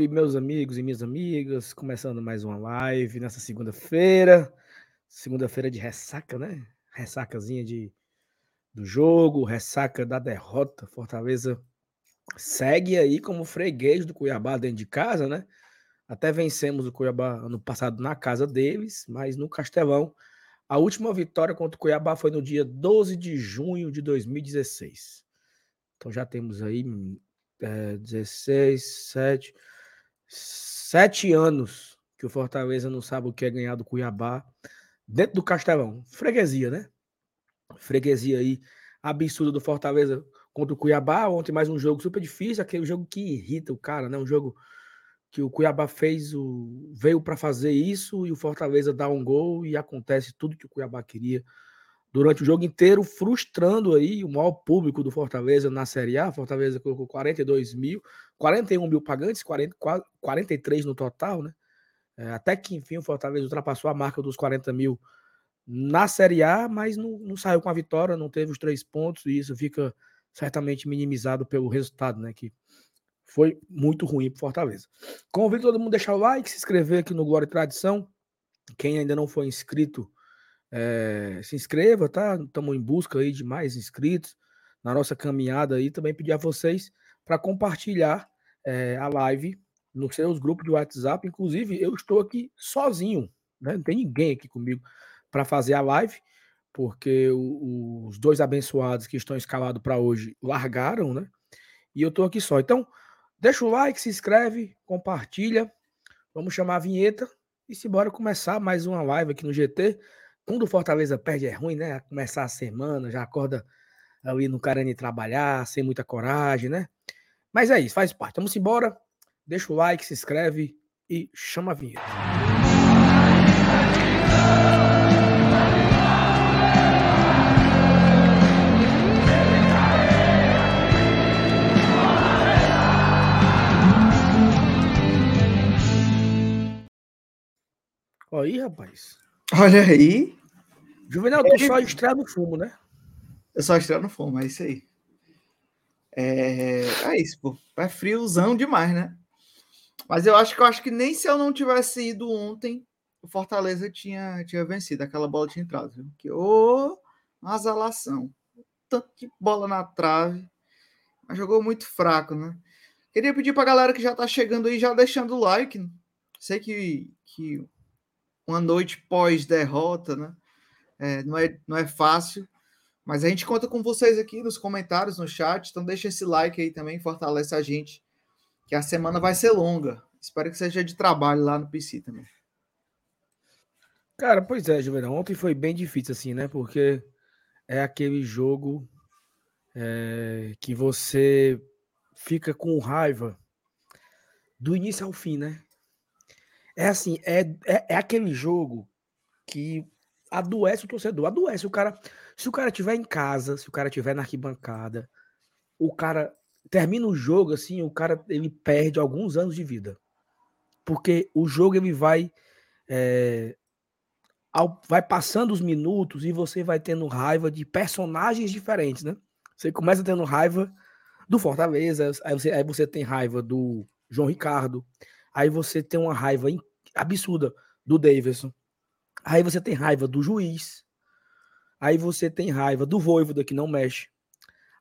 Salve, meus amigos e minhas amigas. Começando mais uma live nessa segunda-feira. Segunda-feira de ressaca, né? Ressacazinha de, do jogo, ressaca da derrota. Fortaleza segue aí como freguês do Cuiabá dentro de casa, né? Até vencemos o Cuiabá ano passado na casa deles, mas no Castelão. A última vitória contra o Cuiabá foi no dia 12 de junho de 2016. Então já temos aí é, 16, 7, 7 anos que o Fortaleza não sabe o que é ganhar do Cuiabá dentro do Castelão. Freguesia, né? Freguesia aí absurda do Fortaleza contra o Cuiabá. Ontem mais um jogo super difícil, aquele jogo que irrita o cara, né? Um jogo que o Cuiabá fez, o veio para fazer isso e o Fortaleza dá um gol e acontece tudo que o Cuiabá queria durante o jogo inteiro, frustrando aí o maior público do Fortaleza na Série A. Fortaleza colocou 42 mil, 41 mil pagantes, 40, 43 no total, né? É, até que enfim o Fortaleza ultrapassou a marca dos 40 mil na Série A, mas não, não saiu com a vitória, não teve os três pontos, e isso fica certamente minimizado pelo resultado, né? Que foi muito ruim para Fortaleza. Convido todo mundo a deixar o like, se inscrever aqui no Glória e Tradição. Quem ainda não foi inscrito, é, se inscreva, tá? Estamos em busca aí de mais inscritos na nossa caminhada aí. Também pedir a vocês para compartilhar é, a live nos seus grupos de WhatsApp. Inclusive, eu estou aqui sozinho, né? Não tem ninguém aqui comigo para fazer a live, porque o, os dois abençoados que estão escalados para hoje largaram, né? E eu estou aqui só. Então, deixa o like, se inscreve, compartilha. Vamos chamar a vinheta e se bora começar mais uma live aqui no GT. Quando o Fortaleza perde é ruim, né? Começar a semana, já acorda ali no querendo trabalhar, sem muita coragem, né? Mas é isso, faz parte. Vamos embora. Deixa o like, se inscreve e chama a vinheta. Olha aí, rapaz. Olha aí. Juvenal, tu só estreia no fumo, né? Eu só estreia no fumo, é isso aí. É, é isso, pô. É friozão demais, né? Mas eu acho que eu acho que nem se eu não tivesse ido ontem, o Fortaleza tinha, tinha vencido. Aquela bola tinha entrado, viu? Que ô, uma azalação. Tanto que bola na trave. Mas jogou muito fraco, né? Queria pedir pra galera que já tá chegando aí, já deixando o like. Sei que, que uma noite pós-derrota, né? É, não, é, não é fácil, mas a gente conta com vocês aqui nos comentários, no chat, então deixa esse like aí também, fortalece a gente, que a semana vai ser longa. Espero que seja de trabalho lá no PC também. Cara, pois é, Juvenal, ontem foi bem difícil assim, né? Porque é aquele jogo é, que você fica com raiva do início ao fim, né? É assim, é, é, é, aquele jogo que adoece o torcedor, adoece o cara. Se o cara tiver em casa, se o cara tiver na arquibancada, o cara termina o jogo assim, o cara ele perde alguns anos de vida. Porque o jogo ele vai é, ao, vai passando os minutos e você vai tendo raiva de personagens diferentes, né? Você começa tendo raiva do Fortaleza, aí você, aí você tem raiva do João Ricardo, aí você tem uma raiva absurda do Davidson. Aí você tem raiva do juiz. Aí você tem raiva do Voivoda que não mexe.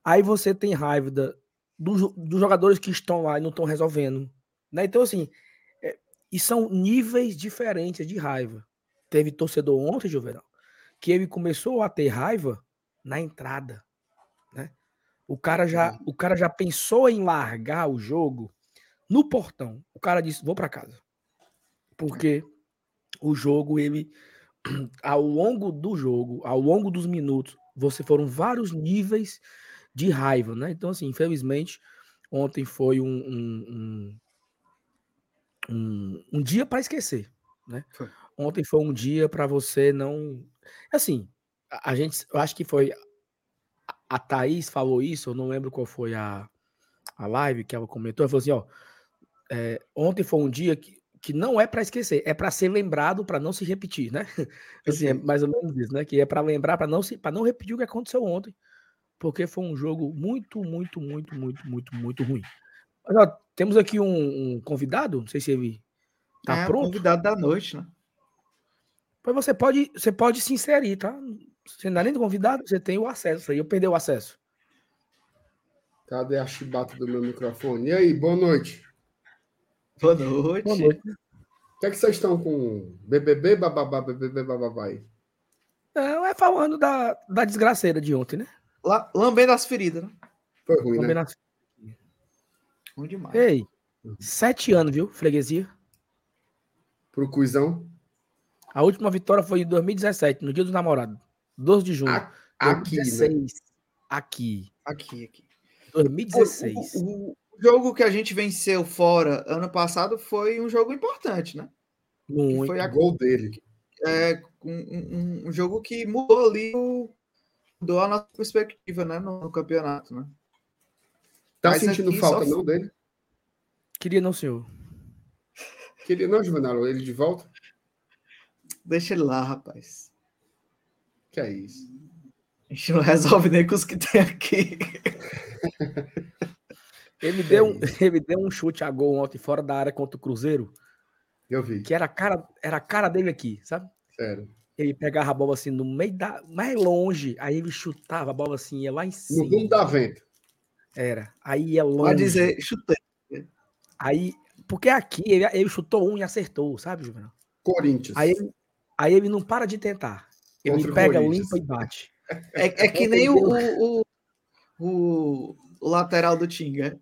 Aí você tem raiva da, do, dos jogadores que estão lá e não estão resolvendo. Né? Então, assim, é, e são níveis diferentes de raiva. Teve torcedor ontem, Juvenal, que ele começou a ter raiva na entrada. Né? O, cara já, o cara já pensou em largar o jogo no portão. O cara disse: vou para casa porque o jogo, ele, ao longo do jogo, ao longo dos minutos, você foram vários níveis de raiva, né? Então, assim, infelizmente, ontem foi um, um, um, um, um dia para esquecer, né? Foi. Ontem foi um dia para você não. Assim, a, a gente, eu acho que foi. A Thaís falou isso, eu não lembro qual foi a, a live que ela comentou. Ela falou assim: ó, é, ontem foi um dia que que não é para esquecer, é para ser lembrado para não se repetir, né? Assim, é mais ou menos isso, né? Que é para lembrar para não se para não repetir o que aconteceu ontem, porque foi um jogo muito, muito, muito, muito, muito, muito ruim. Olha, temos aqui um, um, convidado, não sei se ele tá é, pronto. convidado da noite, né? Pois você pode, você pode se inserir, tá? Você não é nem convidado, você tem o acesso aí. Eu perdi o acesso. Cadê a chibata do meu microfone? E aí, boa noite. Boa noite. Boa noite. O que é que vocês estão com BBB, bababá, BBB, bababá aí? Não, é falando da, da desgraceira de ontem, né? Lambendo as feridas, né? Foi ruim, Lambendo né? As... Ruim demais. Ei, sete anos, viu? Freguesia. Pro Cuizão. A última vitória foi em 2017, no dia dos namorados. 12 de junho. A, aqui, 2016. Né? Aqui. Aqui, aqui. 2016. O, o, o, jogo que a gente venceu fora ano passado foi um jogo importante, né? Muito. Foi a gol dele. É, um, um, um, jogo que mudou ali o, mudou a nossa perspectiva, né, no, no campeonato, né? Tá Mas sentindo falta só... não dele? Queria não, senhor. Queria não, Juvenal, ele de volta? Deixa ele lá, rapaz. Que é isso? A gente não resolve nem com os que tem aqui. ele, deu um, ele deu um chute a gol ontem fora da área contra o Cruzeiro. Eu vi. Que era a cara, era a cara dele aqui, sabe? Sério. Ele pegava a bola assim no meio da. mais longe. Aí ele chutava a bola assim, ia lá em cima. No rumo da vento. Era. Aí ia longe. Pode dizer, chutei. Aí. Porque aqui ele, ele chutou um e acertou, sabe, Juvenal? Corinthians. Aí, aí ele não para de tentar. Ele Contra pega, limpa e bate. É, é que nem o, o, o, o, lateral do Tinga.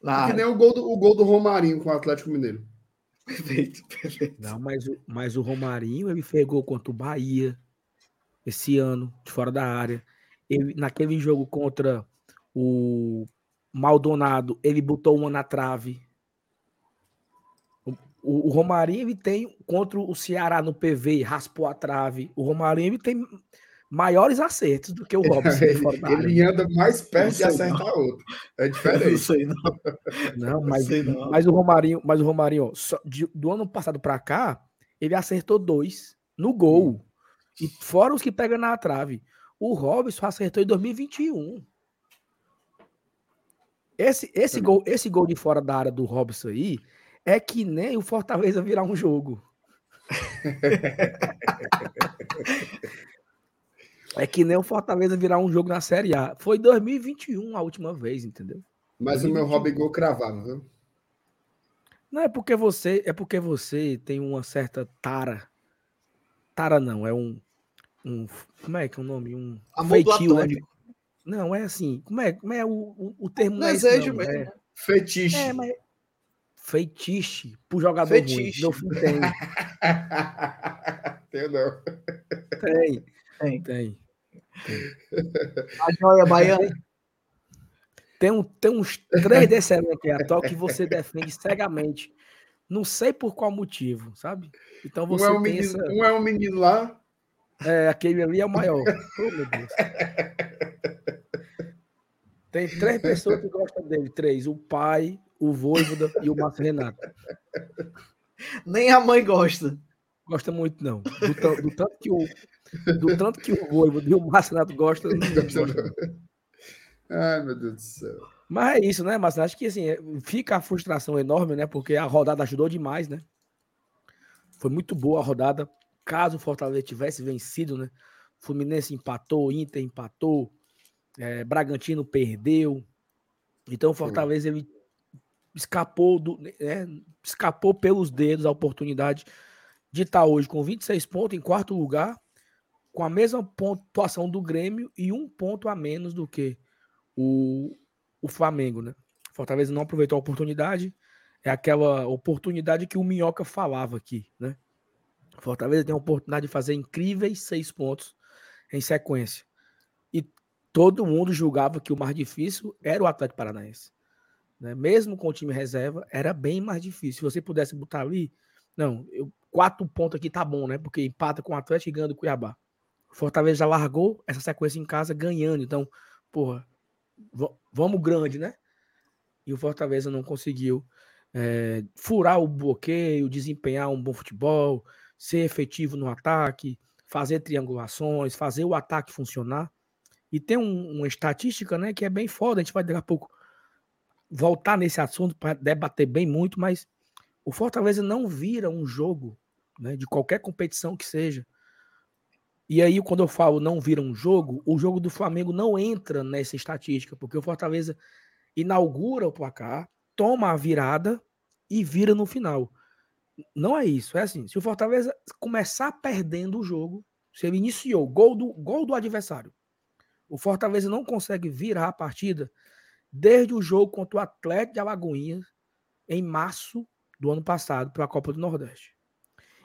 Que nem o gol, do, o gol do Romarinho com o Atlético Mineiro. Perfeito, perfeito. Não, mas, o, mas o Romarinho, ele fez gol contra o Bahia esse ano, de fora da área. Ele, naquele jogo contra o Maldonado, ele botou uma na trave. O, o, o Romarinho, ele tem contra o Ceará no PV, raspou a trave. O Romarinho, ele tem maiores acertos do que o Robson. ele, ele anda mais perto de acertar não. outro. É diferente. Não sei, não. não, mas, não. mas o Romarinho, mas o Romarinho, só, de, do ano passado para cá, ele acertou dois no gol. Hum. E fora os que pega na trave. O Robson acertou em 2021. Esse, esse, gol, esse gol de fora da área do Robson aí é que nem o Fortaleza virar um jogo. É que nem o Fortaleza virar um jogo na Série A. Foi 2021 a última vez, entendeu? Mas 2021. o meu hobby gol cravava, viu? Não é porque você, é porque você tem uma certa tara. Tara não, é um um como é que é o nome? Um Amor feitio, né? Não, é assim, como é, como é o, o, o termo Desejo é mesmo. É, fetiche. É, mas feitiche pro jogador fetiche. ruim. Meu filho tem. tem não. Tem. Tem. Tem. A joia baiana. Tem, um, tem uns três desse aqui atual que você defende cegamente. Não sei por qual motivo, sabe? Então você um é um, pensa... menino, um, é um menino lá. É, aquele ali é o maior. Oh, meu Deus. Tem três pessoas que gostam dele. Três. O pai, o Voivoda e o Márcio Renato. Nem a mãe gosta. Gosta muito, não. Do, do tanto que o, do tanto que o Voivoda e o Márcio Renato gostam. Ai, meu Deus do céu. Mas é isso, né, Márcio? Acho que assim, fica a frustração enorme, né? Porque a rodada ajudou demais, né? Foi muito boa a rodada. Caso o Fortaleza tivesse vencido, né? Fluminense empatou, Inter empatou, é, Bragantino perdeu. Então o Fortaleza ele escapou do, né, escapou pelos dedos a oportunidade de estar hoje com 26 pontos em quarto lugar, com a mesma pontuação do Grêmio e um ponto a menos do que o, o Flamengo, né? Fortaleza não aproveitou a oportunidade, é aquela oportunidade que o Minhoca falava aqui, né? Fortaleza tem a oportunidade de fazer incríveis seis pontos em sequência. E todo mundo julgava que o mais difícil era o Atlético Paranaense. Né? Mesmo com o time reserva, era bem mais difícil. Se você pudesse botar ali, não, eu, quatro pontos aqui tá bom, né? Porque empata com o Atlético e ganha do Cuiabá. O Fortaleza já largou essa sequência em casa ganhando. Então, porra, vamos grande, né? E o Fortaleza não conseguiu é, furar o bloqueio, desempenhar um bom futebol, ser efetivo no ataque, fazer triangulações, fazer o ataque funcionar. E tem um, uma estatística, né, que é bem foda. A gente vai daqui a pouco voltar nesse assunto para debater bem muito, mas o Fortaleza não vira um jogo né, de qualquer competição que seja. E aí, quando eu falo não vira um jogo, o jogo do Flamengo não entra nessa estatística, porque o Fortaleza inaugura o placar, toma a virada e vira no final. Não é isso. É assim: se o Fortaleza começar perdendo o jogo, se ele iniciou gol do, gol do adversário, o Fortaleza não consegue virar a partida desde o jogo contra o Atlético de Alagoinhas, em março do ano passado, pela Copa do Nordeste.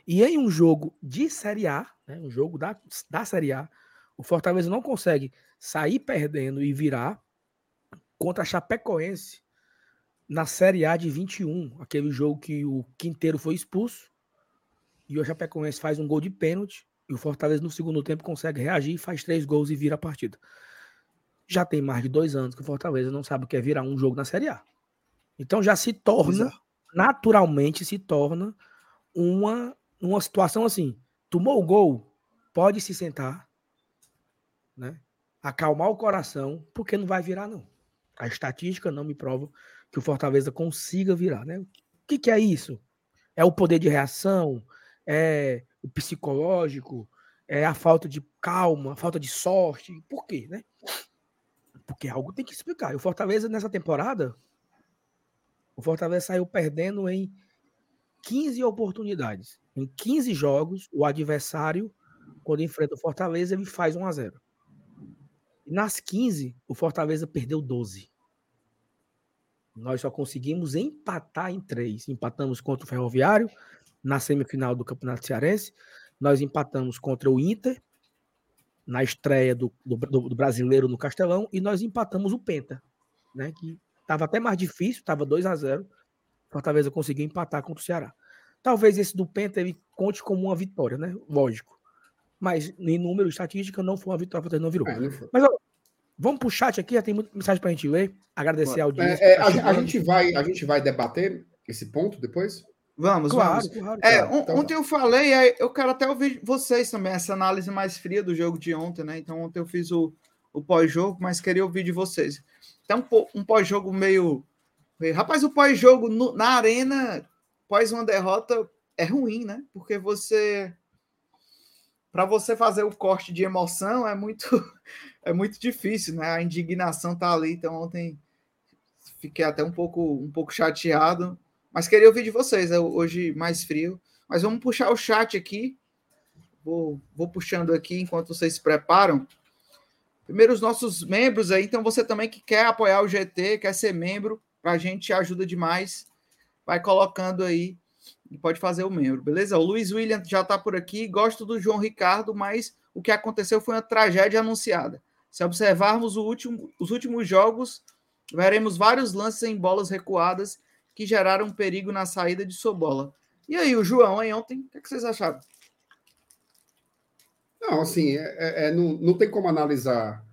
E em um jogo de Série A, né, um jogo da, da Série A, o Fortaleza não consegue sair perdendo e virar contra a Chapecoense na Série A de 21, aquele jogo que o Quinteiro foi expulso e o Chapecoense faz um gol de pênalti e o Fortaleza no segundo tempo consegue reagir, faz três gols e vira a partida. Já tem mais de dois anos que o Fortaleza não sabe o que é virar um jogo na Série A. Então já se torna, naturalmente se torna uma, uma situação assim. Tomou o gol, pode se sentar, né? acalmar o coração, porque não vai virar não. A estatística não me prova que o Fortaleza consiga virar, né? O que, que é isso? É o poder de reação? É o psicológico? É a falta de calma, a falta de sorte? Por quê, né? Porque algo tem que explicar. E o Fortaleza, nessa temporada, o Fortaleza saiu perdendo em 15 oportunidades. Em 15 jogos, o adversário, quando enfrenta o Fortaleza, ele faz 1 a 0 E nas 15, o Fortaleza perdeu 12. Nós só conseguimos empatar em três. Empatamos contra o Ferroviário na semifinal do Campeonato Cearense. Nós empatamos contra o Inter na estreia do, do, do brasileiro no Castelão e nós empatamos o Penta, né? Que estava até mais difícil, estava 2 a 0 Fortaleza conseguiu empatar contra o Ceará. Talvez esse do Penta ele conte como uma vitória, né? Lógico. Mas em número estatística não foi uma vitória, Fortaleza não virou. É, não Mas ó, Vamos para o chat aqui, já tem muita mensagem para a gente ler. Agradecer a audiência. É, é, a, a, gente vai, a gente vai debater esse ponto depois? Vamos, claro, vamos. Claro, é, claro. Então, ontem eu falei, eu quero até ouvir vocês também, essa análise mais fria do jogo de ontem, né? Então, ontem eu fiz o, o pós-jogo, mas queria ouvir de vocês. Então, um pós-jogo meio. Rapaz, o pós-jogo na arena, pós uma derrota, é ruim, né? Porque você para você fazer o corte de emoção é muito é muito difícil, né? A indignação tá ali, então ontem fiquei até um pouco um pouco chateado, mas queria ouvir de vocês, é hoje mais frio. Mas vamos puxar o chat aqui. Vou, vou puxando aqui enquanto vocês se preparam. Primeiro os nossos membros aí, então você também que quer apoiar o GT, quer ser membro, para a gente ajuda demais. Vai colocando aí e pode fazer o membro, beleza? O Luiz William já está por aqui. Gosto do João Ricardo, mas o que aconteceu foi uma tragédia anunciada. Se observarmos último, os últimos jogos, veremos vários lances em bolas recuadas que geraram perigo na saída de sua bola. E aí, o João, ontem, o que, é que vocês acharam? Não, assim, é, é, é, não, não tem como analisar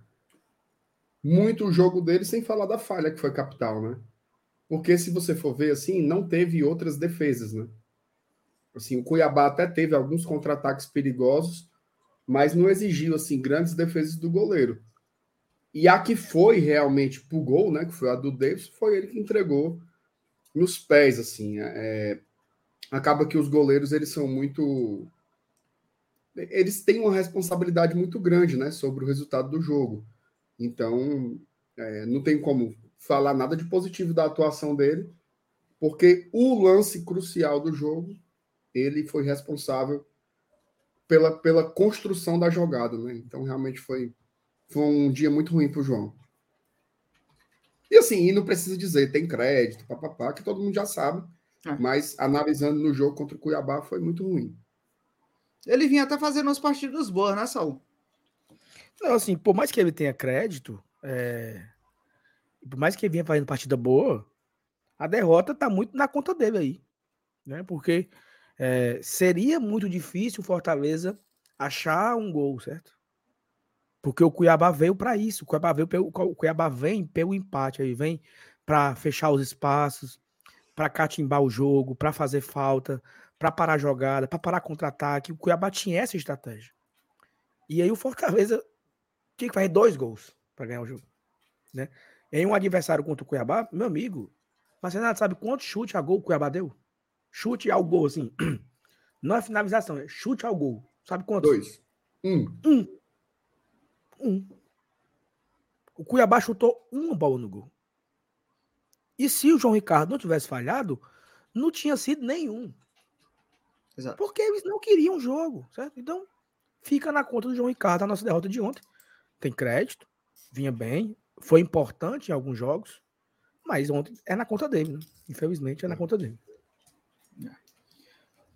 muito o jogo dele sem falar da falha que foi capital, né? Porque se você for ver assim, não teve outras defesas, né? Assim, o Cuiabá até teve alguns contra-ataques perigosos, mas não exigiu assim grandes defesas do goleiro. E a que foi realmente pro gol, né, que foi a do Davis, foi ele que entregou nos pés, assim. É, é, acaba que os goleiros eles são muito, eles têm uma responsabilidade muito grande, né, sobre o resultado do jogo. Então, é, não tem como falar nada de positivo da atuação dele, porque o lance crucial do jogo ele foi responsável pela, pela construção da jogada, né? Então realmente foi, foi um dia muito ruim para o João. E assim, e não precisa dizer, tem crédito, papapá, que todo mundo já sabe, é. mas analisando no jogo contra o Cuiabá foi muito ruim. Ele vinha até fazendo umas partidas boas, né, Saul? Não, assim, por mais que ele tenha crédito, é... por mais que ele vinha fazendo partida boa, a derrota tá muito na conta dele aí, né? Porque é, seria muito difícil o Fortaleza achar um gol, certo? Porque o Cuiabá veio para isso. O Cuiabá, veio pelo, o Cuiabá vem pelo empate aí, vem para fechar os espaços, para catimbar o jogo, para fazer falta, para parar jogada, para parar contra-ataque. O Cuiabá tinha essa estratégia. E aí o Fortaleza tinha que fazer dois gols para ganhar o jogo, né? Em um adversário contra o Cuiabá, meu amigo, mas Renato sabe quanto chute a gol o Cuiabá deu? Chute ao gol, assim. Não é finalização, é chute ao gol. Sabe quanto? Dois. Um. Um. Um. O Cuiabá chutou uma bola no gol. E se o João Ricardo não tivesse falhado, não tinha sido nenhum. Exato. Porque eles não queriam o jogo, certo? Então, fica na conta do João Ricardo a nossa derrota de ontem. Tem crédito, vinha bem, foi importante em alguns jogos, mas ontem é na conta dele, né? Infelizmente é na conta dele.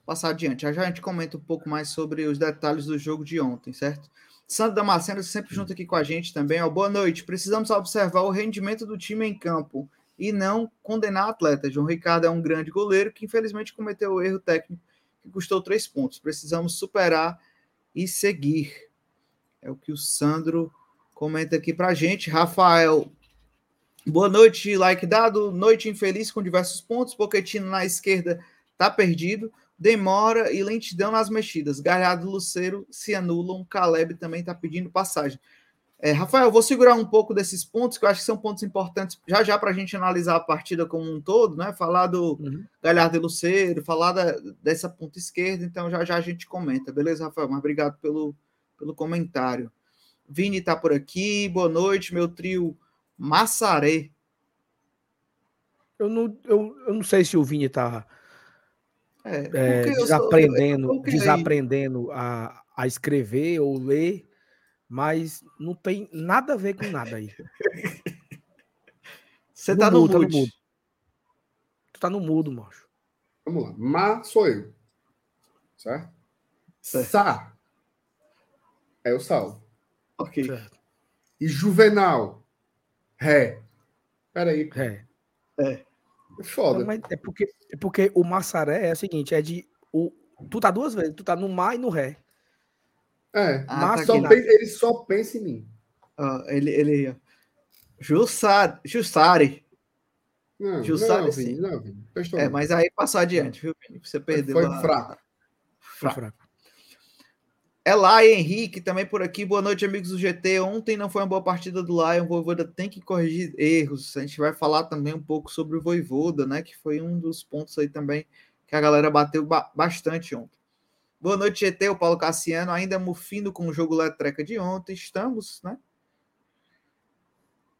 Passar adiante. Já já a gente comenta um pouco mais sobre os detalhes do jogo de ontem, certo? Sandro Damasceno sempre junto aqui com a gente também. Ó, boa noite. Precisamos observar o rendimento do time em campo e não condenar atleta. João Ricardo é um grande goleiro que infelizmente cometeu o erro técnico que custou três pontos. Precisamos superar e seguir. É o que o Sandro comenta aqui pra gente. Rafael, boa noite, like dado. Noite infeliz com diversos pontos. Poquetino na esquerda tá perdido. Demora e lentidão nas mexidas. Galhardo e Luceiro se anulam. Caleb também tá pedindo passagem. É, Rafael, vou segurar um pouco desses pontos, que eu acho que são pontos importantes já já para a gente analisar a partida como um todo, né? Falar do uhum. Galhardo e Luceiro, falar da, dessa ponta esquerda, então já já a gente comenta, beleza, Rafael? Mas obrigado pelo, pelo comentário. Vini está por aqui, boa noite, meu trio Massaré. Eu não, eu, eu não sei se o Vini está é, é, desaprendendo, sou, desaprendendo a, a escrever ou ler mas não tem nada a ver com nada aí. Você no tá no, mudo, tá no mudo. Tu tá no mudo, macho. Vamos lá. Ma sou eu. Certo? certo. Sa é o sal. Ok. Certo. E juvenal. Ré. Peraí. Ré. É. É foda. Não, é, porque, é porque o maçaré é o seguinte: é de. O, tu tá duas vezes, tu tá no mar e no ré. É, ah, mas tá só pensa, ele só pensa em mim. Ah, ele, ele. Jussari. Jussari. Não, Jussari, não, Vini, não, Vini. É, mas aí passou adiante, viu, Vini? Você perdeu. Foi a... fraco. Foi fraco. Elai Henrique, também por aqui. Boa noite, amigos do GT. Ontem não foi uma boa partida do Lion. O Voivoda tem que corrigir erros. A gente vai falar também um pouco sobre o Voivoda, né? Que foi um dos pontos aí também que a galera bateu ba bastante ontem. Boa noite, GT, o Paulo Cassiano, ainda mufino com o jogo Letreca de ontem. Estamos, né?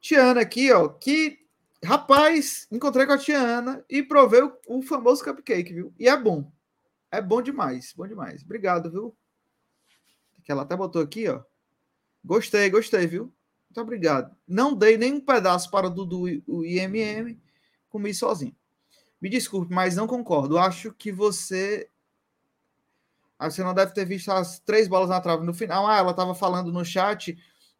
Tiana aqui, ó, que rapaz, encontrei com a Tiana e provei o, o, famoso cupcake, viu? E é bom. É bom demais, bom demais. Obrigado, viu? Que ela até botou aqui, ó. Gostei, gostei, viu? Muito obrigado. Não dei nem um pedaço para o Dudu e o IMM, comi sozinho. Me desculpe, mas não concordo. Acho que você Aí você não deve ter visto as três bolas na trave no final. Ah, ela estava falando no chat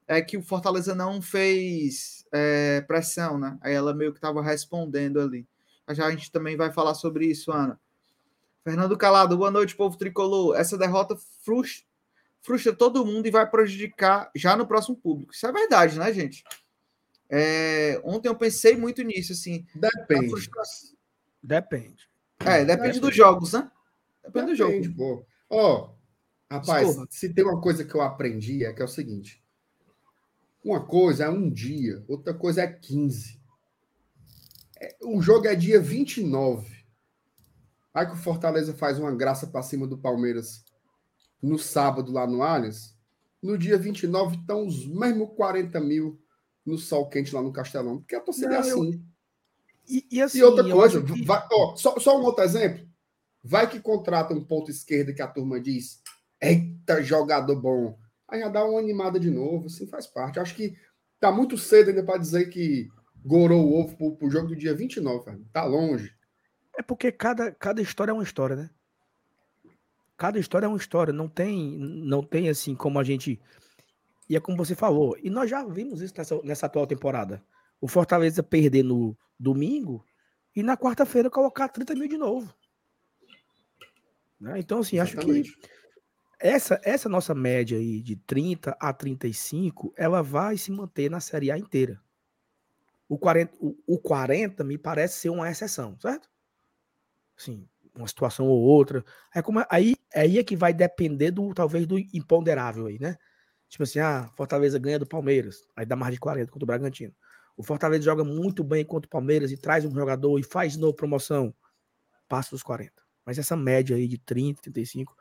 é que o Fortaleza não fez é, pressão, né? Aí ela meio que estava respondendo ali. Já a gente também vai falar sobre isso, Ana. Fernando Calado, boa noite, povo tricolor. Essa derrota frustra, frustra todo mundo e vai prejudicar já no próximo público. Isso é verdade, né, gente? É, ontem eu pensei muito nisso, assim. Depende. Depende. É, depende, depende, dos jogos, né? Depende, depende do jogo. Pô. Ó, oh, rapaz, Desculpa. se tem uma coisa que eu aprendi é que é o seguinte: uma coisa é um dia, outra coisa é 15. É, o jogo é dia 29. Aí que o Fortaleza faz uma graça para cima do Palmeiras no sábado lá no Allianz. No dia 29 estão os mesmos 40 mil no sol quente lá no Castelão. Porque a torcida é assim. Eu... E, e, assim, e outra coisa, que... vai, ó, só, só um outro exemplo. Vai que contrata um ponto esquerdo que a turma diz: eita, jogador bom. Aí já dá uma animada de novo, assim faz parte. Acho que tá muito cedo ainda para dizer que gorou o ovo pro, pro jogo do dia 29, velho. Tá longe. É porque cada, cada história é uma história, né? Cada história é uma história. Não tem, não tem assim como a gente. E é como você falou. E nós já vimos isso nessa, nessa atual temporada. O Fortaleza perder no domingo e na quarta-feira colocar 30 mil de novo. Né? Então, assim, Exatamente. acho que essa, essa nossa média aí de 30 a 35, ela vai se manter na Série A inteira. O 40, o, o 40 me parece ser uma exceção, certo? Sim, uma situação ou outra. É como, aí, aí é que vai depender do talvez do imponderável aí, né? Tipo assim, ah, Fortaleza ganha do Palmeiras, aí dá mais de 40 contra o Bragantino. o Fortaleza joga muito bem contra o Palmeiras e traz um jogador e faz de novo promoção, passa dos 40. Mas essa média aí de 30, 35,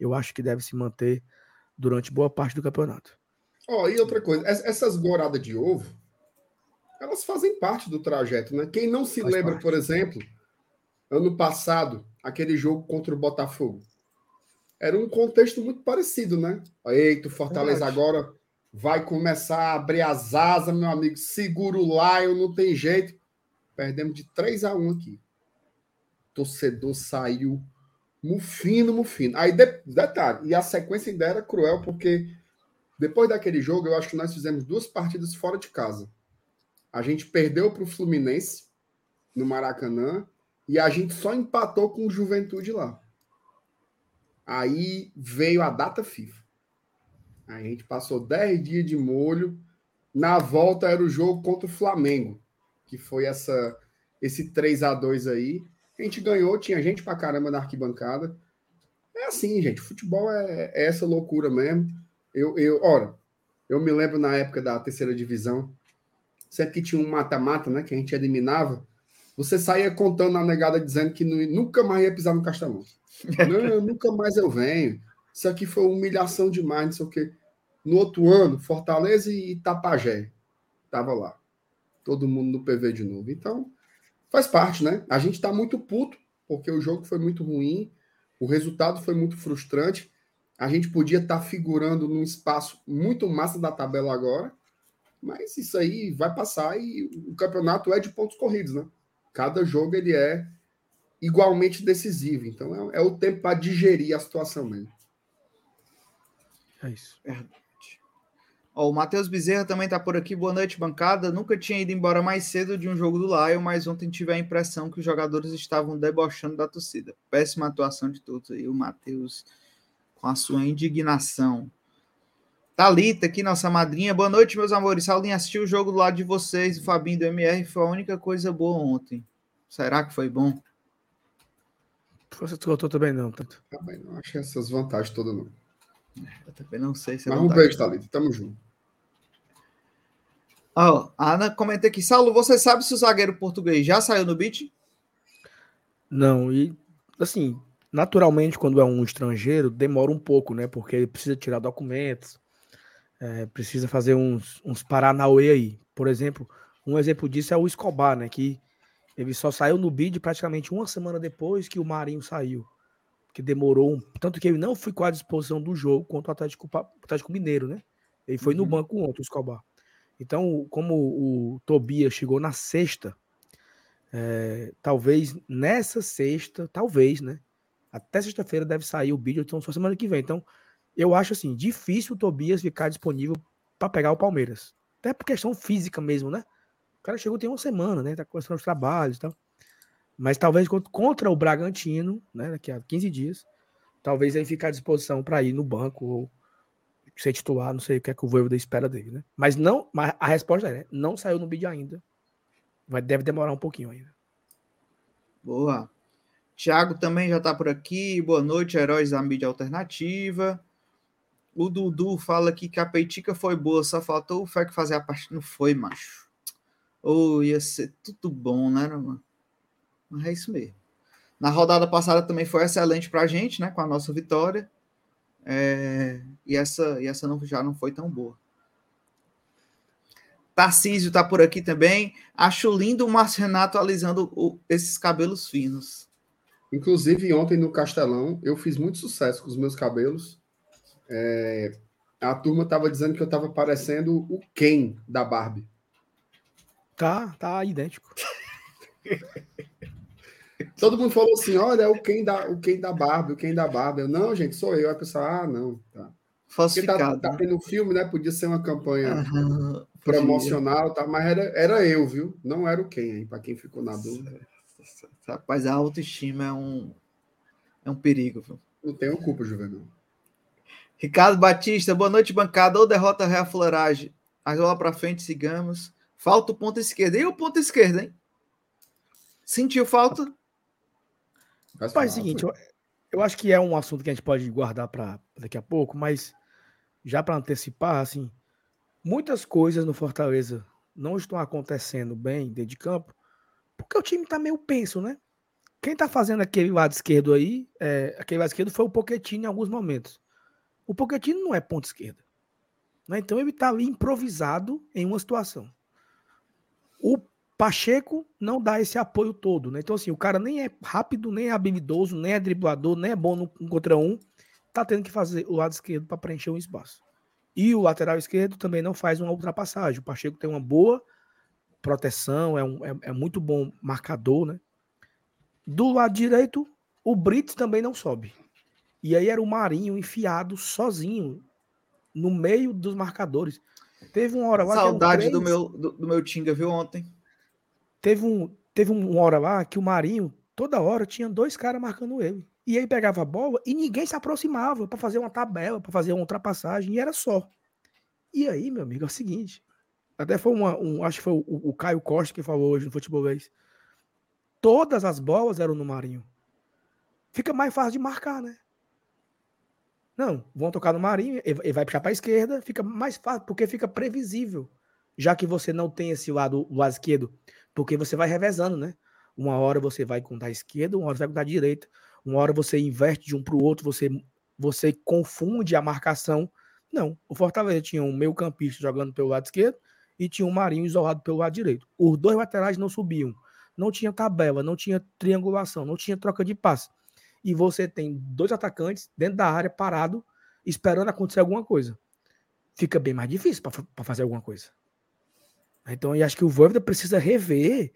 eu acho que deve se manter durante boa parte do campeonato. Ó, oh, e outra coisa, essas goradas de ovo, elas fazem parte do trajeto, né? Quem não se Faz lembra, parte. por exemplo, ano passado, aquele jogo contra o Botafogo. Era um contexto muito parecido, né? Eita, o Fortaleza Verdade. agora vai começar a abrir as asas, meu amigo. Segura o Lion, não tem jeito. Perdemos de 3 a 1 aqui. Torcedor saiu mufino, mufino. Aí, de, detalhe, e a sequência ainda era cruel, porque depois daquele jogo, eu acho que nós fizemos duas partidas fora de casa. A gente perdeu para o Fluminense, no Maracanã, e a gente só empatou com o Juventude lá. Aí veio a data FIFA. A gente passou 10 dias de molho. Na volta era o jogo contra o Flamengo, que foi essa esse 3 a 2 aí. A gente ganhou, tinha gente pra caramba na arquibancada. É assim, gente. Futebol é, é essa loucura mesmo. Eu, eu, ora, eu me lembro na época da terceira divisão, sempre que tinha um mata-mata, né, que a gente eliminava, você saía contando na negada dizendo que nunca mais ia pisar no Castelão. não, nunca mais eu venho. Isso aqui foi humilhação demais, não sei o quê. No outro ano, Fortaleza e Itapajé. Tava lá. Todo mundo no PV de novo. Então, faz parte, né? A gente tá muito puto, porque o jogo foi muito ruim, o resultado foi muito frustrante. A gente podia estar tá figurando num espaço muito massa da tabela agora, mas isso aí vai passar e o campeonato é de pontos corridos, né? Cada jogo ele é igualmente decisivo. Então é, é o tempo para digerir a situação mesmo. É isso. Verdade. Ó, o Matheus Bezerra também está por aqui. Boa noite, bancada. Nunca tinha ido embora mais cedo de um jogo do Lion, mas ontem tive a impressão que os jogadores estavam debochando da torcida. Péssima atuação de todos aí. O Matheus com a sua indignação. Talita aqui, nossa madrinha. Boa noite, meus amores. Saulinha assistiu o jogo do lado de vocês, o Fabinho do MR. Foi a única coisa boa ontem. Será que foi bom? Você gostou também não, tanto. Também não achei essas vantagens todas, não. Eu também não sei se é Mas um beijo, Thalita. Tamo junto. Oh, a Ana comenta aqui. Saulo, você sabe se o zagueiro português já saiu no beat? Não, e assim, naturalmente, quando é um estrangeiro, demora um pouco, né? Porque ele precisa tirar documentos, é, precisa fazer uns, uns paranauê aí. Por exemplo, um exemplo disso é o Escobar, né? Que ele só saiu no bid praticamente uma semana depois que o Marinho saiu que demorou um, tanto que ele não foi com a disposição do jogo contra o Atlético, Atlético Mineiro, né? Ele foi uhum. no banco ontem, o Escobar. Então, como o, Tobias chegou na sexta, é, talvez nessa sexta, talvez, né? Até sexta-feira deve sair o vídeo, então só semana que vem. Então, eu acho assim, difícil o Tobias ficar disponível para pegar o Palmeiras. Até por questão física mesmo, né? O cara chegou tem uma semana, né? Tá começando os trabalhos e tal. Mas talvez contra o Bragantino, né, daqui a 15 dias, talvez aí fique à disposição para ir no banco ou ser titular, não sei o que é que o Voivoda espera dele, né? Mas não, mas a resposta é, né? não saiu no bid ainda. Vai, deve demorar um pouquinho ainda. Boa. Tiago também já está por aqui. Boa noite, heróis da mídia alternativa. O Dudu fala que a peitica foi boa, só faltou o que fazer a parte. Não foi, macho. Ou oh, ia ser tudo bom, né, mano? É isso mesmo. Na rodada passada também foi excelente para a gente, né? Com a nossa vitória. É, e essa, e essa não, já não foi tão boa. Tarcísio está por aqui também. Acho lindo o Márcio Renato alisando o, esses cabelos finos. Inclusive, ontem no Castelão, eu fiz muito sucesso com os meus cabelos. É, a turma estava dizendo que eu estava parecendo o Ken da Barbie. Tá, tá idêntico. Todo mundo falou assim: olha, é o quem da, o quem da Barbie, o quem da Barbie. Eu, não, gente, sou eu. Aí a pessoa, ah, não, tá. Falsificado. Porque tá, tá tendo filme, né? Podia ser uma campanha uhum, promocional, tá? mas era, era eu, viu? Não era o quem, aí, para quem ficou na dúvida. Rapaz, a autoestima é um, é um perigo, viu? Não tenho culpa, Juvenal. Ricardo Batista, boa noite, bancada. Ou derrota Real Florage. Mas lá para frente, sigamos. Falta o ponto esquerdo. E o ponto esquerdo, hein? Sentiu falta? Mas, é o seguinte, eu, eu, acho que é um assunto que a gente pode guardar para daqui a pouco, mas já para antecipar, assim, muitas coisas no Fortaleza não estão acontecendo bem dentro de campo, porque o time tá meio penso, né? Quem tá fazendo aquele lado esquerdo aí, é, aquele lado esquerdo foi o Pochettino em alguns momentos. O Pochettino não é ponto esquerda. Né? Então ele tá ali improvisado em uma situação. O Pacheco não dá esse apoio todo, né? Então, assim, o cara nem é rápido, nem é habilidoso, nem é driblador, nem é bom no um contra um. Tá tendo que fazer o lado esquerdo para preencher um espaço. E o lateral esquerdo também não faz uma ultrapassagem. O Pacheco tem uma boa proteção, é, um, é, é muito bom marcador, né? Do lado direito, o Brits também não sobe. E aí era o Marinho enfiado sozinho no meio dos marcadores. Teve uma hora lá. Saudade do meu do, do meu Tinga, viu, ontem? Teve, um, teve uma hora lá que o Marinho, toda hora, tinha dois caras marcando ele. E ele pegava a bola e ninguém se aproximava para fazer uma tabela, para fazer uma ultrapassagem, e era só. E aí, meu amigo, é o seguinte. Até foi uma, um, acho que foi o, o Caio Costa que falou hoje no futebolês. Todas as bolas eram no Marinho. Fica mais fácil de marcar, né? Não, vão tocar no Marinho, ele vai puxar para a esquerda, fica mais fácil, porque fica previsível. Já que você não tem esse lado, lado esquerdo porque você vai revezando, né? Uma hora você vai contar a esquerda, uma hora você vai contar a direita. Uma hora você inverte de um para o outro, você, você confunde a marcação. Não, o Fortaleza tinha um meio campista jogando pelo lado esquerdo e tinha um Marinho isolado pelo lado direito. Os dois laterais não subiam. Não tinha tabela, não tinha triangulação, não tinha troca de passe. E você tem dois atacantes dentro da área parado, esperando acontecer alguma coisa. Fica bem mais difícil para fazer alguma coisa. Então, eu acho que o Voivoda precisa rever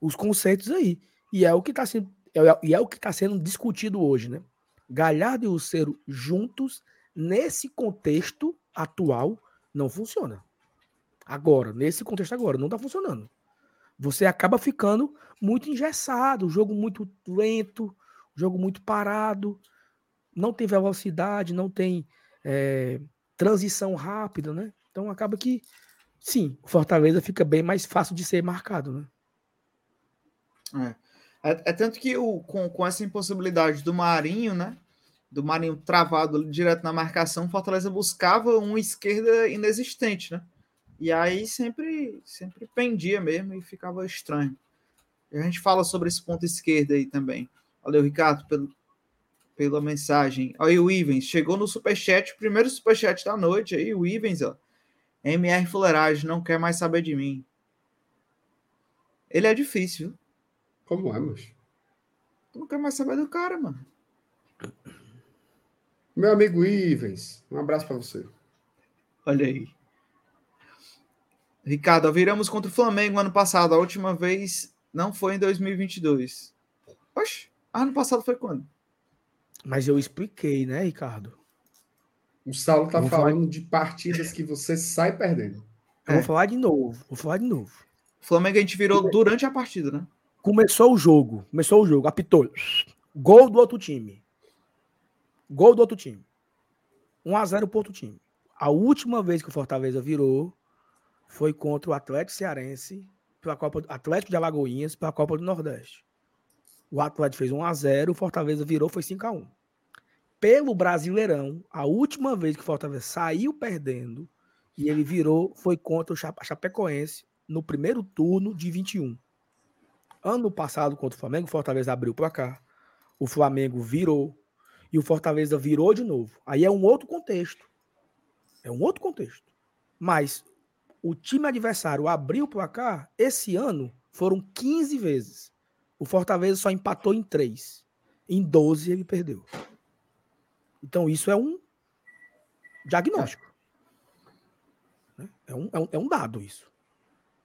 os conceitos aí. E é o que está sendo, é, é o que está sendo discutido hoje, né? Galhardo e Lucero juntos, nesse contexto atual, não funciona. Agora, nesse contexto agora, não está funcionando. Você acaba ficando muito engessado, o jogo muito lento, o jogo muito parado, não tem velocidade, não tem é, transição rápida, né? Então acaba que sim, o Fortaleza fica bem mais fácil de ser marcado, né? É, é, é tanto que o, com, com essa impossibilidade do Marinho, né? Do Marinho travado direto na marcação, o Fortaleza buscava uma esquerda inexistente, né? E aí sempre, sempre pendia mesmo e ficava estranho. A gente fala sobre esse ponto esquerdo aí também. Valeu, Ricardo, pelo, pela mensagem. Aí o Ivens chegou no superchat, o primeiro superchat da noite aí, o Ivens, ó. MR Fuleiragem não quer mais saber de mim. Ele é difícil. Como é, mas? Tu não quer mais saber do cara, mano. Meu amigo Ivens, um abraço para você. Olha aí. Ricardo, viramos contra o Flamengo ano passado. A última vez não foi em 2022. Oxe, ano passado foi quando? Mas eu expliquei, né, Ricardo? O Saulo está falando falar... de partidas que você sai perdendo. Eu é. vou falar de novo. Vou falar de novo. O Flamengo a gente virou durante a partida, né? Começou o jogo. Começou o jogo. Apitou. Gol do outro time. Gol do outro time. 1x0 pro outro time. A última vez que o Fortaleza virou foi contra o Atlético Cearense pela Copa Atlético de Alagoinhas pela Copa do Nordeste. O Atlético fez 1 a 0, o Fortaleza virou foi 5 a 1 pelo Brasileirão, a última vez que o Fortaleza saiu perdendo e ele virou foi contra o Chapecoense no primeiro turno de 21. Ano passado, contra o Flamengo, o Fortaleza abriu para cá. O Flamengo virou e o Fortaleza virou de novo. Aí é um outro contexto. É um outro contexto. Mas o time adversário abriu o placar, esse ano foram 15 vezes. O Fortaleza só empatou em 3. Em 12 ele perdeu. Então, isso é um diagnóstico. É. É, um, é, um, é um dado isso.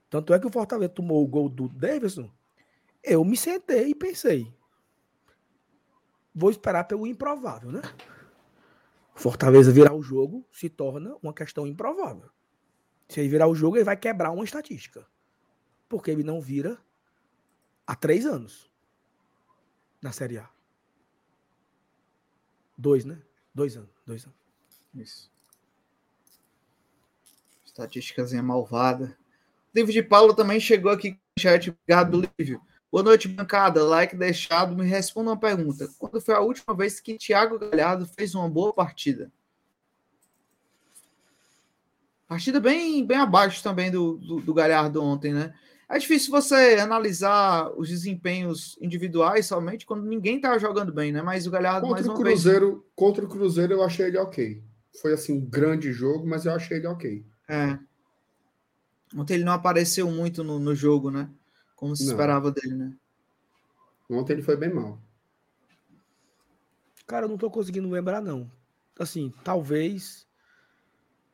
Tanto é que o Fortaleza tomou o gol do Davidson. Eu me sentei e pensei. Vou esperar pelo improvável, né? Fortaleza virar o jogo se torna uma questão improvável. Se ele virar o jogo, ele vai quebrar uma estatística. Porque ele não vira há três anos na Série A. Dois, né? Dois anos. Dois anos. Isso. Estatísticazinha malvada. David Paulo também chegou aqui com o chat. Obrigado, Lívio. Boa noite, bancada. Like deixado. Me responda uma pergunta. Quando foi a última vez que Thiago Galhardo fez uma boa partida? Partida bem, bem abaixo também do, do, do Galhardo ontem, né? É difícil você analisar os desempenhos individuais somente quando ninguém tá jogando bem, né? Mas o Galhardo contra mais o Cruzeiro, vez... Contra o Cruzeiro eu achei ele ok. Foi assim um grande jogo, mas eu achei ele ok. É. Ontem ele não apareceu muito no, no jogo, né? Como se não. esperava dele, né? Ontem ele foi bem mal. Cara, eu não tô conseguindo lembrar, não. Assim, talvez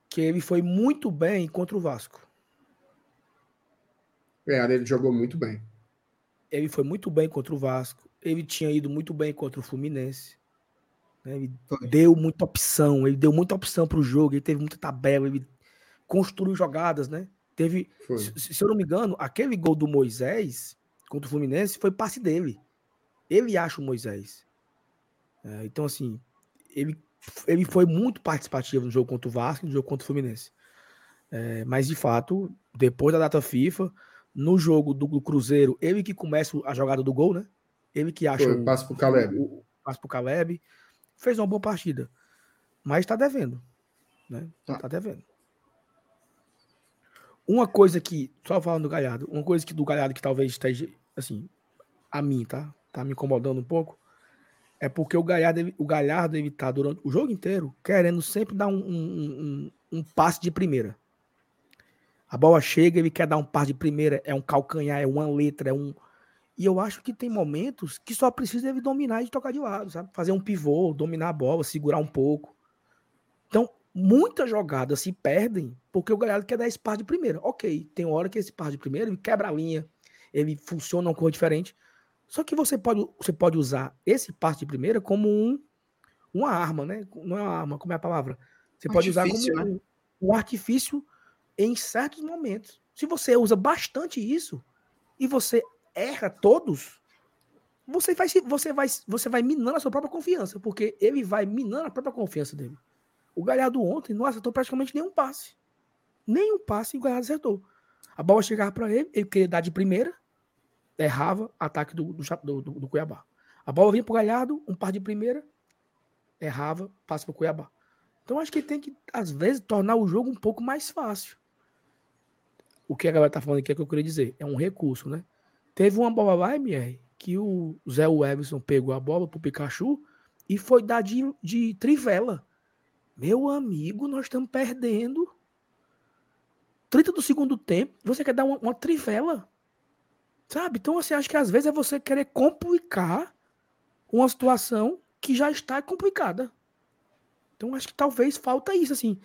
que ele foi muito bem contra o Vasco. Ele jogou muito bem. Ele foi muito bem contra o Vasco. Ele tinha ido muito bem contra o Fluminense. Né? Ele foi. deu muita opção. Ele deu muita opção para o jogo. Ele teve muita tabela. Ele construiu jogadas, né? Teve, se, se, eu não me engano, aquele gol do Moisés contra o Fluminense foi passe dele. Ele acha o Moisés. É, então, assim, ele, ele foi muito participativo no jogo contra o Vasco e no jogo contra o Fluminense. É, mas, de fato, depois da data FIFA, no jogo do, do, Cruzeiro, ele que começa a jogada do gol, né? Ele que acha. Foi, passa pro Caleb. O, o, passa pro Caleb. Fez uma boa partida. Mas tá devendo. Né? Tá. tá devendo. Uma coisa que, só falando do Galhardo, uma coisa que do Galhardo que talvez esteja, assim, a mim, tá? Tá me incomodando um pouco. É porque o Galhardo, ele, o Galhardo, ele tá durante o jogo inteiro querendo sempre dar um, um, um, um passe de primeira. A bola chega, ele quer dar um par de primeira, é um calcanhar, é uma letra, é um. E eu acho que tem momentos que só precisa ele dominar e tocar de lado, sabe? Fazer um pivô, dominar a bola, segurar um pouco. Então, muitas jogadas se perdem porque o Galhardo quer dar esse par de primeira. Ok, tem hora que esse par de primeira ele quebra a linha, ele funciona uma cor diferente. Só que você pode, você pode usar esse par de primeira como um, uma arma, né? Não é uma arma, como é a palavra? Você pode usar como né? um, um artifício em certos momentos. Se você usa bastante isso e você erra todos, você vai, você vai, você vai minando a sua própria confiança, porque ele vai minando a própria confiança dele. O Galhardo ontem não acertou praticamente nenhum passe. Nenhum passe o Galhardo acertou. A bola chegava para ele, ele queria dar de primeira, errava, ataque do, do, do, do Cuiabá. A bola vinha para o Galhardo, um par de primeira, errava, passa para o Cuiabá. Então acho que tem que, às vezes, tornar o jogo um pouco mais fácil o que a galera tá falando aqui é que eu queria dizer. É um recurso, né? Teve uma bola lá, MR, que o Zé Everson pegou a bola pro Pikachu e foi dar de, de trivela. Meu amigo, nós estamos perdendo. 30 do segundo tempo, você quer dar uma, uma trivela. Sabe? Então, você assim, acha que às vezes é você querer complicar uma situação que já está complicada. Então, acho que talvez falta isso, assim.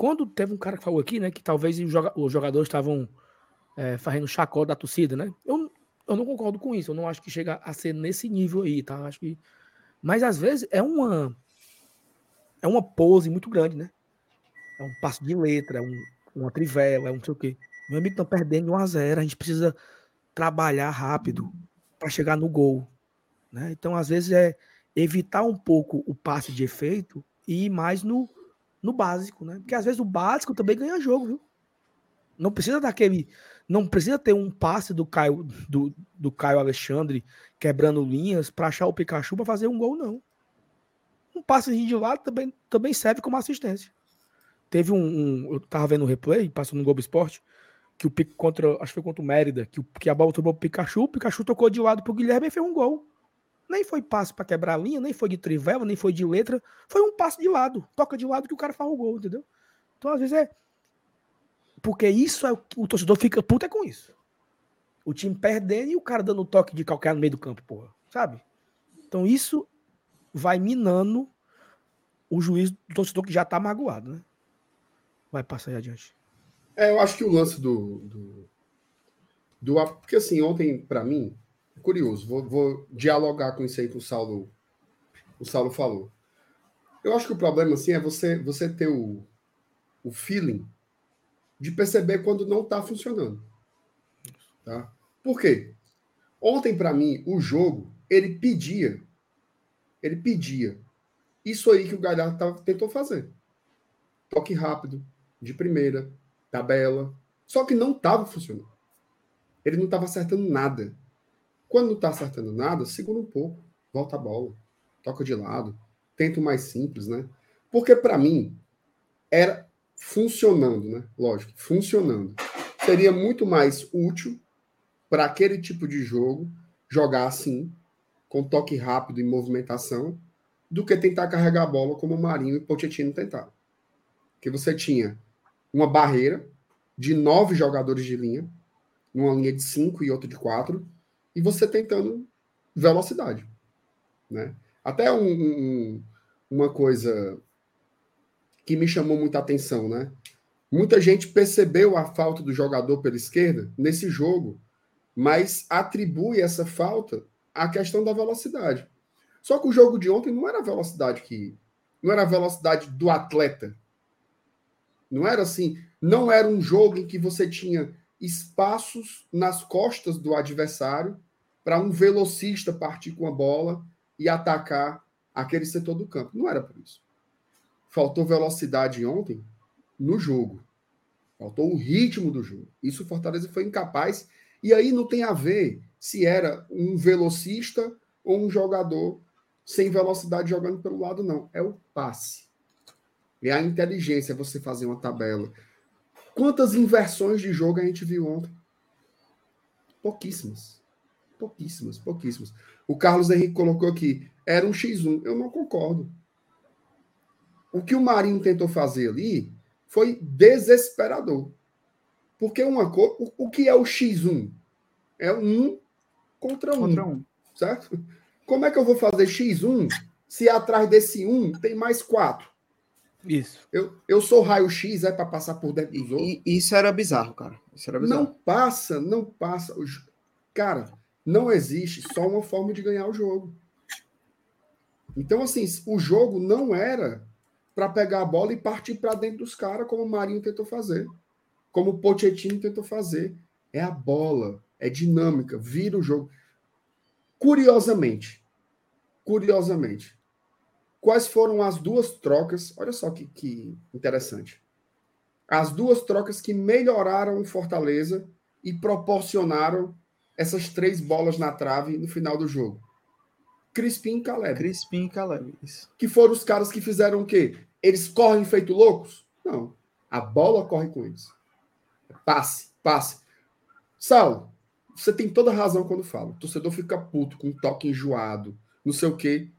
Quando teve um cara que falou aqui, né, que talvez os jogadores estavam é, fazendo chacota da torcida, né? Eu, eu não concordo com isso. Eu não acho que chega a ser nesse nível aí, tá? Acho que. Mas às vezes é uma. É uma pose muito grande, né? É um passo de letra, é um, uma trivela, é um não sei o quê. Meu amigo tá perdendo de 1 a 0 A gente precisa trabalhar rápido para chegar no gol. Né? Então, às vezes, é evitar um pouco o passe de efeito e ir mais no, no básico, né? Porque às vezes o básico também ganha jogo, viu? Não precisa daquele. Não precisa ter um passe do Caio, do, do Caio Alexandre quebrando linhas para achar o Pikachu para fazer um gol, não. Um passe de lado também, também serve como assistência. Teve um, um Eu tava vendo o replay, passou no Globo Esporte, que o Pico contra. Acho que foi contra o Mérida, que, o, que a bola tomou pro Pikachu, o Pikachu tocou de lado pro Guilherme e fez um gol. Nem foi passe para quebrar a linha, nem foi de trivela, nem foi de letra. Foi um passe de lado. Toca de lado que o cara faz o gol, entendeu? Então, às vezes é. Porque isso é o torcedor fica puta é com isso. O time perdendo e o cara dando toque de calcanhar no meio do campo, porra. Sabe? Então isso vai minando o juiz do torcedor que já tá magoado, né? Vai passar aí adiante. É, eu acho que o lance do. do, do porque assim, ontem, para mim, curioso, vou, vou, dialogar com isso aí que o Saulo, o Saulo falou. Eu acho que o problema assim, é você, você ter o, o feeling de perceber quando não está funcionando. Tá? Por quê? Ontem, para mim, o jogo, ele pedia, ele pedia isso aí que o Galhardo tava, tentou fazer. Toque rápido, de primeira, tabela. Só que não estava funcionando. Ele não estava acertando nada. Quando não está acertando nada, segura um pouco, volta a bola, toca de lado, tenta o mais simples, né? Porque para mim era funcionando, né? Lógico, funcionando. Seria muito mais útil para aquele tipo de jogo jogar assim, com toque rápido e movimentação, do que tentar carregar a bola como o Marinho e Pochettino tentaram. Que você tinha uma barreira de nove jogadores de linha, numa linha de cinco e outra de quatro, e você tentando velocidade. Né? Até um, um, uma coisa que me chamou muita atenção, né? Muita gente percebeu a falta do jogador pela esquerda nesse jogo, mas atribui essa falta à questão da velocidade. Só que o jogo de ontem não era a velocidade que não era a velocidade do atleta. Não era assim, não era um jogo em que você tinha espaços nas costas do adversário para um velocista partir com a bola e atacar aquele setor do campo. Não era por isso. Faltou velocidade ontem no jogo. Faltou o ritmo do jogo. Isso o Fortaleza foi incapaz. E aí não tem a ver se era um velocista ou um jogador sem velocidade jogando pelo lado, não. É o passe. É a inteligência, você fazer uma tabela. Quantas inversões de jogo a gente viu ontem? Pouquíssimas. Pouquíssimas, pouquíssimas. O Carlos Henrique colocou aqui, era um X1. Eu não concordo. O que o Marinho tentou fazer ali foi desesperador. Porque uma coisa. O, que é o X1? É um contra um. Contra um. Certo? Como é que eu vou fazer X1 se atrás desse 1 tem mais 4? Isso. Eu, eu sou raio-x, é para passar por dentro dos outros. E, isso era bizarro, cara. Isso era bizarro. Não passa, não passa. Cara, não existe só uma forma de ganhar o jogo. Então, assim, o jogo não era para pegar a bola e partir para dentro dos caras, como o Marinho tentou fazer, como o Pochettino tentou fazer. É a bola, é dinâmica, vira o jogo. Curiosamente, curiosamente, quais foram as duas trocas? Olha só que, que interessante. As duas trocas que melhoraram o Fortaleza e proporcionaram essas três bolas na trave no final do jogo. Crispim e Caleb. Crispim e Caleb. Isso. Que foram os caras que fizeram o quê? Eles correm feito loucos? Não. A bola corre com eles. Passe, passe. Sal, você tem toda razão quando fala. O torcedor fica puto com um toque enjoado, não sei o quê.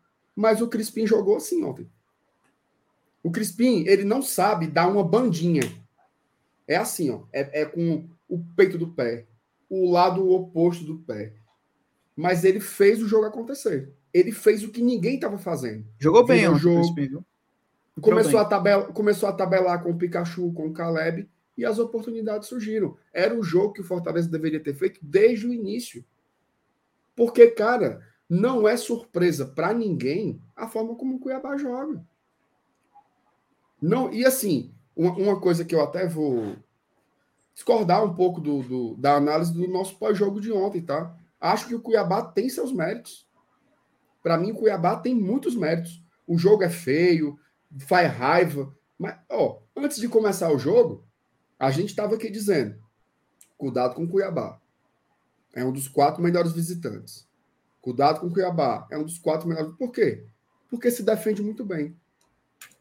Mas o Crispim jogou assim ontem. O Crispim, ele não sabe dar uma bandinha. É assim, ó. É, é com o peito do pé, o lado oposto do pé. Mas ele fez o jogo acontecer ele fez o que ninguém estava fazendo. Jogou bem o jogo. Começou a, tabela, começou a tabelar com o Pikachu, com o Caleb, e as oportunidades surgiram. Era o jogo que o Fortaleza deveria ter feito desde o início. Porque, cara, não é surpresa para ninguém a forma como o Cuiabá joga. Não, e assim, uma, uma coisa que eu até vou discordar um pouco do, do da análise do nosso pós-jogo de ontem, tá? Acho que o Cuiabá tem seus méritos. Para mim, o Cuiabá tem muitos méritos. O jogo é feio, faz raiva. Mas, ó, antes de começar o jogo, a gente estava aqui dizendo: cuidado com o Cuiabá. É um dos quatro melhores visitantes. Cuidado com o Cuiabá. É um dos quatro melhores. Por quê? Porque se defende muito bem.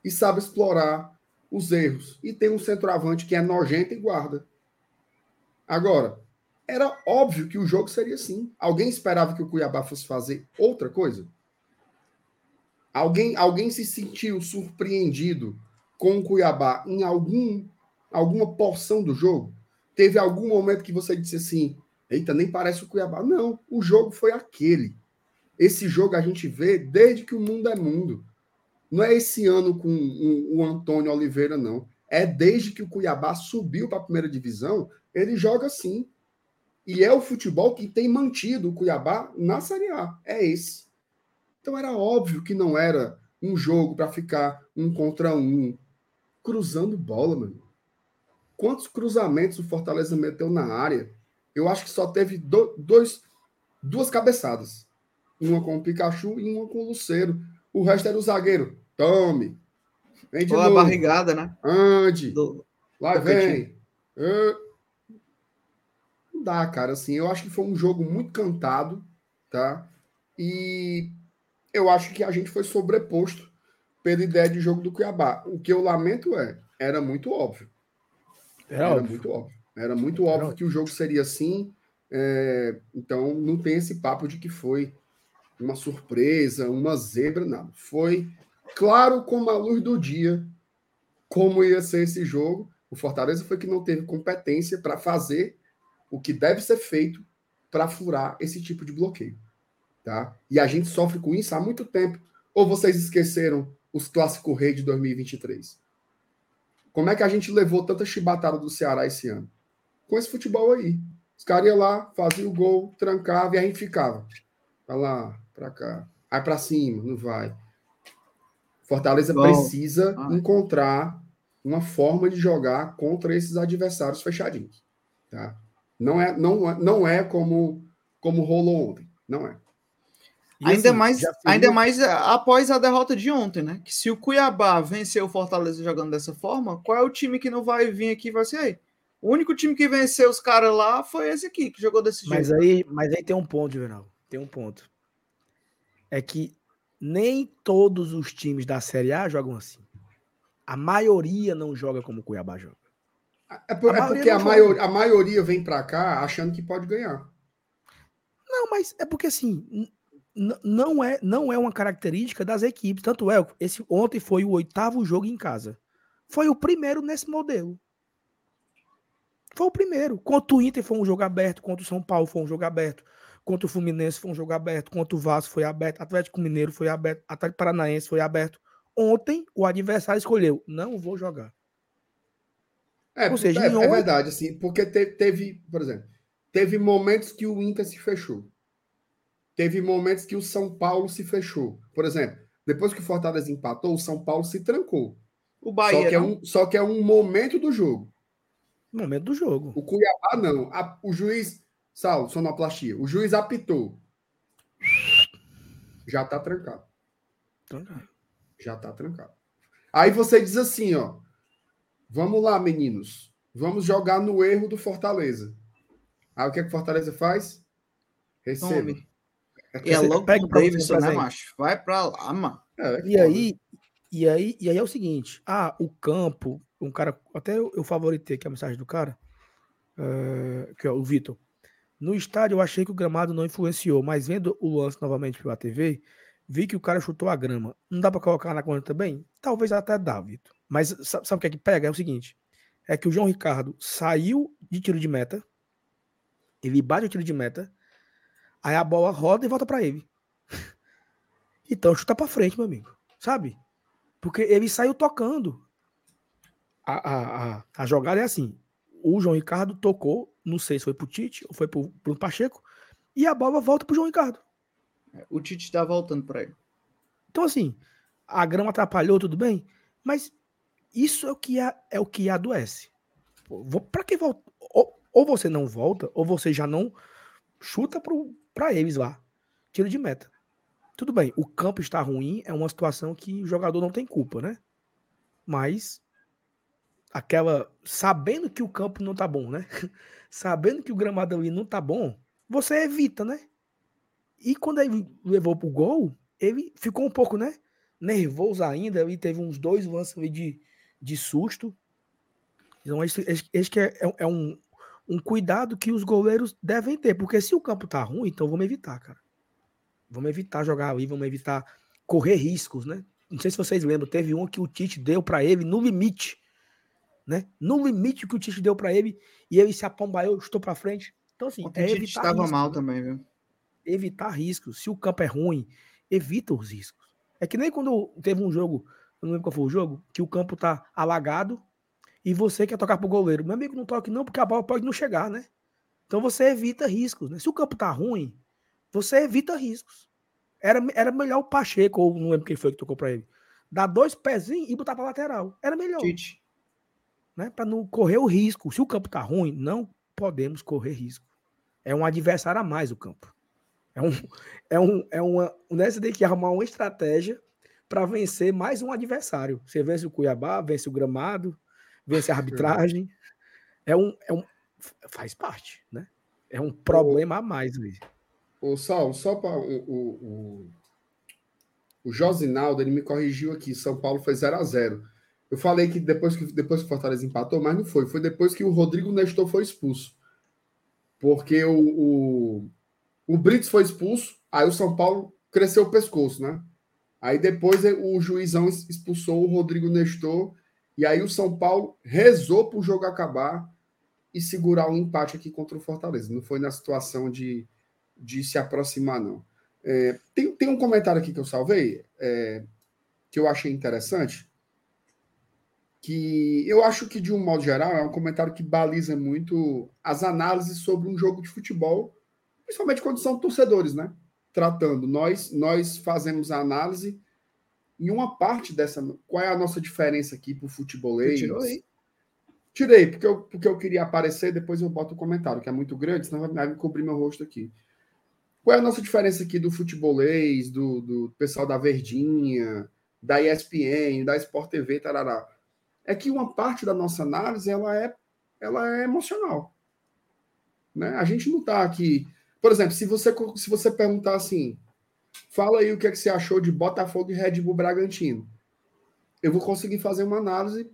E sabe explorar os erros. E tem um centroavante que é nojento e guarda. Agora, era óbvio que o jogo seria assim. Alguém esperava que o Cuiabá fosse fazer outra coisa? Alguém, alguém se sentiu surpreendido com o Cuiabá em algum, alguma porção do jogo? Teve algum momento que você disse assim: eita, nem parece o Cuiabá? Não, o jogo foi aquele. Esse jogo a gente vê desde que o mundo é mundo. Não é esse ano com o, Antônio Oliveira, não. É desde que o Cuiabá subiu para a primeira divisão, ele joga assim. E é o futebol que tem mantido o Cuiabá na Série A. É esse. Então era óbvio que não era um jogo para ficar um contra um, cruzando bola, mano. Quantos cruzamentos o Fortaleza meteu na área? Eu acho que só teve do, dois, duas cabeçadas. Uma com o Pikachu e uma com o Luceiro. O resto era o zagueiro. Tome. Vem de Ou novo. a barrigada, né? Ande. Do... Lá vem. Uh não dá, cara. Assim, eu acho que foi um jogo muito cantado, tá? E eu acho que a gente foi sobreposto pela ideia de jogo do Cuiabá. O que eu lamento é era muito óbvio. Era, Era óbvio. muito óbvio. Era muito óbvio que o jogo seria assim. é, então não tem esse papo de que foi uma surpresa, uma zebra, nada. Foi claro como a luz do dia como ia ser esse jogo. O Fortaleza foi que não teve competência para fazer o que deve ser feito para furar esse tipo de bloqueio. Tá? E a gente sofre com isso há muito tempo. Ou vocês esqueceram os clássicos rei de 2023? Como é que a gente levou tanta chibatada do Ceará esse ano? Com esse futebol aí. Os caras iam lá, faziam o gol, trancavam e a gente ficava. Pra lá, pra cá. Aí pra cima, não vai. Fortaleza Bom. precisa Ah. encontrar uma forma de jogar contra esses adversários fechadinhos. Tá? Não, é, não, não é como, como rolou ontem. Não é. E ainda assim, mais, seria- ainda mais eh, após a derrota de ontem, né? Que se o Cuiabá venceu o Fortaleza jogando dessa forma, qual é o time que não vai vir aqui e vai ser aí? O único time que venceu os caras lá foi esse aqui, que jogou desse Mas jeito. aí, mas aí tem um ponto, Juvenal. Tem um ponto. É que nem todos os times da Série A jogam assim. A maioria não joga como o Cuiabá joga. É, por- A é porque a, maior, a maioria vem para cá achando que pode ganhar. Não, mas é porque assim, não é, não é uma característica das equipes. Tanto é, esse ontem foi o oitavo jogo em casa. Foi o primeiro nesse modelo. Foi o primeiro. Contra o Inter foi um jogo aberto, contra o São Paulo foi um jogo aberto, contra o Fluminense foi um jogo aberto, contra o Vasco foi aberto, Atlético Mineiro foi aberto, Atlético Paranaense foi aberto. Ontem o adversário escolheu, não vou jogar. É, Ou seja, é, é oito- verdade, assim, porque te- teve, por exemplo, teve momentos que o Inter se fechou. Teve momentos que o São Paulo se fechou. Por exemplo, depois que o Fortaleza empatou, o São Paulo se trancou. O Só Bahia que, é um, só que é um momento do jogo. Momento do jogo. O Cuiabá não. A- o juiz, Saulo, sonoplastia, o juiz apitou. Já tá trancado. Cara, Já tá trancado. Aí você diz assim, ó. Vamos lá, meninos. Vamos jogar no erro do Fortaleza. Aí o que, é que o Fortaleza faz? Receba. Tome. É Você logo pega o Davidson, né, macho? Vai pra lá, mano. É, é E aí, e aí, e aí é o seguinte: ah, o campo, um cara, até eu, eu favoritei aqui a mensagem do cara, eh, que é o Vitor. No estádio eu achei que o gramado não influenciou, mas vendo o lance novamente pela TV, vi que o cara chutou a grama. Não dá pra colocar na conta também? Talvez até dá, Vitor. Mas sa- sabe o que é que pega? É o seguinte: é que o João Ricardo saiu de tiro de meta, ele bate o tiro de meta, aí a bola roda e volta pra ele. Então chuta pra frente, meu amigo. Sabe? Porque ele saiu tocando. A, a, a, jogada é assim. O João Ricardo tocou, não sei se foi pro Tite ou foi pro Bruno Pacheco, e a bola volta pro João Ricardo. O Tite tá voltando pra ele. Então, assim, a grama atrapalhou, tudo bem, mas isso é o que, a- é o que adoece. Pra que volta? Ou, ou você não volta, ou você já não chuta pro, pra eles lá. Tiro de meta. Tudo bem, o campo está ruim, é uma situação que o jogador não tem culpa, né? Mas aquela. Sabendo que o campo não tá bom, né? Sabendo que o gramado ali não tá bom, você evita, né? E quando ele levou pro gol, ele ficou um pouco, né? Nervoso ainda, ele teve uns dois lances ali de, de susto. Então, esse, esse, é, é- é um, um cuidado que os goleiros devem ter, porque se o campo tá ruim, então vamos evitar, cara. Vamos evitar jogar ali, vamos evitar correr riscos, né? Não sei se vocês lembram, teve um que o Tite deu para ele no limite, né? No limite que o Tite deu para ele e ele se apombaiou, chutou para frente. Então assim, é o Tite evitar estava riscos, mal né? também, viu? evitar riscos. Se o campo é ruim, evita os riscos. É que nem quando teve um jogo, eu não lembro qual foi o jogo, que o campo tá alagado e você quer tocar pro goleiro. Meu amigo, não toque não, porque a bola pode não chegar, né? Então você evita riscos, né? Se o campo tá ruim, você evita riscos. Era, era melhor o Pacheco, ou não lembro quem foi que tocou pra ele, dar dois pezinhos e botar pra lateral. Era melhor Tite. Né? Para não correr o risco. Se o campo tá ruim, não podemos correr risco. É um adversário a mais o campo. É um é um é uma, né, você tem que arrumar uma estratégia para vencer mais um adversário. Você vence o Cuiabá, vence o gramado, vence a arbitragem. É um é um faz parte, né? É um problema a mais ali. Ô, Saulo, só para o, o, o, o Josinaldo, ele me corrigiu aqui. São Paulo foi 0 a 0 Eu falei que depois que depois que o Fortaleza empatou, mas não foi. Foi depois que o Rodrigo Nestor foi expulso. Porque o, o, o Brits foi expulso, aí o São Paulo cresceu o pescoço, né? Aí depois o juizão expulsou o Rodrigo Nestor, e aí o São Paulo rezou para o jogo acabar e segurar um empate aqui contra o Fortaleza. Não foi na situação de, de se aproximar, não. É, tem, tem um comentário aqui que eu salvei, é, que eu achei interessante, que eu acho que, de um modo geral, é um comentário que baliza muito as análises sobre um jogo de futebol, principalmente quando são torcedores, né? Tratando. Nós, nós fazemos a análise e uma parte dessa. Qual é a nossa diferença aqui para o futebolês? Tirou aí? Tirei, porque eu, porque eu queria aparecer, depois eu boto o comentário, que é muito grande, senão vai me cobrir meu rosto aqui. Qual é a nossa diferença aqui do futebolês, do, do pessoal da Verdinha, da ESPN, da Sport TV, tarará? É que uma parte da nossa análise ela é, ela é emocional. Né? A gente não está aqui. Por exemplo, se você, se você perguntar assim, fala aí o que, é que você achou de Botafogo e Red Bull Bragantino. Eu vou conseguir fazer uma análise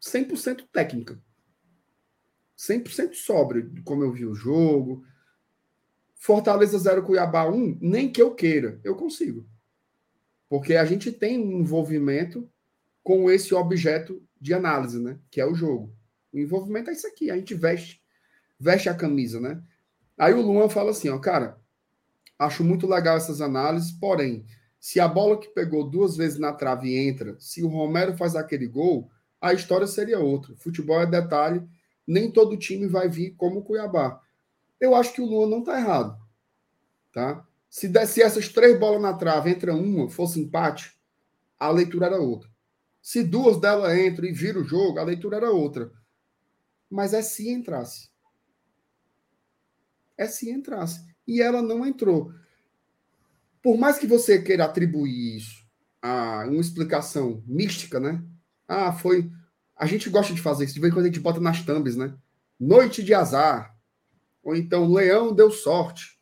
100% técnica. 100% sóbrio de como eu vi o jogo, Fortaleza 0 Cuiabá 1, nem que eu queira, eu consigo. Porque a gente tem um envolvimento com esse objeto de análise, né? Que é o jogo. O envolvimento é isso aqui, a gente veste, veste a camisa, né? Aí o Luan fala assim, ó, cara, acho muito legal essas análises, porém, se a bola que pegou duas vezes na trave entra, se o Romero faz aquele gol, a história seria outra. Futebol é detalhe, nem todo time vai vir como o Cuiabá. Eu acho que o Luan não está errado. Tá? Se desse essas três bolas na trave, entra uma, fosse empate, a leitura era outra. Se duas delas entram e vira o jogo, a leitura era outra. Mas é se entrasse. É se entrasse. E ela não entrou. Por mais que você queira atribuir isso a uma explicação mística, né? Ah, foi. A gente gosta de fazer isso. De vez em quando a gente bota nas thumbs, né? Noite de azar. Ou então, leão deu sorte.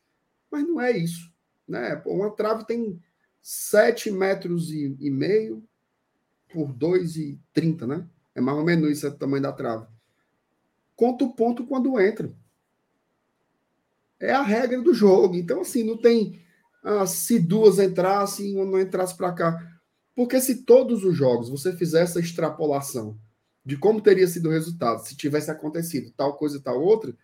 Mas não é isso. Né? Uma trave tem 7 metros e, e meio por 2,30, né? É mais ou menos isso é o tamanho da trave. Conta o ponto quando entra. É a regra do jogo. Então, assim, não tem ah, se duas entrassem, uma não entrasse para cá. Porque se todos os jogos você fizer essa extrapolação de como teria sido o resultado se tivesse acontecido tal coisa e tal outra,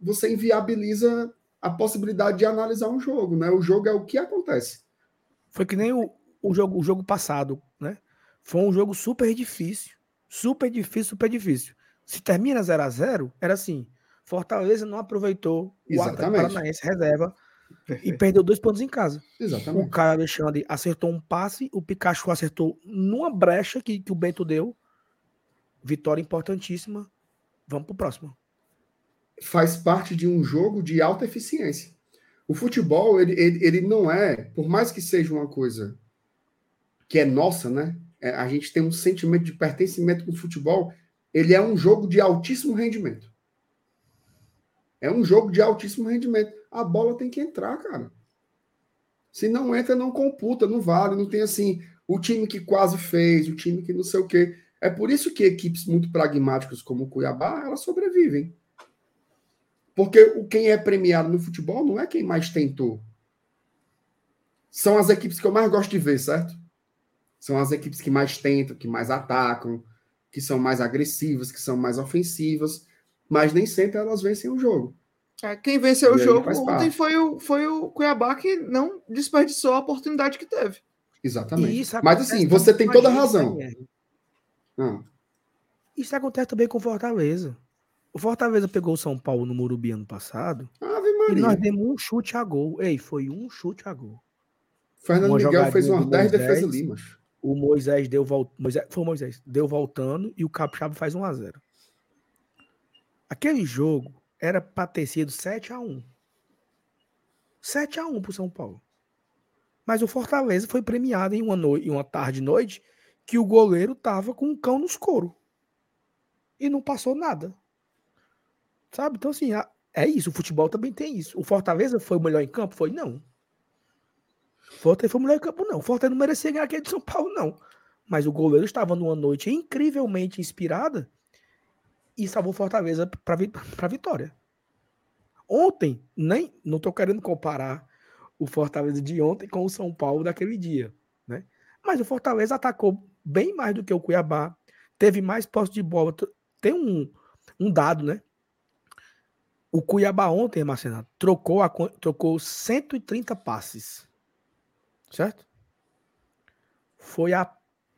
você inviabiliza a possibilidade de analisar um jogo, né? O jogo é o que acontece. Foi que nem o, o, jogo, o jogo passado? Foi um jogo super difícil. Super difícil, super difícil. Se termina 0 a 0 era assim. Fortaleza não aproveitou Exatamente. o Paranaense reserva Perfeito. e perdeu dois pontos em casa. Exatamente. O cara Alexandre acertou um passe, o Pikachu acertou numa brecha que, que o Bento deu. Vitória importantíssima. Vamos pro próximo faz parte de um jogo de alta eficiência. O futebol, ele, ele, ele não é, por mais que seja uma coisa que é nossa, né? É, a gente tem um sentimento de pertencimento com o futebol, ele é um jogo de altíssimo rendimento. É um jogo de altíssimo rendimento. A bola tem que entrar, cara. Se não entra, não computa, não vale, não tem assim, o time que quase fez, o time que não sei o quê. É por isso que equipes muito pragmáticas como o Cuiabá, elas sobrevivem. Porque o quem é premiado no futebol não é quem mais tentou. São as equipes que eu mais gosto de ver, certo? São as equipes que mais tentam, que mais atacam, que são mais agressivas, que são mais ofensivas, mas nem sempre elas vencem o jogo. É, quem venceu e o jogo ontem foi o, foi o Cuiabá que não desperdiçou a oportunidade que teve. Exatamente. Mas assim, você tem toda a razão. Ah. Isso acontece também com Fortaleza. O Fortaleza pegou o São Paulo no Murubi ano passado. E nós demos um chute a gol. Ei, foi um chute a gol. Fernando uma Miguel fez uma 10 defesa Limas. O Moisés deu Moisés, foi Moisés, deu voltando e o Capixaba faz 1 a 0. Aquele jogo era para ter sido 7 a 1. 7 a 1 pro São Paulo. Mas o Fortaleza foi premiado em uma noite, em uma tarde noite que o goleiro tava com um cão nos couro. E não passou nada. Sabe? Então, assim, é isso. O futebol também tem isso. O Fortaleza foi o melhor em campo? Foi não. Fortaleza foi o melhor em campo, não. Fortaleza não merecia ganhar aquele de São Paulo, não. mas o goleiro estava numa noite incrivelmente inspirada e salvou Fortaleza para a vitória. Ontem, nem não estou querendo comparar o Fortaleza de ontem com o São Paulo daquele dia, né? Mas o Fortaleza atacou bem mais do que o Cuiabá, teve mais posse de bola. Tem um, um dado, né? O Cuiabá ontem, Marcelo, trocou, a, trocou 130 passes. Certo? Foi a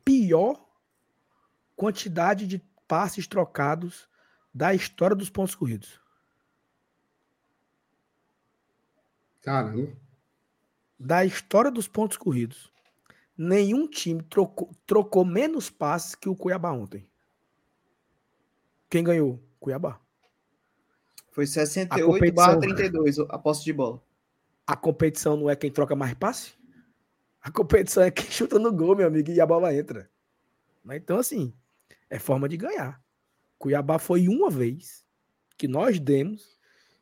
pior quantidade de passes trocados da história dos pontos corridos. Caramba. Da história dos pontos corridos. Nenhum time trocou, trocou menos passes que o Cuiabá ontem. Quem ganhou? Cuiabá. Foi 68 barra 32 a posse de bola. A competição não é quem troca mais passe? A competição é quem chuta no gol, meu amigo, e a bola entra. Então, assim, é forma de ganhar. Cuiabá foi uma vez que nós demos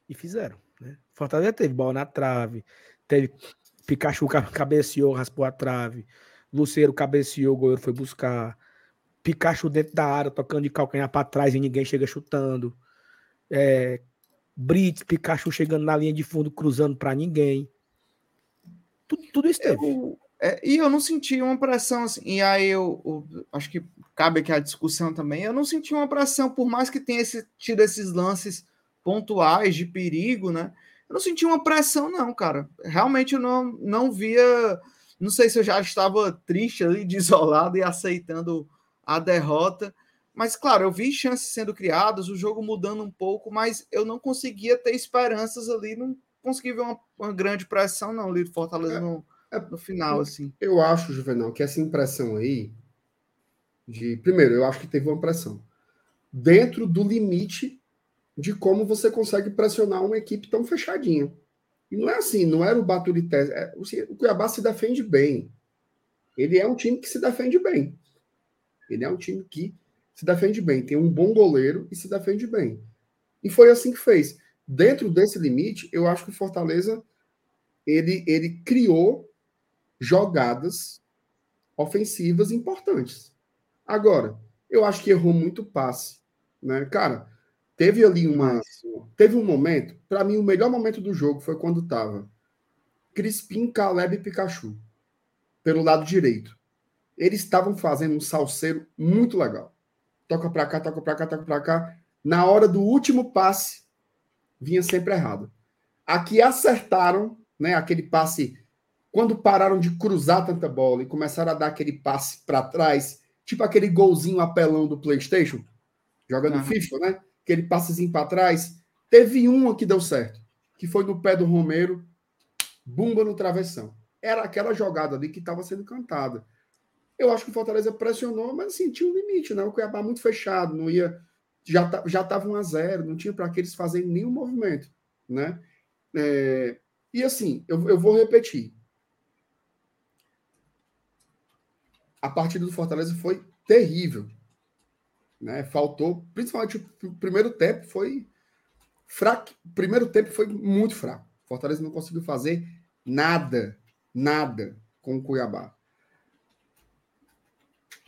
e fizeram. Né? Fortaleza teve bola na trave, teve Pikachu cabeceou, raspou a trave, Luceiro cabeceou, o goleiro foi buscar. Pikachu dentro da área, tocando de calcanhar para trás e ninguém chega chutando. É, Brits, Pikachu chegando na linha de fundo, cruzando para ninguém. Tudo, tudo isso teve. Eu, é, e eu não senti uma pressão assim. E aí eu, eu, acho que cabe aqui a discussão também. Eu não senti uma pressão, por mais que tenha esse, tido esses lances pontuais de perigo, né? Eu não senti uma pressão, não, cara. Realmente eu não, não via. Não sei se eu já estava triste ali, desolado e aceitando a derrota. Mas, claro, eu vi chances sendo criadas, o jogo mudando um pouco, mas eu não conseguia ter esperanças ali, não consegui ver uma, uma grande pressão, não, ali do Fortaleza é, no, é, no final, assim. Eu acho, Juvenal, que essa impressão aí, de. Primeiro, eu acho que teve uma pressão. Dentro do limite de como você consegue pressionar uma equipe tão fechadinha. E não é assim, não era o Baturité. É, o Cuiabá se defende bem. Ele é um time que se defende bem. Ele é um time que se defende bem, tem um bom goleiro e se defende bem. E foi assim que fez. Dentro desse limite, eu acho que o Fortaleza ele, ele criou jogadas ofensivas importantes. Agora, eu acho que errou muito passe, né? Cara, Teve ali uma. Teve um momento, para mim, o melhor momento do jogo foi quando tava Crispim, Caleb e Pikachu, pelo lado direito. Eles estavam fazendo um salseiro muito legal. Toca para cá, toca para cá, toca para cá. Na hora do último passe, vinha sempre errado. Aqui acertaram, né, aquele passe quando pararam de cruzar tanta bola e começaram a dar aquele passe para trás, tipo aquele golzinho apelão do PlayStation, jogando uhum. FIFA, né? aquele passezinho para trás. Teve uma que deu certo, que foi no pé do Romero, bumba no travessão. Era aquela jogada ali que estava sendo cantada. Eu acho que o Fortaleza pressionou, mas assim, tinha um limite, né? O Cuiabá muito fechado, não ia. Já, já estava 1 a 0 não tinha para que eles fazerem nenhum movimento, né? É, e assim, eu, eu vou repetir. A partida do Fortaleza foi terrível. Né? Faltou, principalmente o primeiro tempo foi fraco. O primeiro tempo foi muito fraco. Fortaleza não conseguiu fazer nada, nada com o Cuiabá.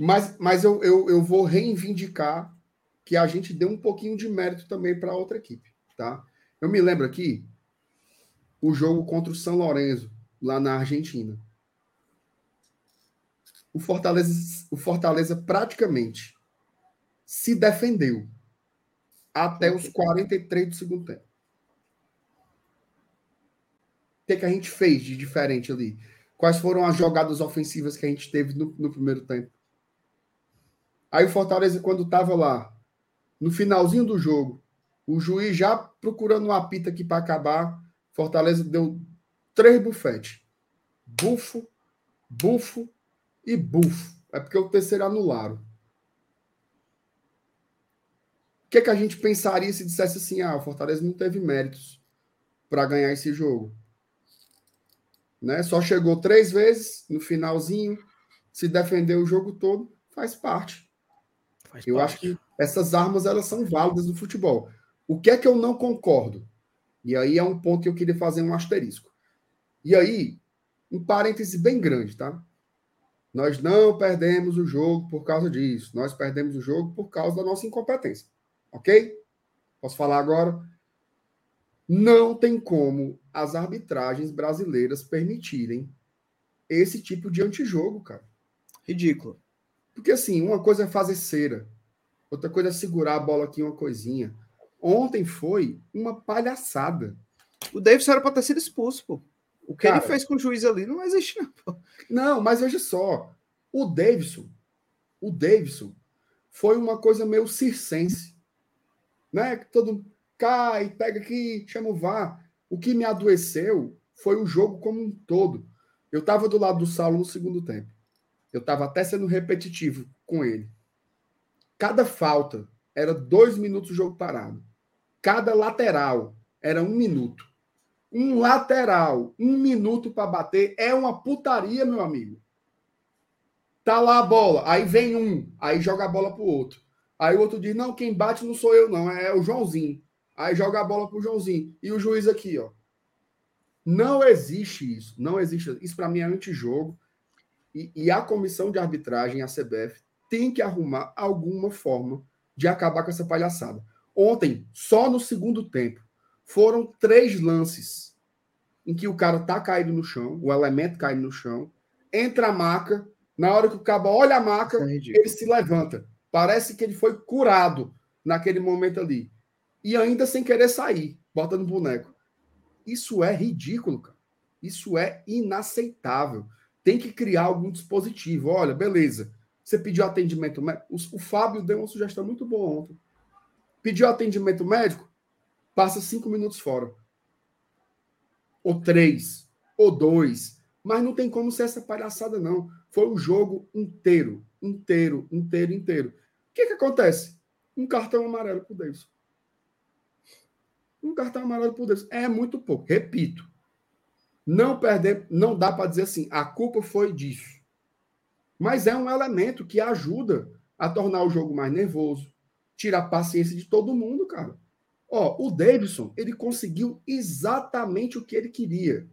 Mas, mas eu, eu, eu vou reivindicar que a gente deu um pouquinho de mérito também para outra equipe, tá? Eu me lembro aqui o jogo contra o São Lourenço, lá na Argentina. O Fortaleza, o Fortaleza praticamente se defendeu até os 43 do segundo tempo. O que, que a gente fez de diferente ali? Quais foram as jogadas ofensivas que a gente teve no, no primeiro tempo? Aí o Fortaleza, quando estava lá, no finalzinho do jogo, o juiz já procurando uma apita aqui para acabar, Fortaleza deu três bufetes. Bufo, bufo e bufo. É porque o terceiro anularam. O que, é que a gente pensaria se dissesse assim: ah, o Fortaleza não teve méritos para ganhar esse jogo? Né? Só chegou três vezes no finalzinho, se defendeu o jogo todo, faz parte. Faz eu parte. acho que essas armas elas são válidas no futebol. O que é que eu não concordo? E aí é um ponto que eu queria fazer um asterisco. E aí, um parêntese bem grande, tá? Nós não perdemos o jogo por causa disso. Nós perdemos o jogo por causa da nossa incompetência. Ok? Posso falar agora? Não tem como as arbitragens brasileiras permitirem esse tipo de antijogo, cara. Ridículo. Porque assim, uma coisa é fazer cera, outra coisa é segurar a bola aqui uma coisinha. Ontem foi uma palhaçada. O Davidson era para ter sido expulso, pô. O que Cara, ele fez com o juiz ali não existe, não. Não, mas veja só. O Davidson, o Davidson foi uma coisa meio circense. Né? Que todo mundo cai, pega aqui, chama o VAR. O que me adoeceu foi o jogo como um todo. Eu estava do lado do Saulo no segundo tempo. Eu estava até sendo repetitivo com ele. Cada falta era dois minutos o jogo parado. Cada lateral era um minuto. Um lateral, um minuto para bater é uma putaria, meu amigo. Tá lá a bola, aí vem um, aí joga a bola pro outro. Aí o outro diz: Não, quem bate não sou eu, não, é o Joãozinho. Aí joga a bola pro Joãozinho. E o juiz aqui, ó. Não existe isso. Não existe. Isso para mim é antijogo. E, e a comissão de arbitragem, a CBF, tem que arrumar alguma forma de acabar com essa palhaçada. Ontem, só no segundo tempo, foram três lances em que o cara tá caído no chão, o elemento caído no chão, entra a maca, na hora que o cabo olha a maca, é ele se levanta. Parece que ele foi curado naquele momento ali. E ainda sem querer sair, bota no boneco. Isso é ridículo, cara. Isso é inaceitável. Tem que criar algum dispositivo. Olha, beleza. Você pediu atendimento médico. O Fábio deu uma sugestão muito boa ontem. Pediu atendimento médico, passa cinco minutos fora. Ou três, ou dois. Mas não tem como ser essa palhaçada, não. Foi o jogo inteiro, inteiro, inteiro, inteiro. O que, que acontece? Um cartão amarelo pro Davidson. Um cartão amarelo pro Davidson. É muito pouco. Repito. Não perder, não dá para dizer assim, a culpa foi disso. Mas é um elemento que ajuda a tornar o jogo mais nervoso, tirar a paciência de todo mundo, cara. Ó, o Davidson, ele conseguiu exatamente o que ele queria.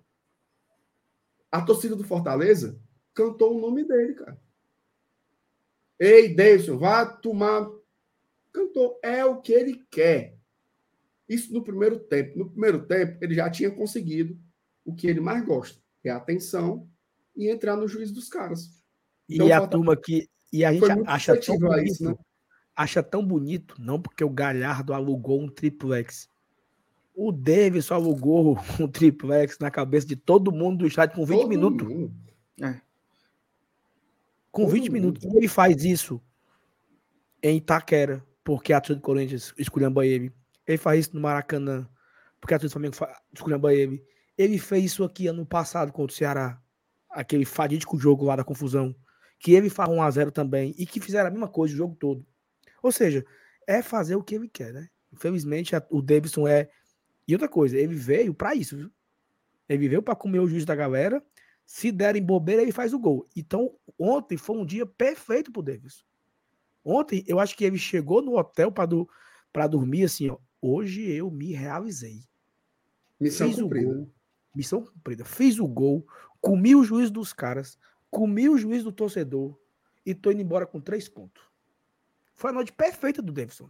A torcida do Fortaleza cantou o nome dele, cara. Ei, Davidson, vá tomar. Cantou. É o que ele quer. Isso no primeiro tempo. No primeiro tempo, ele já tinha conseguido o que ele mais gosta, que é a atenção e entrar no juiz dos caras. E Então, a falta- turma que. E a gente acha tão bonito, isso, né? Acha tão bonito, não porque o Galhardo alugou um triplex. O Davidson alugou um triplex na cabeça de todo mundo do estádio com 20 Todo minutos. mundo. Com todo 20 mundo. minutos. E ele faz isso em Itaquera, porque a torcida do Corinthians esculhamba ele. Ele faz isso no Maracanã, porque a torcida do Flamengo esculhamba ele. Ele fez isso aqui ano passado contra o Ceará. Aquele fadídico jogo lá da confusão. Que ele faz 1x0 também. E que fizeram a mesma coisa o jogo todo. Ou seja, é fazer o que ele quer, né? Infelizmente, a- o Davidson é. E outra coisa, ele veio pra isso, viu? Ele veio pra comer o juiz da galera. Se derem bobeira, ele faz o gol. Então, ontem foi um dia perfeito pro Davidson. Ontem, eu acho que ele chegou no hotel pra, do, pra dormir assim, ó. Hoje eu me realizei. Missão Fiz cumprida. gol. Missão cumprida. Fiz o gol, comi o juiz dos caras, comi o juiz do torcedor e tô indo embora com três pontos. Foi a noite perfeita do Davidson.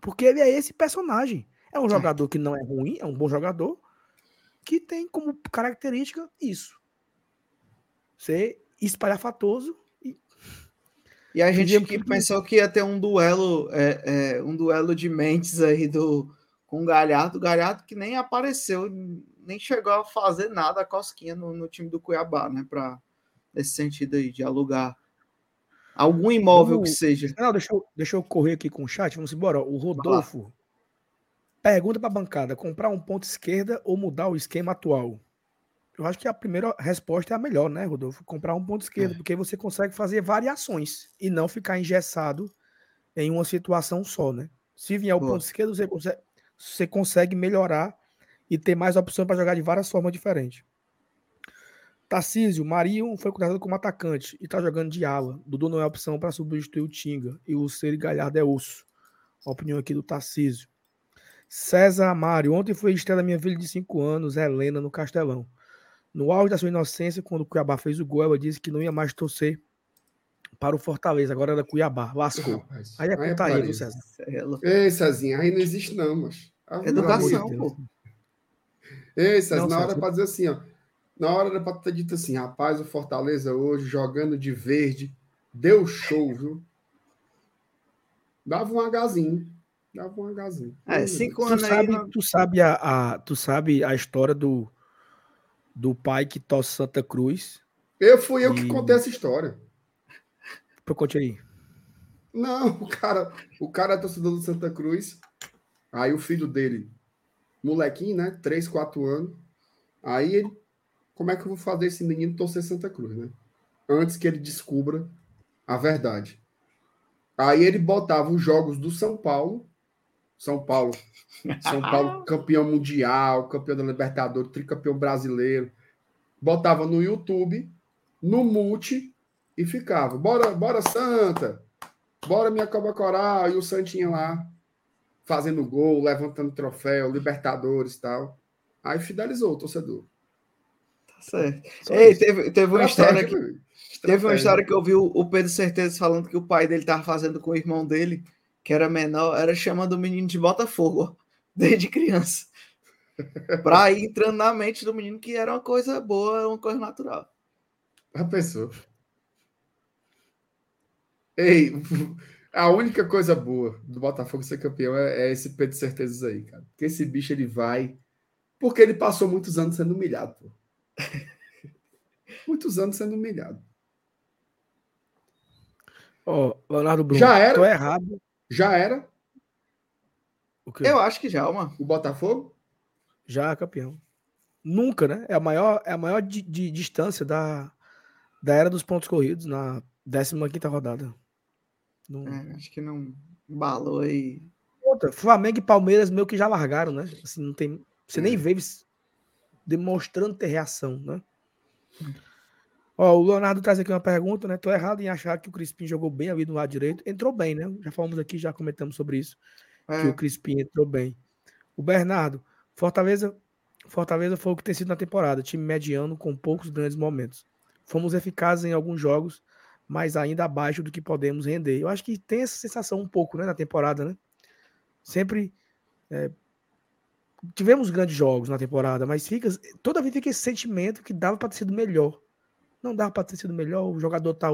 Porque ele é esse personagem. É um jogador que não é ruim, é um bom jogador, que tem como característica isso. Ser espalhafatoso e E a gente que pensou que ia ter um duelo, é, é, um duelo de mentes aí do com o Galhardo, o Galhardo que nem apareceu, nem chegou a fazer nada a cosquinha no, no time do Cuiabá, né? Para nesse sentido aí de alugar algum imóvel que Vamos- seja. Não, deixa eu, deixa eu correr aqui com o chat. Vamos embora. O Rodolfo pergunta para a bancada: comprar um ponto esquerda ou mudar o esquema atual? Eu acho que a primeira resposta é a melhor, né, Rodolfo? Comprar um ponto esquerdo, É. porque você consegue fazer variações e não ficar engessado em uma situação só, né? Se vier o Boa. ponto esquerdo, você consegue, você consegue melhorar e ter mais opção para jogar de várias formas diferentes. Tarcísio, Marinho foi contratado como atacante e tá jogando de ala. Dudu não é opção para substituir o Tinga. E o Ciro Galhardo é osso. A opinião aqui do Tarcísio. César Mário, ontem foi a estreia da minha filha de 5 anos, Helena, no Castelão. No auge da sua inocência, quando o Cuiabá fez o gol, ela disse que não ia mais torcer para o Fortaleza, agora era Cuiabá, lascou. Rapaz, Aí é putaria, viu, putaria. César? Ei, Cezinha, aí não existe não, mas. Educação, pô. Ei, César, Não, na hora César. para dizer assim, ó. Na hora era para ter dito assim, rapaz, o Fortaleza hoje jogando de verde, deu show, viu? Dava um Hzinho. Dava um Hzinho. É, cinco Tu anos aí. sabe, não- tu sabe a, a- tu sabe a história do, do pai que torce Santa Cruz? Eu fui eu que E- contei essa história. Conte aí. Não, o cara, o cara é torcedor do Santa Cruz. Aí o filho dele, molequinho, né? 3, 4 anos. Aí ele, como é que eu vou fazer esse menino torcer Santa Cruz, né? Antes que ele descubra a verdade. Aí ele botava os jogos do São Paulo. São Paulo. São Paulo campeão mundial, campeão da Libertadores, tricampeão brasileiro. Botava no YouTube, no multi e ficava. Bora, bora Santa. Bora minha Copa Coral e o Santinha lá fazendo gol, levantando troféu, Libertadores e tal. Aí fidelizou o torcedor. Tá certo. Só Ei, isso. teve, teve uma história que. Teve uma história que eu vi o Pedro Certeza falando que o pai dele tava fazendo com o irmão dele, que era menor, era chamando o menino de Botafogo, desde criança. pra ir entrando na mente do menino que era uma coisa boa, uma coisa natural. Já pensou? Ei, a única coisa boa do Botafogo ser campeão é, é esse Pedro Certezas aí, cara. Porque esse bicho ele vai. Porque ele passou muitos anos sendo humilhado, pô. muitos anos sendo humilhado. Ó, Leonardo Bruno, Já era? tô errado. Já era? Eu acho que já, mano. o Botafogo? Já é campeão. Nunca, né? É a maior, é a maior di- de, distância da, da era dos pontos corridos na 15ª rodada. Não- É, acho que não embalou aí. Outra, Flamengo e Palmeiras meio que já largaram, né? Assim, não tem, você nem vê demonstrando ter reação, né? Ó, o Leonardo traz aqui uma pergunta, né? Tô errado em achar que o Crispim jogou bem ali no lado direito. Entrou bem, né? Já falamos aqui, já comentamos sobre isso, que É, o Crispim entrou bem. O Bernardo, Fortaleza, Fortaleza foi o que tem sido na temporada, time mediano com poucos grandes momentos. Fomos eficazes em alguns jogos, mas ainda abaixo do que podemos render. Eu acho que tem essa sensação um pouco, né, na temporada, né? Sempre é, tivemos grandes jogos na temporada, mas fica toda vez fica esse sentimento que dava para ter sido melhor. Não dava para ter sido melhor, o jogador tá,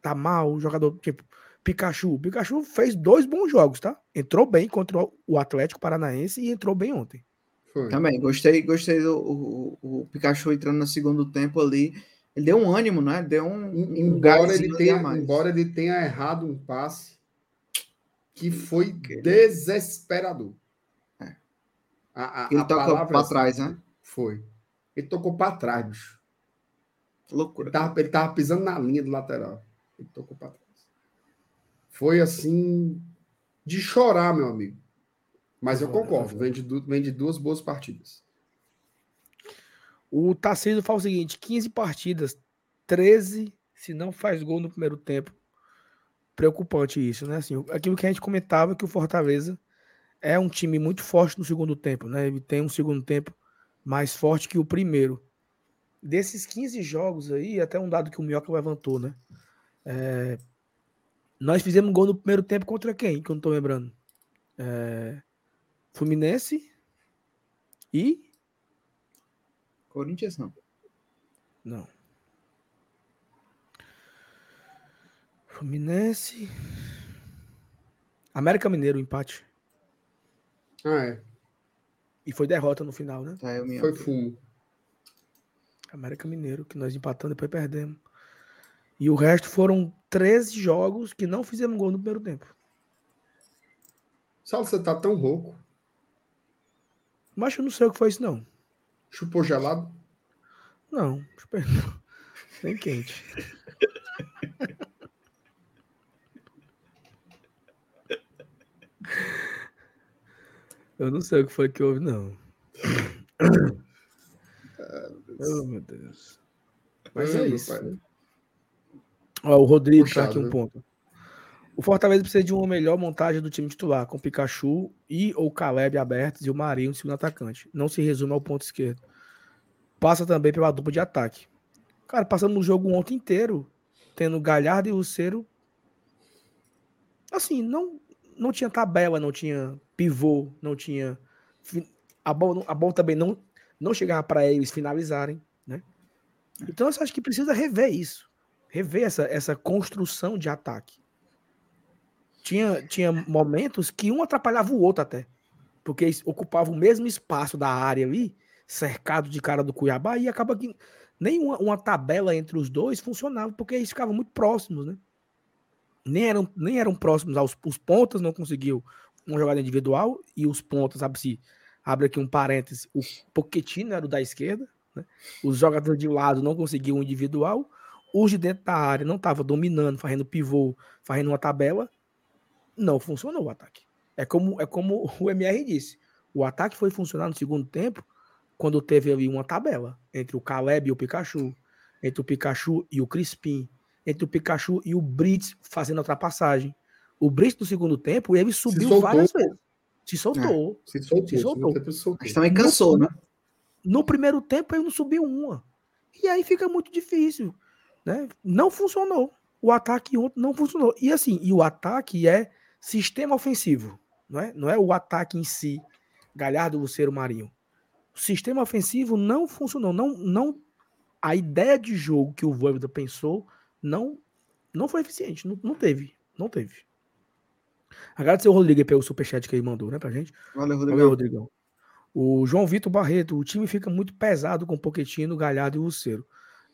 tá mal, o jogador tipo Pikachu. Pikachu fez dois bons jogos, tá? Entrou bem contra o- Atlético Paranaense e entrou bem ontem. Foi. Também, gostei, gostei do o, o- Pikachu entrando no segundo tempo ali. Ele deu um ânimo, né? Deu um, Embora ele, tenha, embora ele tenha errado um passe que foi desesperador. É. A, a, Ele a toca palavra pra trás, né? Foi. Ele tocou para trás, bicho. Ele Loucura. tava, ele tava pisando na linha do lateral. Ele tocou para trás. Foi assim de chorar, meu amigo. Mas eu concordo, vem de, vem de duas boas partidas. O Tarcísio fala o seguinte: 15 partidas, 13 se não faz gol no primeiro tempo. Preocupante isso, né? Assim, aquilo que a gente comentava que o Fortaleza é um time muito forte no segundo tempo, né? Ele tem um segundo tempo mais forte que o primeiro. Desses 15 jogos aí, até um dado que o Minhoca levantou, né? É, nós fizemos gol no primeiro tempo contra quem? Que eu não tô lembrando. É, Fluminense e Corinthians não. Não. Fluminense. América Mineiro, empate. Ah, é. E foi derrota no final, né? Tá, eu me Foi fumo. América Mineiro, que nós empatamos, depois perdemos. E o resto foram 13 jogos que não fizemos gol no primeiro tempo. Saulo, você tá tão rouco. Mas eu não sei o que foi isso, não. Chupou gelado? Não, super- nem quente. Eu não sei o que foi que houve, não. Oh, meu Deus. Mas Ah, é meu isso. pai. Ó, o Rodrigo tá Puxado, aqui um né? ponto. O Fortaleza precisa de uma melhor montagem do time titular, com Pikachu e ou Caleb abertos e o Marinho, segundo atacante. Não se resume ao ponto esquerdo. Passa também pela dupla de ataque. Cara, passando no jogo ontem inteiro, tendo Galhardo e Lucero. Assim, não, não tinha tabela, não tinha pivô, não tinha. A bola, a bola também não, não chegava para eles finalizarem. Né? Então eu acho que precisa rever isso. Rever essa, essa construção de ataque. Tinha, tinha momentos que um atrapalhava o outro até. Porque eles ocupavam o mesmo espaço da área ali, cercado de cara do Cuiabá, e acaba que nem uma, uma, tabela entre os dois funcionava, porque eles ficavam muito próximos, né? Nem eram, nem eram próximos aos os pontas, não conseguiu uma jogada individual, e os pontas, abre-se, abre aqui um parêntese, o Pochettino era o da esquerda, né? os jogadores de lado não conseguiam um individual, os de dentro da área não estavam dominando, fazendo pivô, fazendo uma tabela, não funcionou o ataque. É como, é como o MR disse, o ataque foi funcionar no segundo tempo, quando teve ali uma tabela entre o Caleb e o Pikachu, entre o Pikachu e o Crispim, entre o Pikachu e o Brits fazendo a ultrapassagem. O Brits no segundo tempo, ele subiu várias vezes. Se soltou. É, se soltou. Se soltou. soltou. Mas também cansou, no, né? No primeiro tempo ele não subiu uma. E aí fica muito difícil. Né? Não funcionou. O ataque ontem não funcionou. E assim, e o ataque é sistema ofensivo. Não é, não é o ataque em si. Galhardo, Luceiro, Marinho o sistema ofensivo não funcionou. Não, não, a ideia de jogo que o Voivoda pensou não, não foi eficiente. Não, não teve. Não teve. Agradecer o Rodrigo pelo superchat que ele mandou, né, pra gente. Valeu, Rodrigo. Valeu, Rodrigão. O João Vitor Barreto, o time fica muito pesado com Poquetino, Galhardo e Luceiro.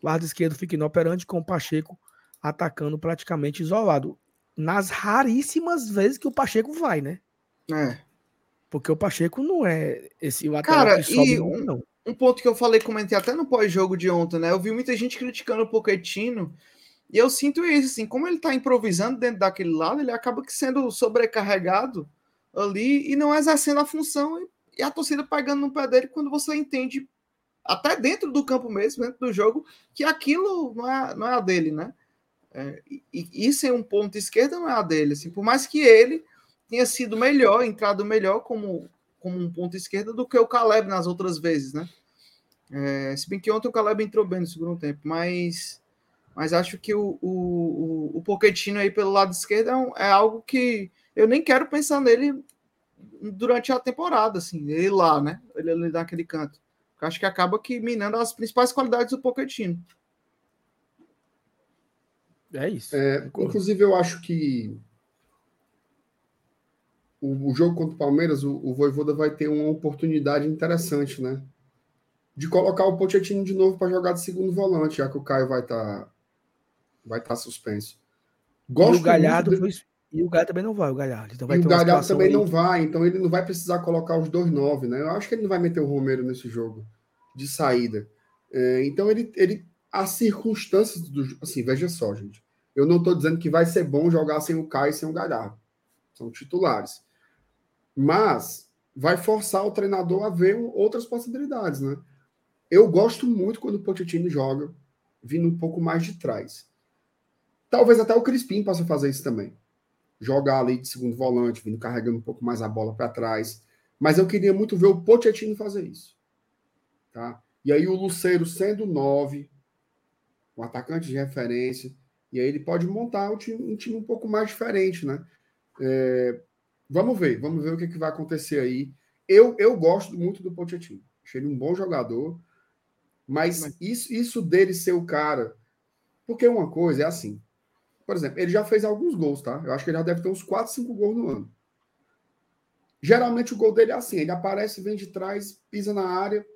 Lado esquerdo fica inoperante com o Pacheco atacando praticamente isolado. Nas raríssimas vezes que o Pacheco vai, né? É. Porque o Pacheco não é esse lateral Cara, que sobe e um, não. um ponto que eu falei, comentei até no pós-jogo de ontem, né? Eu vi muita gente criticando o Pochettino e eu sinto isso, assim, como ele tá improvisando dentro daquele lado, ele acaba sendo sobrecarregado ali e não exercendo a função e, e a torcida pegando no pé dele quando você entende, até dentro do campo mesmo, dentro do jogo, que aquilo não é, não é a dele, né? É, e, e é um ponto esquerda não é a dele, assim, por mais que ele tinha sido melhor, entrado melhor como, como um ponto esquerda do que o Caleb nas outras vezes, né? É, se bem que ontem o Caleb entrou bem no segundo tempo, mas, mas acho que o, o, o, o Pochettino aí pelo lado esquerdo é, um, é, algo que eu nem quero pensar nele durante a temporada, assim, ele lá, né? Ele ali naquele canto. Eu acho que acaba que minando as principais qualidades do Pochettino. É isso. É, inclusive, eu acho que o, o jogo contra o Palmeiras, o, o Voivoda vai ter uma oportunidade interessante, né? De colocar o Pochettino de novo para jogar de segundo volante, já que o Caio vai estar tá, vai tá suspenso. Gosto e o Galhardo de... foi... E o Galhardo também não vai, o Galhardo. Então vai e o Galhardo também aí... não vai, então ele não vai precisar colocar os dois nove, né? Eu acho que ele não vai meter o Romero nesse jogo de saída. É, então ele, ele. As circunstâncias do. Assim, veja só, gente. Eu não estou dizendo que vai ser bom jogar sem o Caio e sem o Galhardo. São titulares. Mas vai forçar o treinador a ver outras possibilidades, né? Eu gosto muito quando o Pochettino joga vindo um pouco mais de trás. Talvez até o Crispim possa fazer isso também. Jogar ali de segundo volante, vindo carregando um pouco mais a bola para trás. Mas eu queria muito ver o Pochettino fazer isso. Tá? E aí o Luceiro sendo nove, um atacante de referência, e aí ele pode montar um time um, time um pouco mais diferente, né? É, Vamos ver, vamos ver o que, que vai acontecer aí. Eu, eu gosto muito do Pochettino. Achei ele um bom jogador, mas, isso, isso dele ser o cara. Porque uma coisa é assim. Por exemplo, ele já fez alguns gols, tá? Eu acho que ele já deve ter uns 4, 5 gols no ano. Geralmente o gol dele é assim: ele aparece, vem de trás, pisa na área,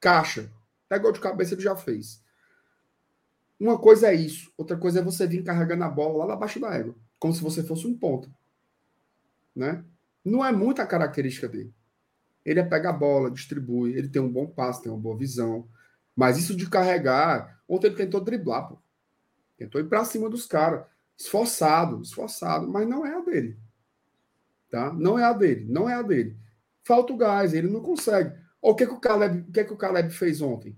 caixa. Até gol de cabeça ele já fez. Uma coisa é isso, outra coisa é você vir carregando a bola lá abaixo da égua, como se você fosse um ponto né? Não é muita característica dele. Ele é pega a bola, distribui, ele tem um bom passe, tem uma boa visão. Mas isso de carregar, ontem ele tentou driblar, pô. Tentou ir para cima dos caras, esforçado, esforçado, mas não é a dele. Tá? Não é a dele, não é a dele. Falta o gás, ele não consegue. o que que o Caleb, o que que o Caleb fez ontem?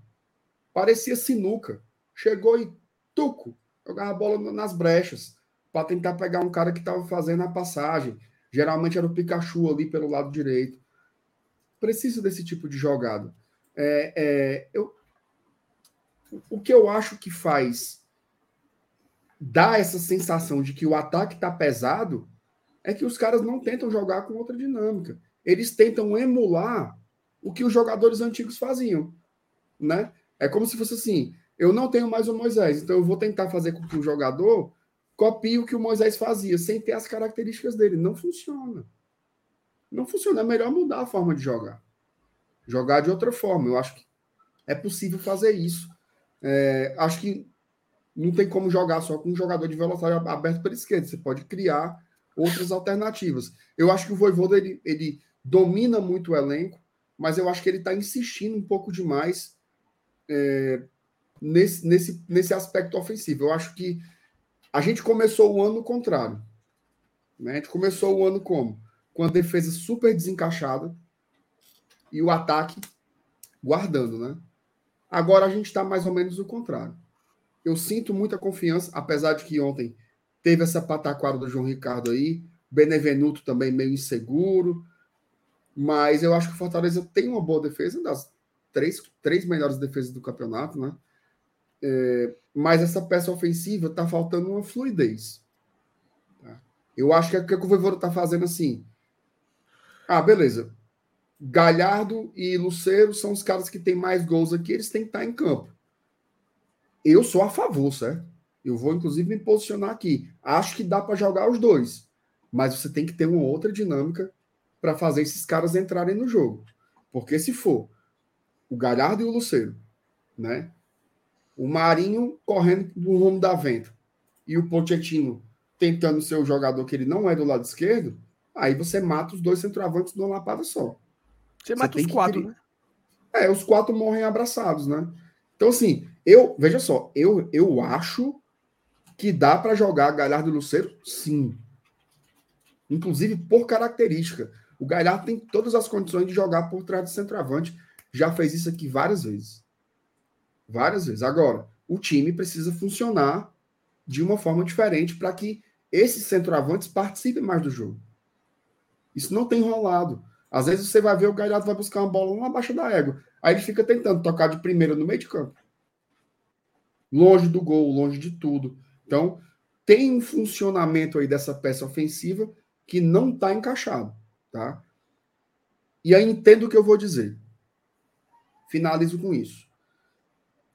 Parecia sinuca. Chegou e tuco, jogava a bola nas brechas para tentar pegar um cara que estava fazendo a passagem Geralmente era o Pikachu ali pelo lado direito. Preciso desse tipo de jogada. É, é, eu, o que eu acho que faz dá essa sensação de que o ataque está pesado, é que os caras não tentam jogar com outra dinâmica. Eles tentam emular o que os jogadores antigos faziam, né? É como se fosse assim: eu não tenho mais o Moisés, então eu vou tentar fazer com que o jogador copie o que o Moisés fazia, sem ter as características dele. Não funciona. Não funciona. É melhor mudar a forma de jogar. Jogar de outra forma. Eu acho que é possível fazer isso. É, acho que não tem como jogar só com um jogador de velocidade aberto pela esquerda. Você pode criar outras alternativas. Eu acho que o Voivoda ele, ele domina muito o elenco, mas eu acho que ele está insistindo um pouco demais é, nesse, nesse, nesse aspecto ofensivo. Eu acho que a gente começou o ano no contrário. Né? A gente começou o ano como? Com a defesa super desencaixada e o ataque guardando, né? Agora a gente está mais ou menos o contrário. Eu sinto muita confiança, apesar de que ontem teve essa pataquada do João Ricardo aí, Benevenuto também meio inseguro, mas eu acho que o Fortaleza tem uma boa defesa, das três, três melhores defesas do campeonato, né? É, mas essa peça ofensiva está faltando uma fluidez. Tá? Eu acho que é o que o Voivoda está fazendo assim. Ah, beleza. Galhardo e Luceiro são os caras que têm mais gols aqui, eles têm que estar em campo. Eu sou a favor, certo? Eu vou, inclusive, me posicionar aqui. Acho que dá para jogar os dois, mas você tem que ter uma outra dinâmica para fazer esses caras entrarem no jogo. Porque se for o Galhardo e o Luceiro, né? O Marinho correndo no rumo da venta e o Pochettino tentando ser o jogador que ele não é do lado esquerdo, aí você mata os dois centroavantes numa lapada só. Você mata os quatro, né? É, os quatro morrem abraçados, né? Então, assim, eu, veja só, eu, eu acho que dá para jogar Galhardo e Luceiro, sim. Inclusive por característica. O Galhardo tem todas as condições de jogar por trás do centroavante. Já fez isso aqui várias vezes. Várias vezes. Agora, o time precisa funcionar de uma forma diferente para que esses centroavantes participem mais do jogo. Isso não tem rolado. Às vezes você vai ver o Galhardo vai buscar uma bola lá abaixo da égua. Aí ele fica tentando tocar de primeira no meio de campo. Longe do gol, longe de tudo. Então, tem um funcionamento aí dessa peça ofensiva que não está encaixado, tá? E aí entendo o que eu vou dizer. Finalizo com isso.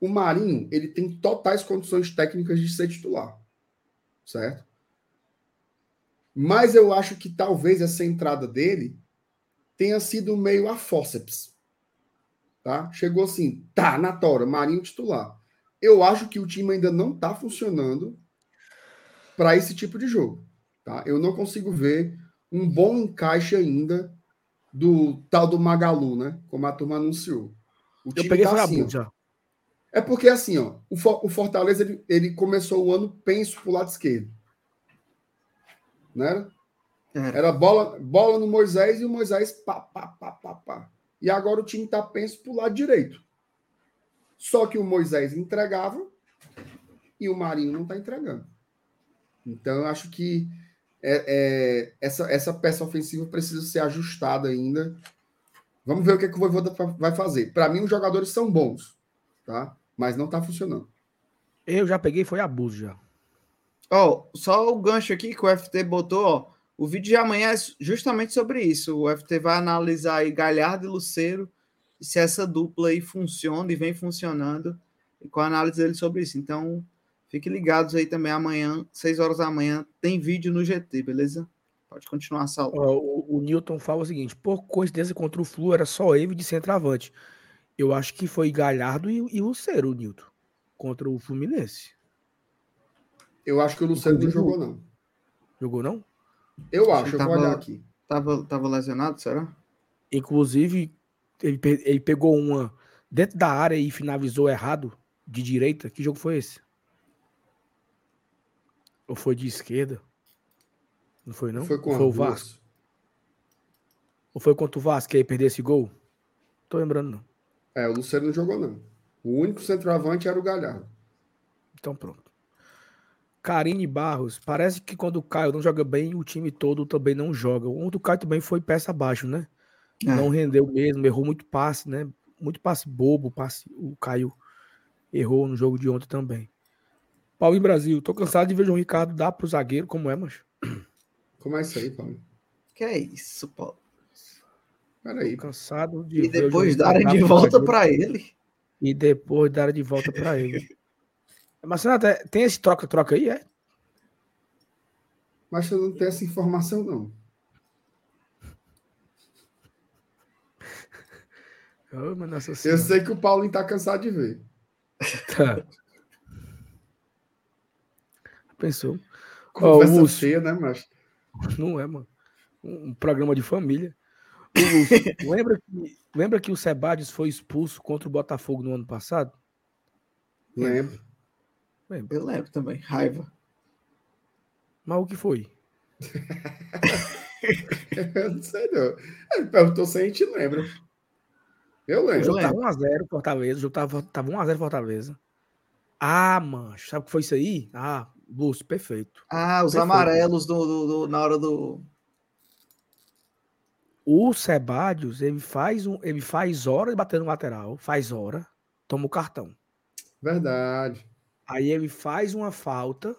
O Marinho, ele tem totais condições técnicas de ser titular. Certo? Mas eu acho que talvez essa entrada dele tenha sido meio a fórceps. Tá? Chegou assim, tá, na tora, Marinho titular. Eu acho que o time ainda não está funcionando para esse tipo de jogo. Tá? Eu não consigo ver um bom encaixe ainda do tal do Magalu, né? Como a turma anunciou. O time Eu peguei tá assim, já. É porque assim, ó, o Fortaleza ele, ele começou o ano penso pro lado esquerdo. Né? Era bola, bola no Moisés e o Moisés pá, pá, pá, pá, pá. E agora o time está penso para o lado direito. Só que o Moisés entregava e o Marinho não está entregando. Então, eu acho que é, é, essa, essa peça ofensiva precisa ser ajustada ainda. Vamos ver o que, é que o Voivoda vai fazer. Para mim, os jogadores são bons, tá? mas não está funcionando. Eu já peguei, foi abuso já. Ó, oh, só o gancho aqui que o FT botou, ó. O vídeo de amanhã é justamente sobre isso. O FT vai analisar aí Galhardo e Luceiro, se essa dupla aí funciona e vem funcionando, e com a análise dele sobre isso. Então, fiquem ligados aí também amanhã, 6 horas da manhã, tem vídeo no GT, beleza? Pode continuar a sala. O, o, Newton fala o seguinte: por coincidência contra o Flu era só ele de centroavante. Eu acho que foi Galhardo e, e Lucero, o Newton, contra o Fluminense. Eu acho que o Lucero não jogou, não. Jogou, não? Eu acho, eu tava, vou olhar aqui. Tava, tava lesionado, será? Inclusive, ele, ele pegou uma dentro da área e finalizou errado, de direita. Que jogo foi esse? Ou foi de esquerda? Não foi, não? Foi com foi o Vasco. Ou foi contra o Vasco que aí perdeu esse gol? Tô lembrando, não. É, o Luciano não jogou, não. O único centroavante era o Galhardo. Então pronto. Karine Barros, parece que quando o Caio não joga bem, o time todo também não joga. O do Caio também foi peça abaixo, né? É. Não rendeu mesmo, errou muito passe, né? Muito passe bobo, passe, o Caio errou no jogo de ontem também. Paulo em Brasil, tô cansado de ver o João Ricardo dar pro zagueiro, como é, mancho? Como é isso aí, Paulo? Que é isso, Paulo? Peraí. Tô cansado de E o depois darem dar de volta para ele. E depois dar de volta pra ele. Mas, Renato, é- tem esse troca-troca aí, é? Mas eu não tenho essa informação, não. Nossa Eu sei que o Paulinho tá cansado de ver. Tá. Pensou? Conversa o Lúcio. feia, né, mas Não é, mano. Um um programa de família. Lembra, que, lembra que o Sebadios foi expulso contra o Botafogo no ano passado? lembro. Eu lembro também. Raiva. Mas o que foi? Eu não sei, não. Ele perguntou se a gente lembra. Eu O lembro. jogo lembro. tava 1x0 Fortaleza. O jogo tava, tava 1x0 Fortaleza. Ah, mano, sabe o que foi isso aí? Ah, Lúcio, perfeito. Ah, os Perfeito. amarelos do, do- do- na hora do. O Sebadios, ele faz, um, ele faz hora de bater no lateral, faz hora, toma o cartão. Verdade. Aí ele faz uma falta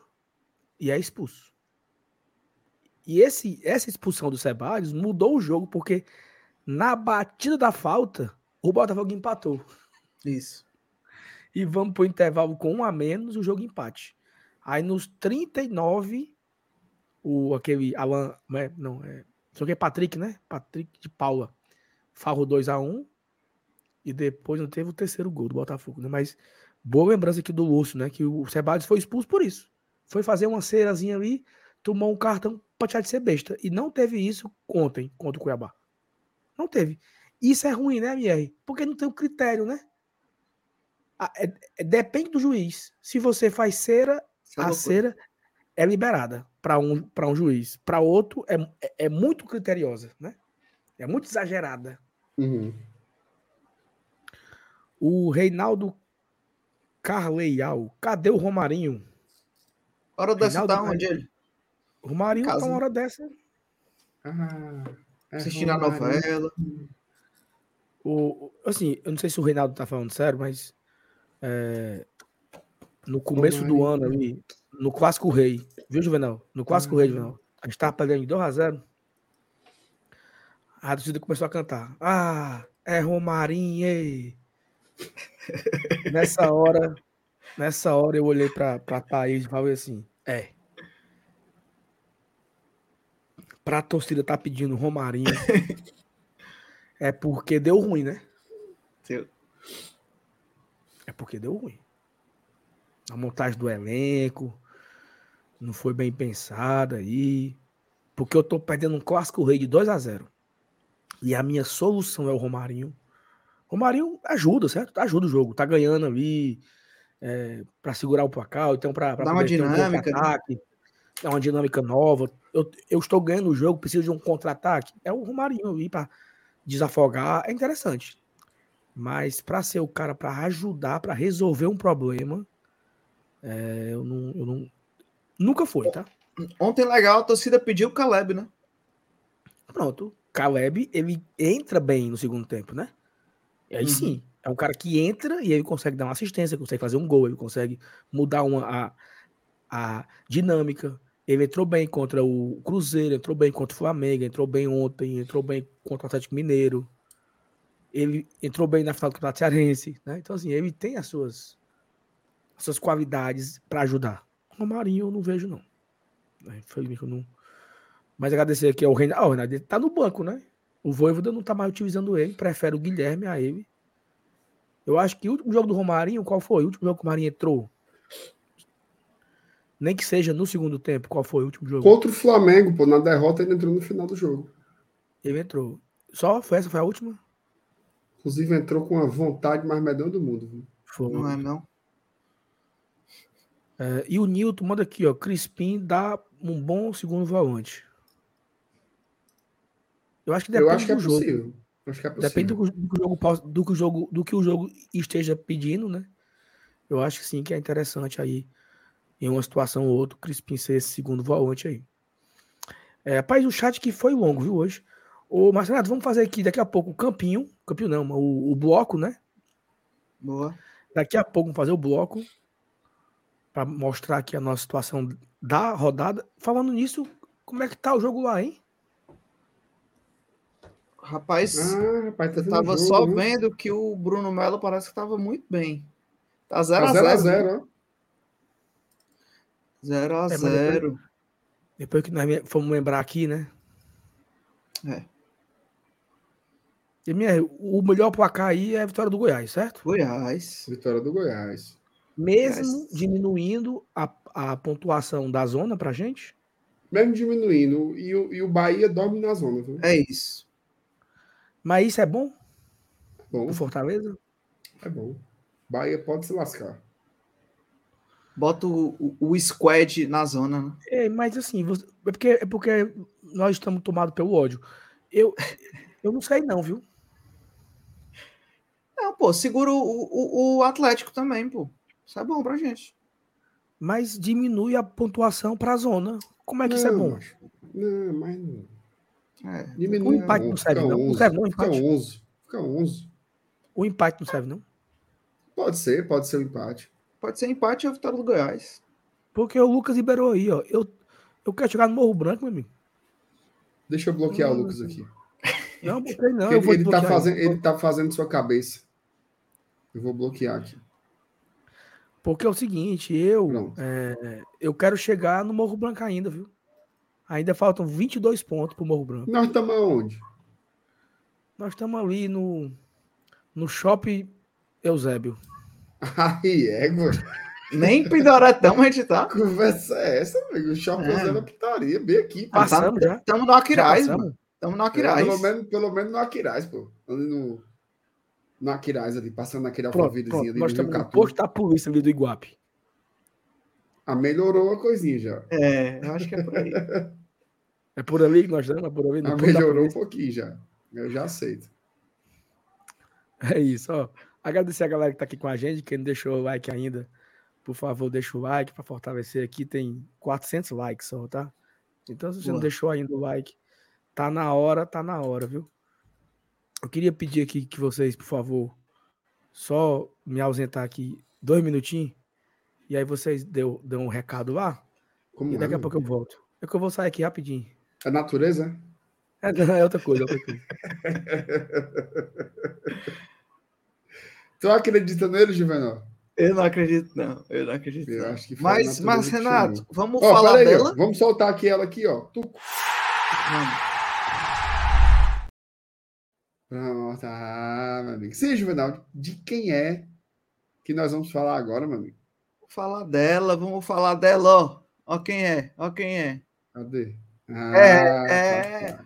e é expulso. E esse, essa expulsão do Sebadios mudou o jogo, porque na batida da falta, o Botafogo empatou. Isso. E vamos pro intervalo com um a menos, o jogo empate. Aí nos 39, o, aquele Alan. né, Não, é. Só que é Patrick, né? Patrick de Paula. Farro 2x1. E depois não teve o terceiro gol do Botafogo, né? Mas boa lembrança aqui do Lúcio, né? Que o Sebadios foi expulso por isso. Foi fazer uma cerazinha ali, tomou um cartão pra deixar de ser besta. E não teve isso ontem contra o Cuiabá. Não teve. Isso é ruim, né, MR? Porque não tem o critério, né? É- é- depende do juiz. Se você faz cera, Isso é a loucura. cera é liberada para um, pra um juiz. Para outro, é, é, é muito criteriosa, né? É muito exagerada. Uhum. O Reinaldo Carleial. Cadê o Romarinho? Hora dessa Reinaldo tá onde ele? O Romarinho Casa, tá uma hora dessa. Ah, é Assistindo a Romário. novela. O, assim, eu não sei se o Reinaldo tá falando sério, mas é, no começo do ano Romarinho. ali, no Clássico Rei, viu, Juvenal? No Clássico Rei, Juvenal, a gente tava perdendo de 2x0. A torcida começou a cantar. Ah, é Romarinho, ei. nessa hora, nessa hora eu olhei pra, pra Thaís e falei assim, é. Pra torcida tá pedindo Romarinho, é porque deu ruim, né? Seu. É porque deu ruim. A montagem do elenco não foi bem pensada aí. Porque eu tô perdendo um clássico rei de 2 a 0 E a minha solução é o Romarinho. Romarinho ajuda, certo? Ajuda o jogo. Tá ganhando ali é, para segurar o placar, então para Dá uma dinâmica, né? ataque Dá uma dinâmica nova. Eu, eu estou ganhando o jogo, preciso de um contra-ataque. É o Romarinho ali para desafogar. É interessante. Mas para ser o cara para ajudar, para resolver um problema, é, eu, não, eu não. Nunca foi, tá? Ontem legal, a torcida pediu o Caleb, né? Pronto. Caleb, ele entra bem no segundo tempo, né? E aí Uhum. sim, é um cara que entra e ele consegue dar uma assistência, consegue fazer um gol, ele consegue mudar uma, a, a dinâmica. Ele entrou bem contra o Cruzeiro, entrou bem contra o Flamengo, entrou bem ontem, entrou bem contra o Atlético Mineiro. Ele entrou bem na final do Campeonato Cearense, né? Então, assim, ele tem as suas, as suas qualidades para ajudar. O Marinho eu não vejo, não. né? Infelizmente eu não. Mas agradecer aqui ao Reinaldo. Ah, o Reinaldo tá no banco, né? O Voivoda não tá mais utilizando ele, prefere o Guilherme a ele. Eu acho que o último jogo do Romarinho, qual foi? O último jogo que o Marinho entrou? Nem que seja no segundo tempo, qual foi o último jogo? Contra o Flamengo, pô, na derrota ele entrou no final do jogo. Ele entrou. Só foi essa, foi a última? Inclusive entrou com a vontade mais medonha do mundo. viu? Foi. Não é, não? É, e o Nilton manda aqui, ó. Crispim dá um bom segundo volante. Eu acho que depende Eu acho que é do jogo. possível. Acho que é possível. Depende do, que- do que o jogo, do, que o jogo, do que o jogo esteja pedindo, né? Eu acho que sim, que é interessante aí, em uma situação ou outra, o Crispim ser esse segundo volante aí. É, rapaz, o chat que foi longo, viu, hoje. Ô, Marcelo, vamos fazer aqui daqui a pouco o campinho. Campinho não, o, o bloco, né? Boa. Daqui a pouco vamos fazer o bloco. para mostrar aqui a nossa situação da rodada. Falando nisso, como é que tá o jogo lá, hein? Rapaz, Ah, rapaz, tá tava jogo, só viu? vendo que o Bruno Melo parece que tava muito bem. Tá Tá 0x0. 0x0, ó. 0x0. Depois que nós fomos lembrar aqui, né? É. E minha, o melhor placar aí é a vitória do Goiás, certo? Goiás. Vitória do Goiás. Mesmo Yes. diminuindo a, a pontuação da zona pra gente. Mesmo diminuindo, e o, e o Bahia dorme na zona, viu? É isso. Mas isso é bom Bom, pro Fortaleza? é bom. Bahia pode se lascar. Bota o, o, o squad na zona, né? É, mas assim, você- é, porque, é porque nós estamos tomados pelo ódio. Eu, eu não sei não, viu? Não, pô, segura o, o, o Atlético também, pô. Isso é bom pra gente. Mas diminui a pontuação pra zona. Como é que isso é bom? Não, mas não. É. Diminui. O empate não serve, fica não. Não 11, serve, não, o Fica empate. 11. Fica 11. O empate não serve, não? Pode ser, pode ser um empate. Pode ser empate ou vitória do Goiás. Porque o Lucas liberou aí, ó. Eu, eu quero jogar no Morro Branco, meu amigo. Deixa eu bloquear o Hum, Lucas aqui. Não, botei não. eu ele, vou ele, tá fazendo, ele tá fazendo sua cabeça. Eu vou bloquear aqui. Porque é o seguinte, eu, é, eu quero chegar no Morro Branco ainda, viu? Ainda faltam 22 pontos pro Morro Branco. Nós estamos aonde? Nós estamos ali no, no Shopping Eusébio. Aí, égua. Nem Pindoretão a gente tá. Que conversa é essa, amigo? O shopping É. é. na pitaria, bem aqui. pô. Passamos já? Estamos no Já Aquiraz, mano. Estamos no É, Aquiraz. pelo, menos, pelo menos no Aquiraz, pô. Ali no, no Aquiraz ali, passando naquele pronto. ali Nós no estamos no posto da polícia ali do Iguape. Ah, melhorou a coisinha já. É, eu acho que é por aí. É por ali que nós estamos? É por ali? Ah, melhorou um pouquinho já. Eu já aceito. É isso, ó. Agradecer a galera que tá aqui com a gente, quem não deixou o like ainda, por favor, deixa o like para fortalecer aqui. Tem 400 likes só, tá? Então, se você não Boa. deixou ainda o like, tá na hora, tá na hora, viu? Eu queria pedir aqui que vocês, por favor, só me ausentar aqui dois minutinhos, e aí vocês deu, dão um recado lá, Como e daqui é, a pouco eu volto. É que eu vou sair aqui rapidinho. É natureza? É, é outra coisa, é outra coisa. Tu acredita nele, Juvenal? Eu não acredito, não. Eu não acredito. Eu não. acho que foi a Mas, mas que Renato, vamos Ó, falar ó. dela? Vamos soltar aqui ela aqui, ó. Tu... Vamos. Pronto, ah, meu amigo. Sim, Juvenal, de quem é que nós vamos falar agora, meu amigo? Vamos falar dela, vamos falar dela, ó. Ó quem é, ó quem é. Cadê? Ah, É, é. tá.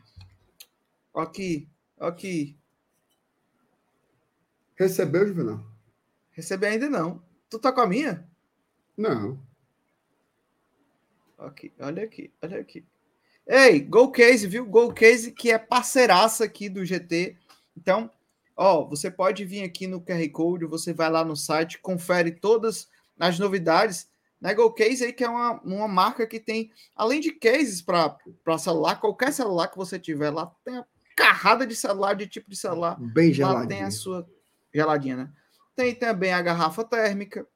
Ó aqui, aqui. Recebeu, Juvenal? Recebi ainda não. Tu tá com a minha? Não. Aqui, olha aqui, olha aqui. Ei, Go Case, viu? Go Case que é parceiraça aqui do GT. Então, ó, você pode vir aqui no QR Code, você vai lá no site, confere todas as novidades. Né? Go Case aí que é uma, uma marca que tem, além de cases para celular, qualquer celular que você tiver lá, tem a carrada de celular, de tipo de celular. Bem Lá geladinho. tem a sua geladinha, né? Tem também a garrafa térmica.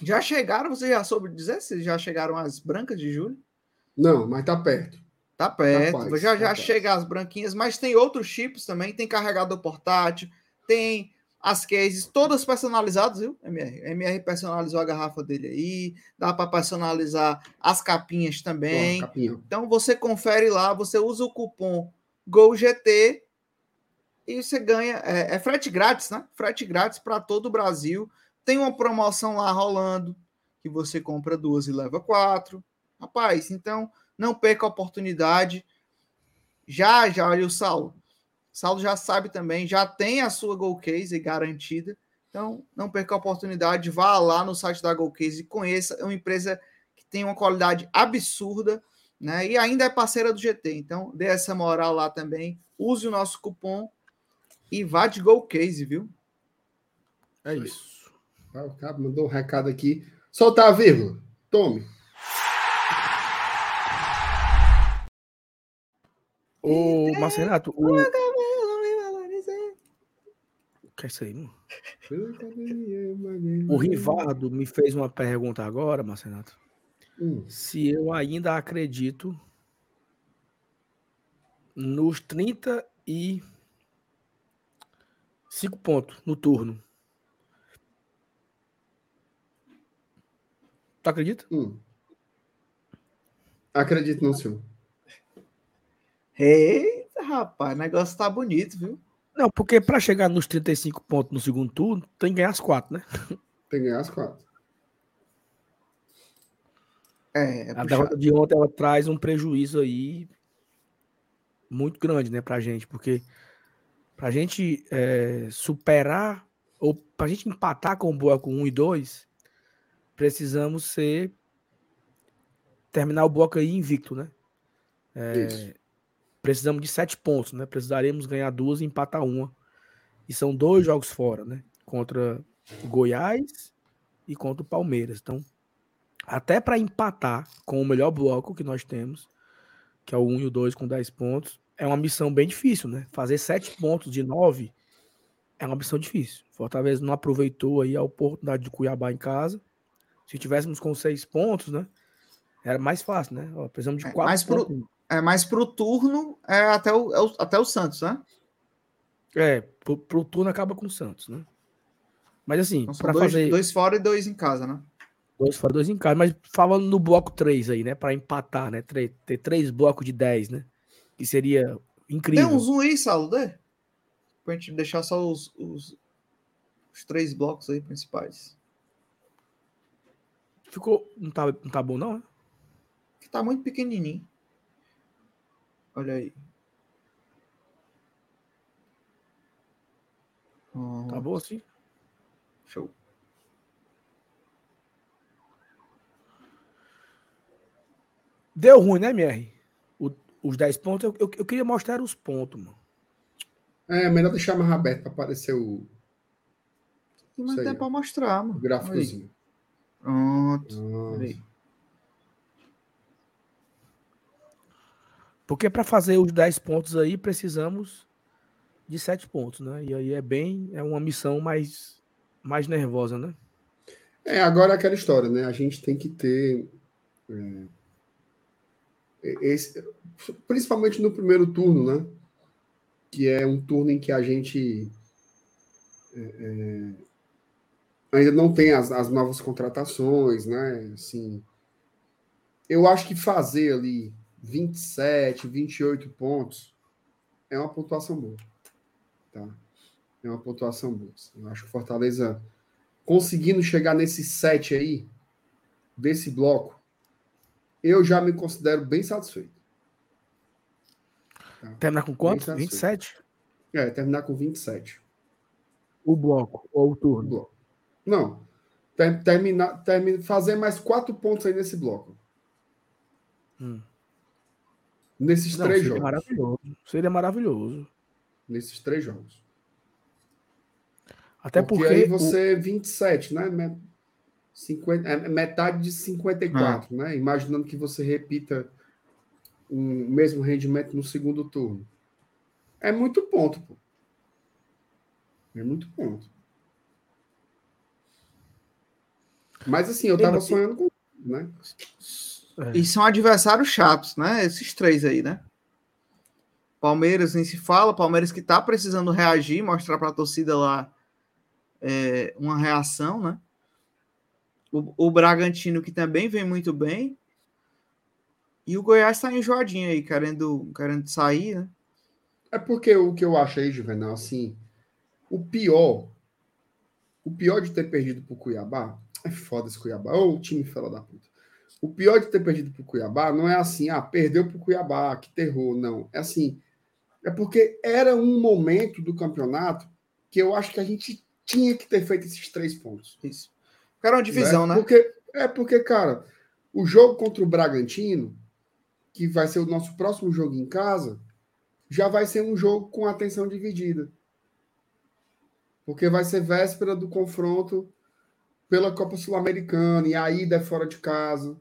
Já chegaram, você já soube dizer se já chegaram as brancas de julho? Não, mas tá perto. Tá perto, já já chega as branquinhas, mas tem outros chips também, tem carregador portátil, tem as cases todas personalizadas, viu? MR, MR personalizou a garrafa dele aí, dá para personalizar as capinhas também. Capinha. Então você confere lá, você usa o cupom GOLGT e você ganha. É, é frete grátis, né? Frete grátis para todo o Brasil. Tem uma promoção lá rolando que você compra duas e leva quatro. Rapaz, então não perca a oportunidade. Já, já, olha o Saulo. Saulo já sabe também, já tem a sua Go Case garantida. Então, não perca a oportunidade, vá lá no site da Go Case e conheça. É uma empresa que tem uma qualidade absurda né? E ainda é parceira do GT. Então, dê essa moral lá também. Use o nosso cupom e vá de Go Case, viu? É isso. Ah, O cara mandou um recado aqui. Soltar a vírgula. Tome. Ô, Marcenato, o. Que é isso aí, mano? O Rivardo me fez uma pergunta agora, Marcenato. Hum. Se eu ainda acredito nos 35 pontos no turno. Tu acredita? Hum. Acredito no senhor. Eita, rapaz, o negócio tá bonito, viu? Não, porque para chegar nos 35 pontos no segundo turno, tem que ganhar as quatro, né? Tem que ganhar as quatro. É, é a derrota de ontem ela traz um prejuízo aí muito grande, né, pra gente, porque pra gente é, superar ou pra gente empatar com o bloco 1 e 2, precisamos ser terminar o bloco aí invicto, né? É, precisamos de sete pontos, né? Precisaremos ganhar duas e empatar uma. E são dois jogos fora, né? Contra Goiás e contra o Palmeiras. Então, até para empatar com o melhor bloco que nós temos, que é o 1 e o 2 com 10 pontos, é uma missão bem difícil, né? Fazer 7 pontos de 9 é uma missão difícil. Fortaleza não aproveitou aí a oportunidade de Cuiabá em casa. Se tivéssemos com 6 pontos, né? Era mais fácil, né? Ó, precisamos de 4 é, pontos. Pro, é, mas pro turno é até o, é o, até o Santos, né? É, pro, pro turno acaba com o Santos, né? Mas assim, então, para fazer. Dois fora e dois em casa, né? Dois fora, dois em casa. Mas falando no bloco 3 aí, né? Para empatar, né? Ter, ter três blocos de 10, né? Que seria incrível. Tem um zoom aí, Saulo, né? Pra gente deixar só os, os, os três blocos aí principais. Ficou. Não tá, não tá bom, não, né? Tá muito pequenininho. Olha aí. Tá bom assim? Show. Deu ruim, né, MR? O, os 10 pontos, eu, eu, eu, queria mostrar os pontos, mano. É, melhor deixar mais aberto para aparecer o. Mas tem para mostrar, mano. O gráficozinho. Pronto. Pronto. Porque para fazer os 10 pontos aí, precisamos de 7 pontos, né? E aí é bem. É uma missão mais, mais nervosa, né? É, agora é aquela história, né? A gente tem que ter. É esse, principalmente no primeiro turno, né? Que é um turno em que a gente é, é, ainda não tem as, as novas contratações, né? Assim, eu acho que fazer ali 27, 28 pontos é uma pontuação boa. Tá? É uma pontuação boa. Eu acho que o Fortaleza conseguindo chegar nesse 7 aí, desse bloco, eu já me considero bem satisfeito. Tá? Terminar com quanto? 27? É, terminar com 27. O bloco ou o turno? O bloco. Não. Ter, terminar, terminar, fazer mais quatro pontos aí nesse bloco. Hum. Nesses Não, três seria jogos. Maravilhoso. Seria maravilhoso. Nesses três jogos. Até porque, porque aí você o... 27, né? 50, é metade de 54, ah. né? Imaginando que você repita o mesmo rendimento no segundo turno. É muito ponto, pô. É muito ponto. Mas assim, eu tava sonhando com, né? É. E são adversários chatos, né? Esses três aí, né? Palmeiras nem se fala, Palmeiras que tá precisando reagir, mostrar para a torcida lá é, uma reação, né? O, o Bragantino, que também vem muito bem. E o Goiás está enjoadinho aí, querendo, querendo sair, né? É porque o que eu achei, Juvenal, assim, o pior, o pior de ter perdido pro Cuiabá, é foda esse Cuiabá, ou o time fala da puta. O pior de ter perdido pro Cuiabá não é assim, ah, perdeu pro Cuiabá, que terror, não. É assim, é porque era um momento do campeonato que eu acho que a gente tinha que ter feito esses três pontos. Isso. Cara, uma divisão, né? Porque, é porque, cara, o jogo contra o Bragantino, que vai ser o nosso próximo jogo em casa, já vai ser um jogo com atenção dividida. Porque vai ser véspera do confronto pela Copa Sul-Americana e a ida é fora de casa.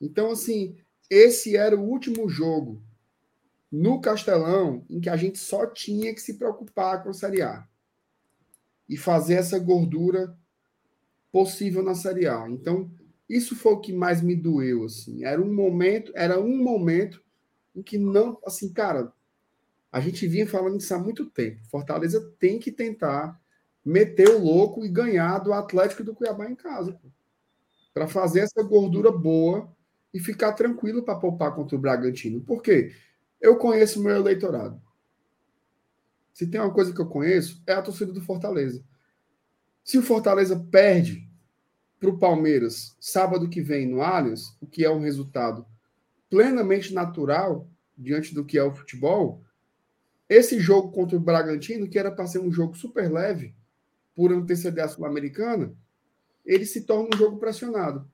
Então, assim, esse era o último jogo no Castelão em que a gente só tinha que se preocupar com a Série A. e fazer essa gordura possível na Série A. Então, isso foi o que mais me doeu, assim. Era um momento, era um momento em que não, assim, cara, a gente vinha falando isso há muito tempo. Fortaleza tem que tentar meter o louco e ganhar do Atlético do Cuiabá em casa, para fazer essa gordura boa e ficar tranquilo para poupar contra o Bragantino. Por quê? Eu conheço o meu eleitorado. Se tem uma coisa que eu conheço, é a torcida do Fortaleza. Se o Fortaleza perde para o Palmeiras sábado que vem no Allianz, o que é um resultado plenamente natural diante do que é o futebol, esse jogo contra o Bragantino, que era para ser um jogo super leve, por anteceder a Sul-Americana, ele se torna um jogo pressionado.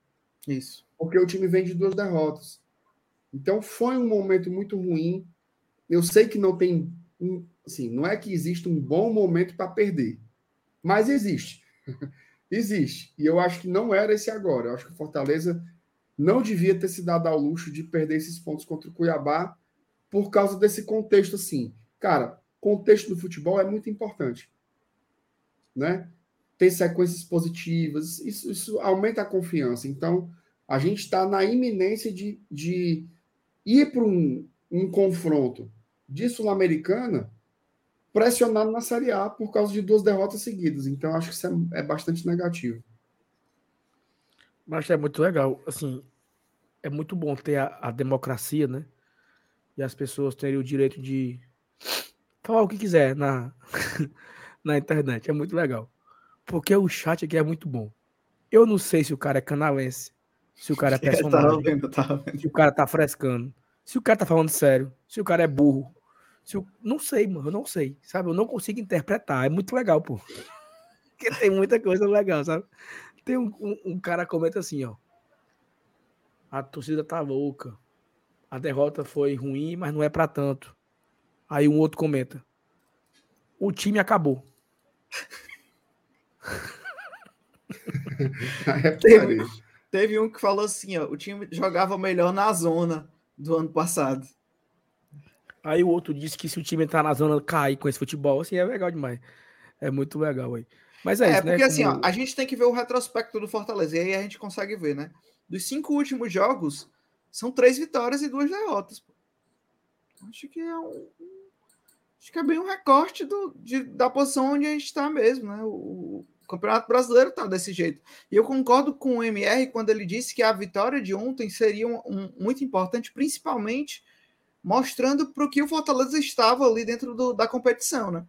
Isso porque o time vem de duas derrotas. Então foi um momento muito ruim. Eu sei que não tem, um, assim, não é que existe um bom momento para perder, mas existe. existe. E eu acho que não era esse agora. Eu acho que o Fortaleza não devia ter se dado ao luxo de perder esses pontos contra o Cuiabá por causa desse contexto assim. Cara, contexto do futebol é muito importante. Né? Ter sequências positivas, isso, isso aumenta a confiança. Então, a gente está na iminência de, de ir para um, um confronto de Sul-Americana pressionado na Série A por causa de duas derrotas seguidas. Então, acho que isso é, é bastante negativo. Mas é muito legal. Assim, é muito bom ter a, a, democracia, né? E as pessoas terem o direito de falar o que quiser na, na internet. É muito legal. Porque o chat aqui é muito bom. Eu não sei se o cara é canalense, se o cara é personagem. vendo. Se o cara tá frescando. Se o cara tá falando sério. Se o cara é burro. Se o... Não sei, mano. Eu não sei. Sabe? Eu não consigo interpretar. É muito legal, pô. Porque tem muita coisa legal, sabe? Tem um, um, um cara comenta assim, ó. A torcida tá louca. A derrota foi ruim, mas não é para tanto. Aí um outro comenta. O time acabou. É teve, Teve um que falou assim, ó, o time jogava melhor na zona do ano passado. Aí o outro disse que se o time entrar na zona cair com esse futebol, assim, é legal demais. É muito legal aí. Mas é, é isso, né? porque assim, ó, a gente tem que ver o retrospecto do Fortaleza, e aí a gente consegue ver, né? Dos cinco últimos jogos, são três vitórias e duas derrotas. Acho que é um. Acho que é bem um recorte do, de, da posição onde a gente está mesmo, né? O, Campeonato Brasileiro tá desse jeito. E eu concordo com o MR quando ele disse que a vitória de ontem seria um, um, muito importante, principalmente mostrando para o que o Fortaleza estava ali dentro do, da competição, né?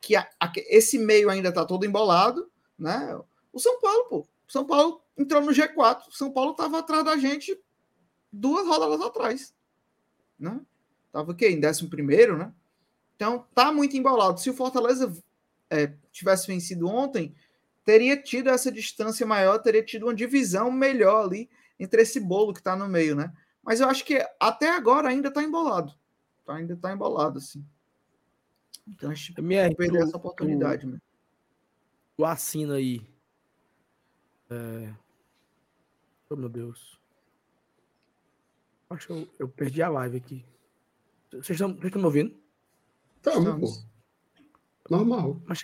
Que a, a, esse meio ainda está todo embolado, né? O São Paulo, pô. O São Paulo entrou no G4. O São Paulo estava atrás da gente duas rodadas atrás, né? Tava o quê? Em décimo primeiro, né? Então tá muito embolado. Se o Fortaleza é, tivesse vencido ontem, teria tido essa distância maior, teria tido uma divisão melhor ali entre esse bolo que está no meio, né? Mas eu acho que até agora ainda está embolado. Tá, ainda está embolado, assim. Então acho que MR, perder essa oportunidade, tu, né? Tu assina aí. É... Oh, meu Deus. Acho que eu, eu perdi a live aqui. Vocês estão, me ouvindo? Estamos, pô. Normal. Mas...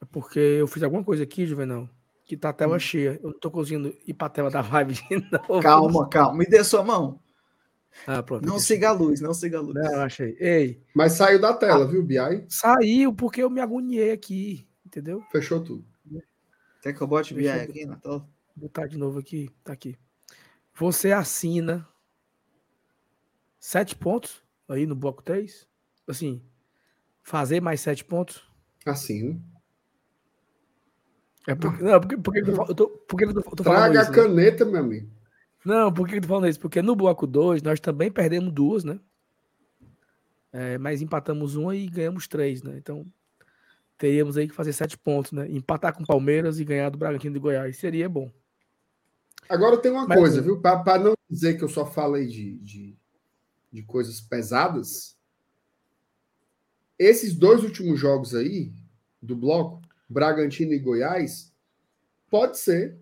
É porque eu fiz alguma coisa aqui, Juvenal, que tá a tela hum. cheia. Eu não tô conseguindo ir pra tela da live de novo. Calma, calma. Me dê sua mão. Ah, pronto. Não siga a luz, não siga a luz. Não, achei. Ei. Mas saiu da tela, ah, viu, BI? Saiu porque eu me agoniei aqui, entendeu? Fechou tudo. Quer que eu bote BI aqui na tela? Vou botar de novo aqui. Tá aqui. Você assina sete pontos aí no bloco 3. Assim, fazer mais sete pontos? Assim. É porque, não, porque, porque, eu tô, porque eu tô, tô Traga isso, a né? caneta, né? meu amigo. Não, por que eu tô falando isso? Porque no bloco 2 nós também perdemos duas, né? É, mas empatamos uma e ganhamos três, né? Então teríamos aí que fazer sete pontos, né? Empatar com o Palmeiras e ganhar do Bragantino de Goiás seria bom. Agora tem uma mas, coisa, viu? Para não dizer que eu só falei de, de, de coisas pesadas, esses dois últimos jogos aí do bloco, Bragantino e Goiás, pode ser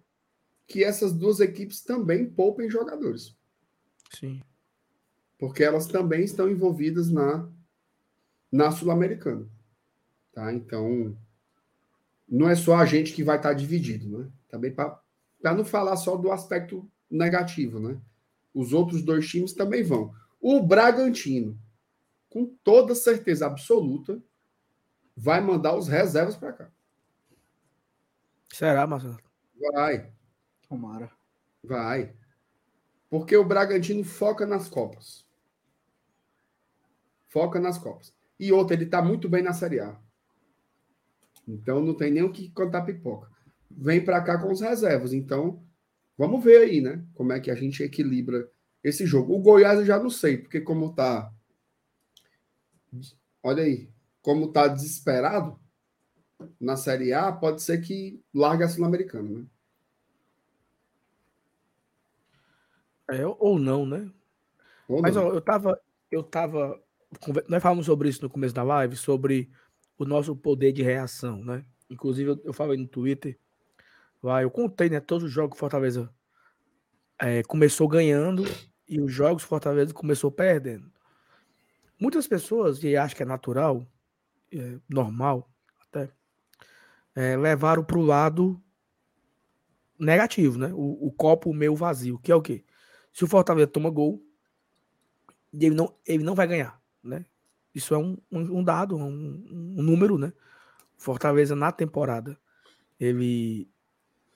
que essas duas equipes também poupem jogadores. Sim. Porque elas também estão envolvidas na, na Sul-Americana. Tá? Então, não é só a gente que vai estar dividido, né? Também para não falar só do aspecto negativo, né? Os outros dois times também vão. O Bragantino, com toda certeza absoluta, vai mandar os reservas para cá. Será, Marcelo? Vai. Tomara. Vai. Porque o Bragantino foca nas Copas. Foca nas Copas. E outra, ele está muito bem na Série A. Então não tem nem o que contar pipoca. Vem para cá com os reservas. Então, vamos ver aí, né? Como é que a gente equilibra esse jogo. O Goiás eu já não sei, porque como tá. Olha aí, como tá desesperado na Série A, pode ser que largue a Sul-Americana, né? É, ou não, né? Ou Mas não. ó, eu tava, eu tava. Nós falamos sobre isso no começo da live, sobre o nosso poder de reação, né? Inclusive, eu, eu falei no Twitter, lá, eu contei, né? Todos os jogos Fortaleza é, começou ganhando e os jogos Fortaleza começou perdendo. Muitas pessoas, e acho que é natural, é normal até, é, levaram para o lado negativo, né? O, o copo meio vazio, que é o quê? Se o Fortaleza toma gol, ele não, ele não vai ganhar, né? Isso é um, um, dado, um, um número, né? Fortaleza na temporada, ele.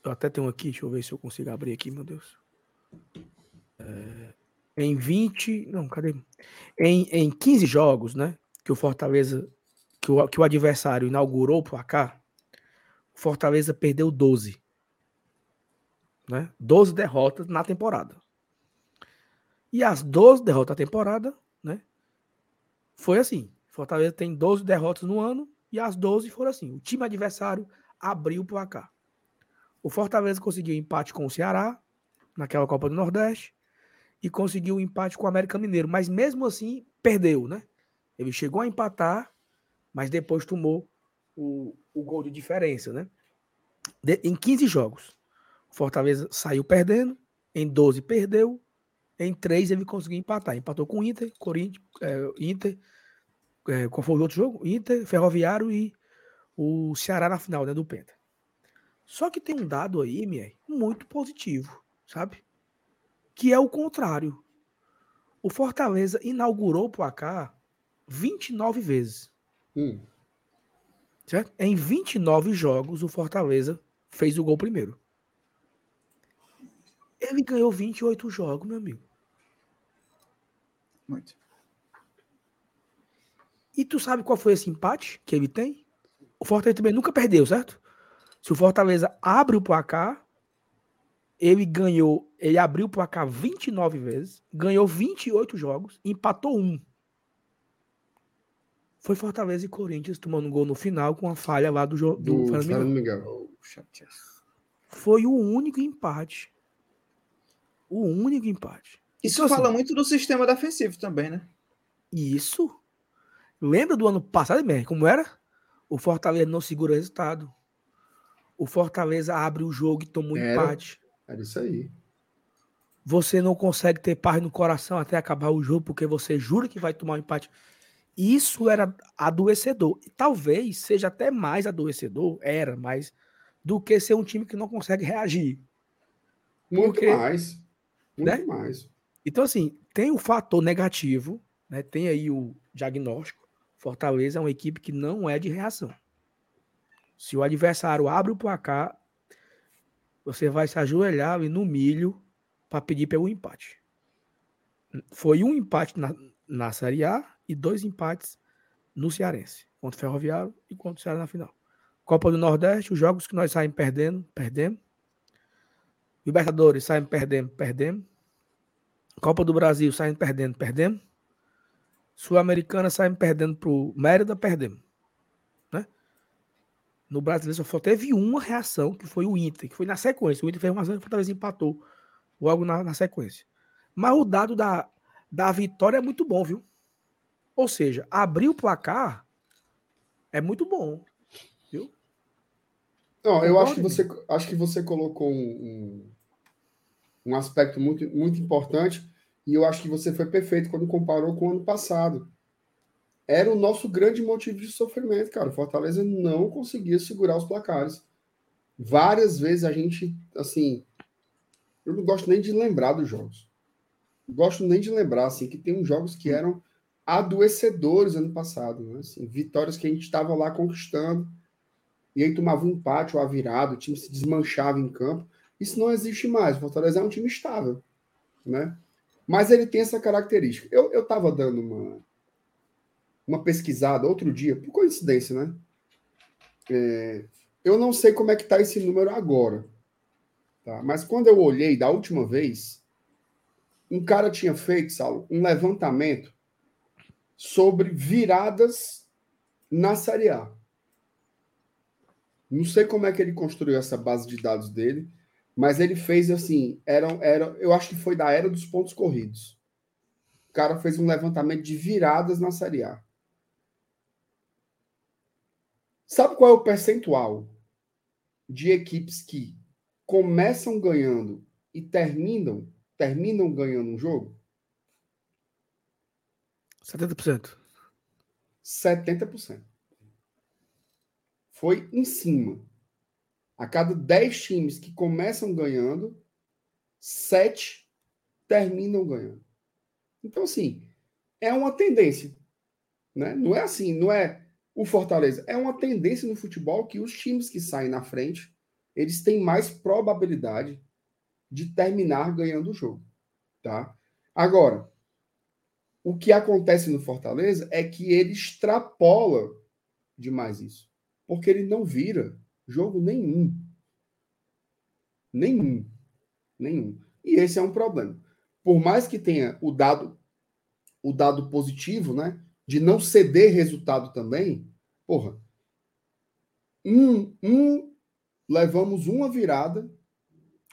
Eu até tenho aqui, deixa eu ver se eu consigo abrir aqui, meu Deus. É, em 20. Não, cadê? Em, em 15 jogos, né? Que o Fortaleza. Que o, que o adversário inaugurou o placar, o Fortaleza perdeu 12. Né? 12 derrotas na temporada. E as 12 derrotas da temporada, né? Foi assim. Fortaleza tem 12 derrotas no ano e as 12 foram assim. O time adversário abriu o placar. O Fortaleza conseguiu empate com o Ceará naquela Copa do Nordeste e conseguiu um empate com o América Mineiro, mas mesmo assim perdeu, né? Ele chegou a empatar, mas depois tomou o, o gol de diferença, né? De- em 15 jogos, o Fortaleza saiu perdendo, em 12 perdeu, em 3 ele conseguiu empatar. Empatou com o Inter, Corinthians, é, Inter, é, qual foi o outro jogo? Inter, Ferroviário e o Ceará na final, né, do Penta. Só que tem um dado aí, Mier, muito positivo, sabe? Que é o contrário. O Fortaleza inaugurou o placar 29 vezes. Hum. Certo? Em 29 jogos, o Fortaleza fez o gol primeiro. Ele ganhou 28 jogos, meu amigo. Muito. E tu sabe qual foi esse empate que ele tem? O Fortaleza também nunca perdeu, certo? Se o Fortaleza abre o placar, ele ganhou, ele abriu o placar 29 vezes, ganhou 28 jogos, empatou um. Foi Fortaleza e Corinthians tomando um gol no final com a falha lá do, do Do Fernando Fernando Miguel. Miguel. Foi o único empate. O único empate. Isso Então, assim, fala muito do sistema defensivo também, né? Isso. Lembra do ano passado, Mer? Como era? O Fortaleza não segura resultado. O Fortaleza abre o jogo e toma um Era. empate. Era isso aí. Você não consegue ter paz no coração até acabar o jogo porque você jura que vai tomar um empate. Isso era adoecedor. E talvez seja até mais adoecedor, era mais, do que ser um time que não consegue reagir. Muito Porque- mais. Muito né? mais. Então, assim, tem o fator negativo, né? Tem aí o diagnóstico. Fortaleza é uma equipe que não é de reação. Se o adversário abre o placar, você vai se ajoelhar ali no milho para pedir pelo empate. Foi um empate na, na Série A e dois empates no Cearense, contra o Ferroviário e contra o Ceará na final. Copa do Nordeste, os jogos que nós saímos perdendo, perdemos. Libertadores, saímos perdendo, perdemos. Copa do Brasil, saímos perdendo, perdemos. Sul-Americana, saímos perdendo pro Mérida, perdemos. No Brasileiro só teve uma reação, que foi o Inter, que foi na sequência. O Inter fez uma ação e o Fortaleza empatou logo na, na sequência. Mas o dado da, da vitória é muito bom, viu? Ou seja, abrir o placar é muito bom. Viu? Não, eu acho que você, acho que você colocou um, um, um aspecto muito, muito importante e eu acho que você foi perfeito quando comparou com o ano passado. Era o nosso grande motivo de sofrimento, cara. O Fortaleza não conseguia segurar os placares. Várias vezes a gente, assim, eu não gosto nem de lembrar dos jogos. Gosto nem de lembrar, assim, que tem uns jogos que eram adoecedores ano passado, né? Assim, vitórias que a gente estava lá conquistando e aí tomava um empate ou a virada, o time se desmanchava em campo. Isso não existe mais. O Fortaleza é um time estável, né? Mas ele tem essa característica. Eu estava dando uma, uma pesquisada outro dia, por coincidência, né? É, eu não sei como é que está esse número agora, tá? Mas quando eu olhei da última vez, um cara tinha feito, Saulo, um levantamento sobre viradas na Série A. Não sei como é que ele construiu essa base de dados dele, mas ele fez assim, era, era, eu acho que foi da era dos pontos corridos. O cara fez um levantamento de viradas na Série A. Sabe qual é o percentual de equipes que começam ganhando e terminam terminam ganhando um jogo? 70%. 70%. Foi em cima. A cada 10 times que começam ganhando, 7 terminam ganhando. Então, assim, é uma tendência. Né? Não é assim, não é o Fortaleza. É uma tendência no futebol que os times que saem na frente, eles têm mais probabilidade de terminar ganhando o jogo. Tá? Agora, o que acontece no Fortaleza é que ele extrapola demais isso. Porque ele não vira jogo nenhum. Nenhum. Nenhum. E esse é um problema. Por mais que tenha o dado o dado positivo, né, de não ceder resultado também, porra. Um, um levamos uma virada,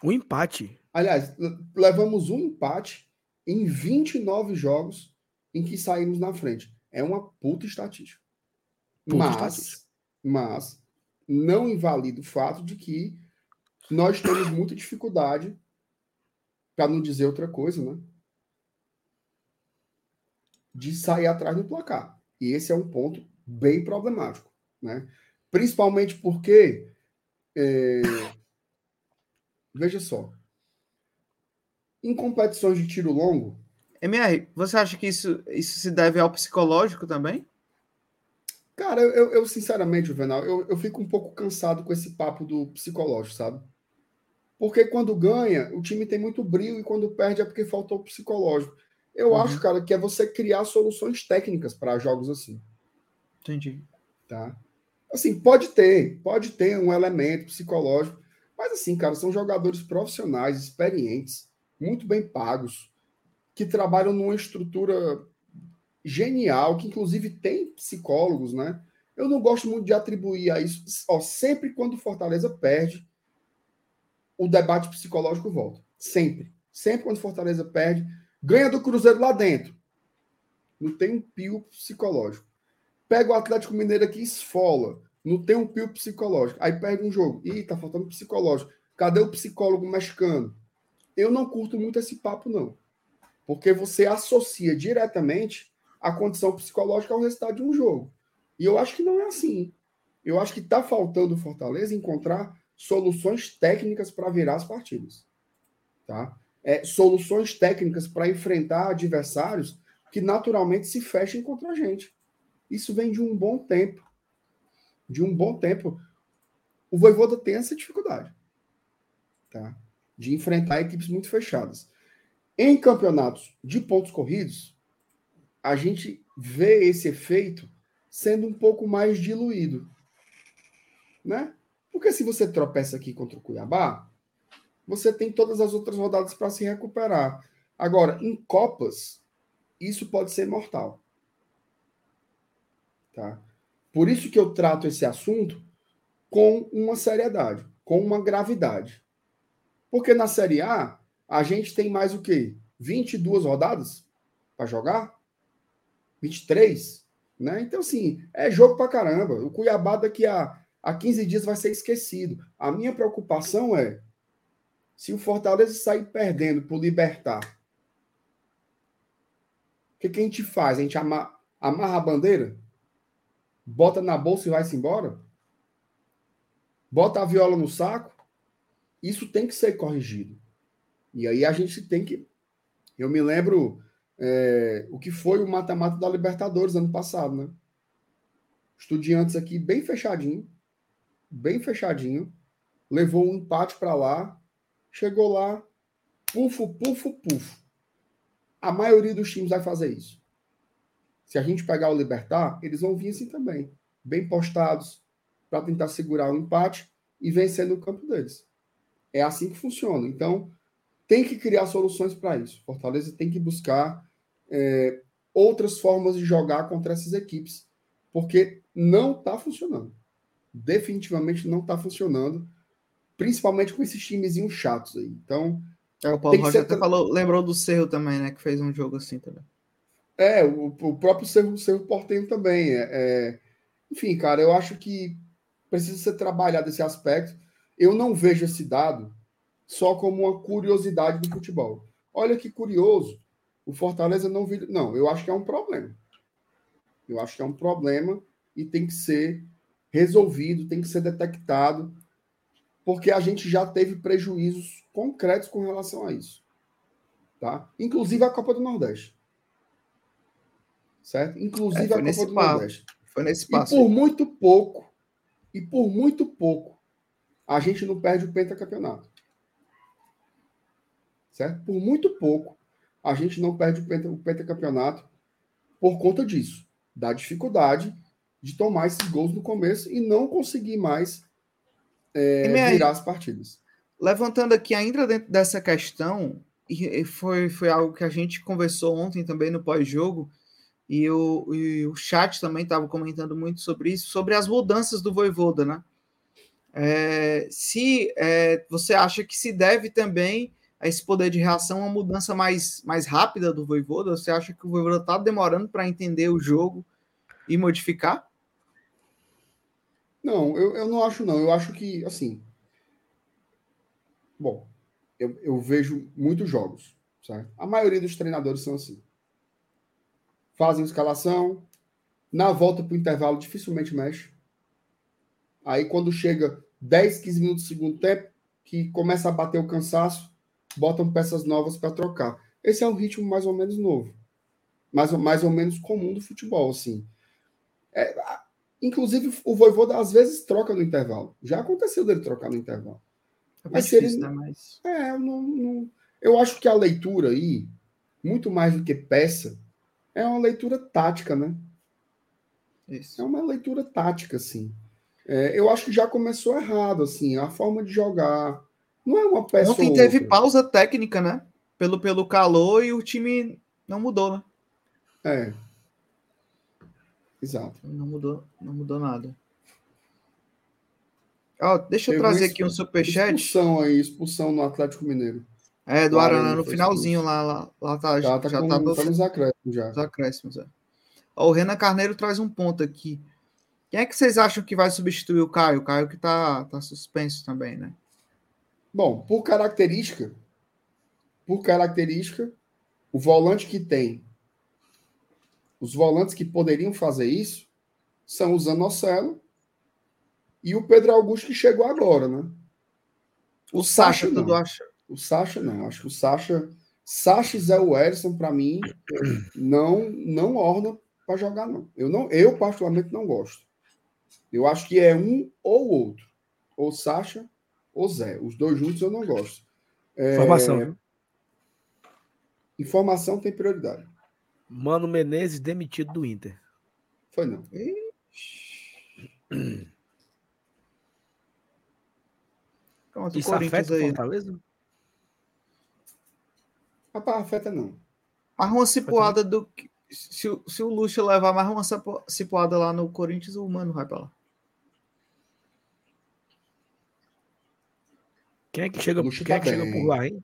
um empate. Aliás, levamos um empate em 29 jogos em que saímos na frente. É uma puta estatística. Puta mas, estatística. mas não invalida o fato de que nós temos muita dificuldade, para não dizer outra coisa, né? De sair atrás do placar. E esse é um ponto bem problemático, né? Principalmente porque é... veja só, em competições de tiro longo, MR, você acha que isso, isso se deve ao psicológico também? Cara, eu, eu sinceramente, Juvenal, eu, eu fico um pouco cansado com esse papo do psicológico, sabe? Porque quando ganha, o time tem muito brilho e quando perde é porque faltou o psicológico. Eu uhum. acho, cara, que é você criar soluções técnicas para jogos assim. Entendi. Tá? Assim, pode ter, pode ter um elemento psicológico, mas assim, cara, são jogadores profissionais, experientes, muito bem pagos, que trabalham numa estrutura genial, que inclusive tem psicólogos, né? Eu não gosto muito de atribuir a isso. Ó, sempre quando Fortaleza perde, o debate psicológico volta. Sempre. Sempre quando Fortaleza perde, ganha do Cruzeiro lá dentro. Não tem um pio psicológico. Pega o Atlético Mineiro aqui esfola. Não tem um pio psicológico. Aí perde um jogo. Ih, tá faltando psicológico. Cadê o psicólogo mexicano? Eu não curto muito esse papo, não. Porque você associa diretamente a condição psicológica ao resultado de um jogo. E eu acho que não é assim. Eu acho que está faltando o Fortaleza encontrar soluções técnicas para virar as partidas. Tá? É, soluções técnicas para enfrentar adversários que naturalmente se fechem contra a gente. Isso vem de um bom tempo. De um bom tempo. O Voivoda tem essa dificuldade. Tá? De enfrentar equipes muito fechadas. Em campeonatos de pontos corridos, a gente vê esse efeito sendo um pouco mais diluído. Né? Porque se você tropeça aqui contra o Cuiabá, você tem todas as outras rodadas para se recuperar. Agora, em Copas, isso pode ser mortal. Tá? Por isso que eu trato esse assunto com uma seriedade, com uma gravidade. Porque na Série A, a gente tem mais o quê? 22 rodadas para jogar? 23, né? Então, assim, é jogo pra caramba. O Cuiabá daqui a, a 15 dias vai ser esquecido. A minha preocupação é se o Fortaleza sair perdendo por libertar. O que, que a gente faz? A gente ama, Amarra a bandeira? Bota na bolsa e vai-se embora? Bota a viola no saco? Isso tem que ser corrigido. E aí a gente tem que. Eu me lembro é, o que foi o mata-mata da Libertadores ano passado, né? Estudiantes aqui bem fechadinho, bem fechadinho, levou um empate para lá, chegou lá, pufo, pufo, pufo. A maioria dos times vai fazer isso. Se a gente pegar o Libertar, eles vão vir assim também, bem postados, para tentar segurar o empate e vencer no campo deles. É assim que funciona. Então, tem que criar soluções para isso. Fortaleza tem que buscar é, outras formas de jogar contra essas equipes, porque não está funcionando. Definitivamente não está funcionando, principalmente com esses timezinhos chatos aí. Então. É, o Paulo Rocha até falou, lembrou do Cerro também, né? Que fez um jogo assim também. É, o, o próprio Cerro, Cerro Portenho também. É, é, enfim, cara, eu acho que precisa ser trabalhado esse aspecto. Eu não vejo esse dado só como uma curiosidade do futebol. Olha que curioso, o Fortaleza não vira. Não, eu acho que é um problema. Eu acho que é um problema e tem que ser resolvido, tem que ser detectado, porque a gente já teve prejuízos concretos com relação a isso. Tá? Inclusive a Copa do Nordeste. Certo? Inclusive é, a Copa do papo. Nordeste. Foi nesse passo. E por muito pouco, e por muito pouco, a gente não perde o pentacampeonato. Certo? Por muito pouco, a gente não perde o, penta, o pentacampeonato por conta disso, da dificuldade de tomar esses gols no começo e não conseguir mais é, virar as partidas. Levantando aqui ainda dentro dessa questão, e foi, foi algo que a gente conversou ontem também no pós-jogo, e o, e o chat também estava comentando muito sobre isso, sobre as mudanças do Voivoda, né? É, se é, você acha que se deve também a esse poder de reação uma mudança mais, mais rápida do Voivoda, você acha que o Voivoda está demorando para entender o jogo e modificar? Não, eu, eu não acho não. Eu acho que, assim... Bom, eu, eu vejo muitos jogos, certo? A maioria dos treinadores são assim fazem escalação, na volta para o intervalo dificilmente mexe. Aí quando chega 10, 15 minutos do segundo tempo, que começa a bater o cansaço, botam peças novas para trocar. Esse é um ritmo mais ou menos novo. Mais, mais ou menos comum do futebol, assim. É, inclusive, o Voivoda às vezes troca no intervalo. Já aconteceu dele trocar no intervalo. É mas ele... né? Mas... É, não, não... eu acho que a leitura aí, muito mais do que peça, é uma leitura tática, né? Isso. É uma leitura tática, assim. É, eu acho que já começou errado, assim, a forma de jogar. Não é uma peça. Ontem teve outra. pausa técnica, né? Pelo, pelo calor e o time não mudou, né? É. Exato. Não mudou, não mudou nada. Ó, deixa eu teve trazer aqui um superchat. Expulsão aí, expulsão no Atlético Mineiro. É, do Arana, no finalzinho lá, lá, lá tá, já, tá, já com, tá, tá nos acréscimos já. Nos acréscimos, é. Ó, o Renan Carneiro traz um ponto aqui. Quem é que vocês acham que vai substituir o Caio? O Caio que tá, tá suspenso também, né? Bom, por característica, por característica, o volante que tem, os volantes que poderiam fazer isso são o Zanocelo e o Pedro Augusto que chegou agora, né? O, o Sacha, Sacha tudo acha. O Sacha, não. Acho que o Sacha. Sacha e Zé Wellison, para mim, não não orna para jogar, não. Eu, não. eu, particularmente, não gosto. Eu acho que é um ou outro. Ou Sacha ou Zé. Os dois juntos eu não gosto. É... Informação. Informação tem prioridade. Mano Menezes demitido do Inter. Foi não. Isso afeta o Fortaleza? Rapaz, afeta não. Mais uma cipuada do. Se, se o Luxo levar mais uma cipuada lá no Corinthians, o Mano vai pra lá. Quem é que chega, quem tá é que chega por lá, hein?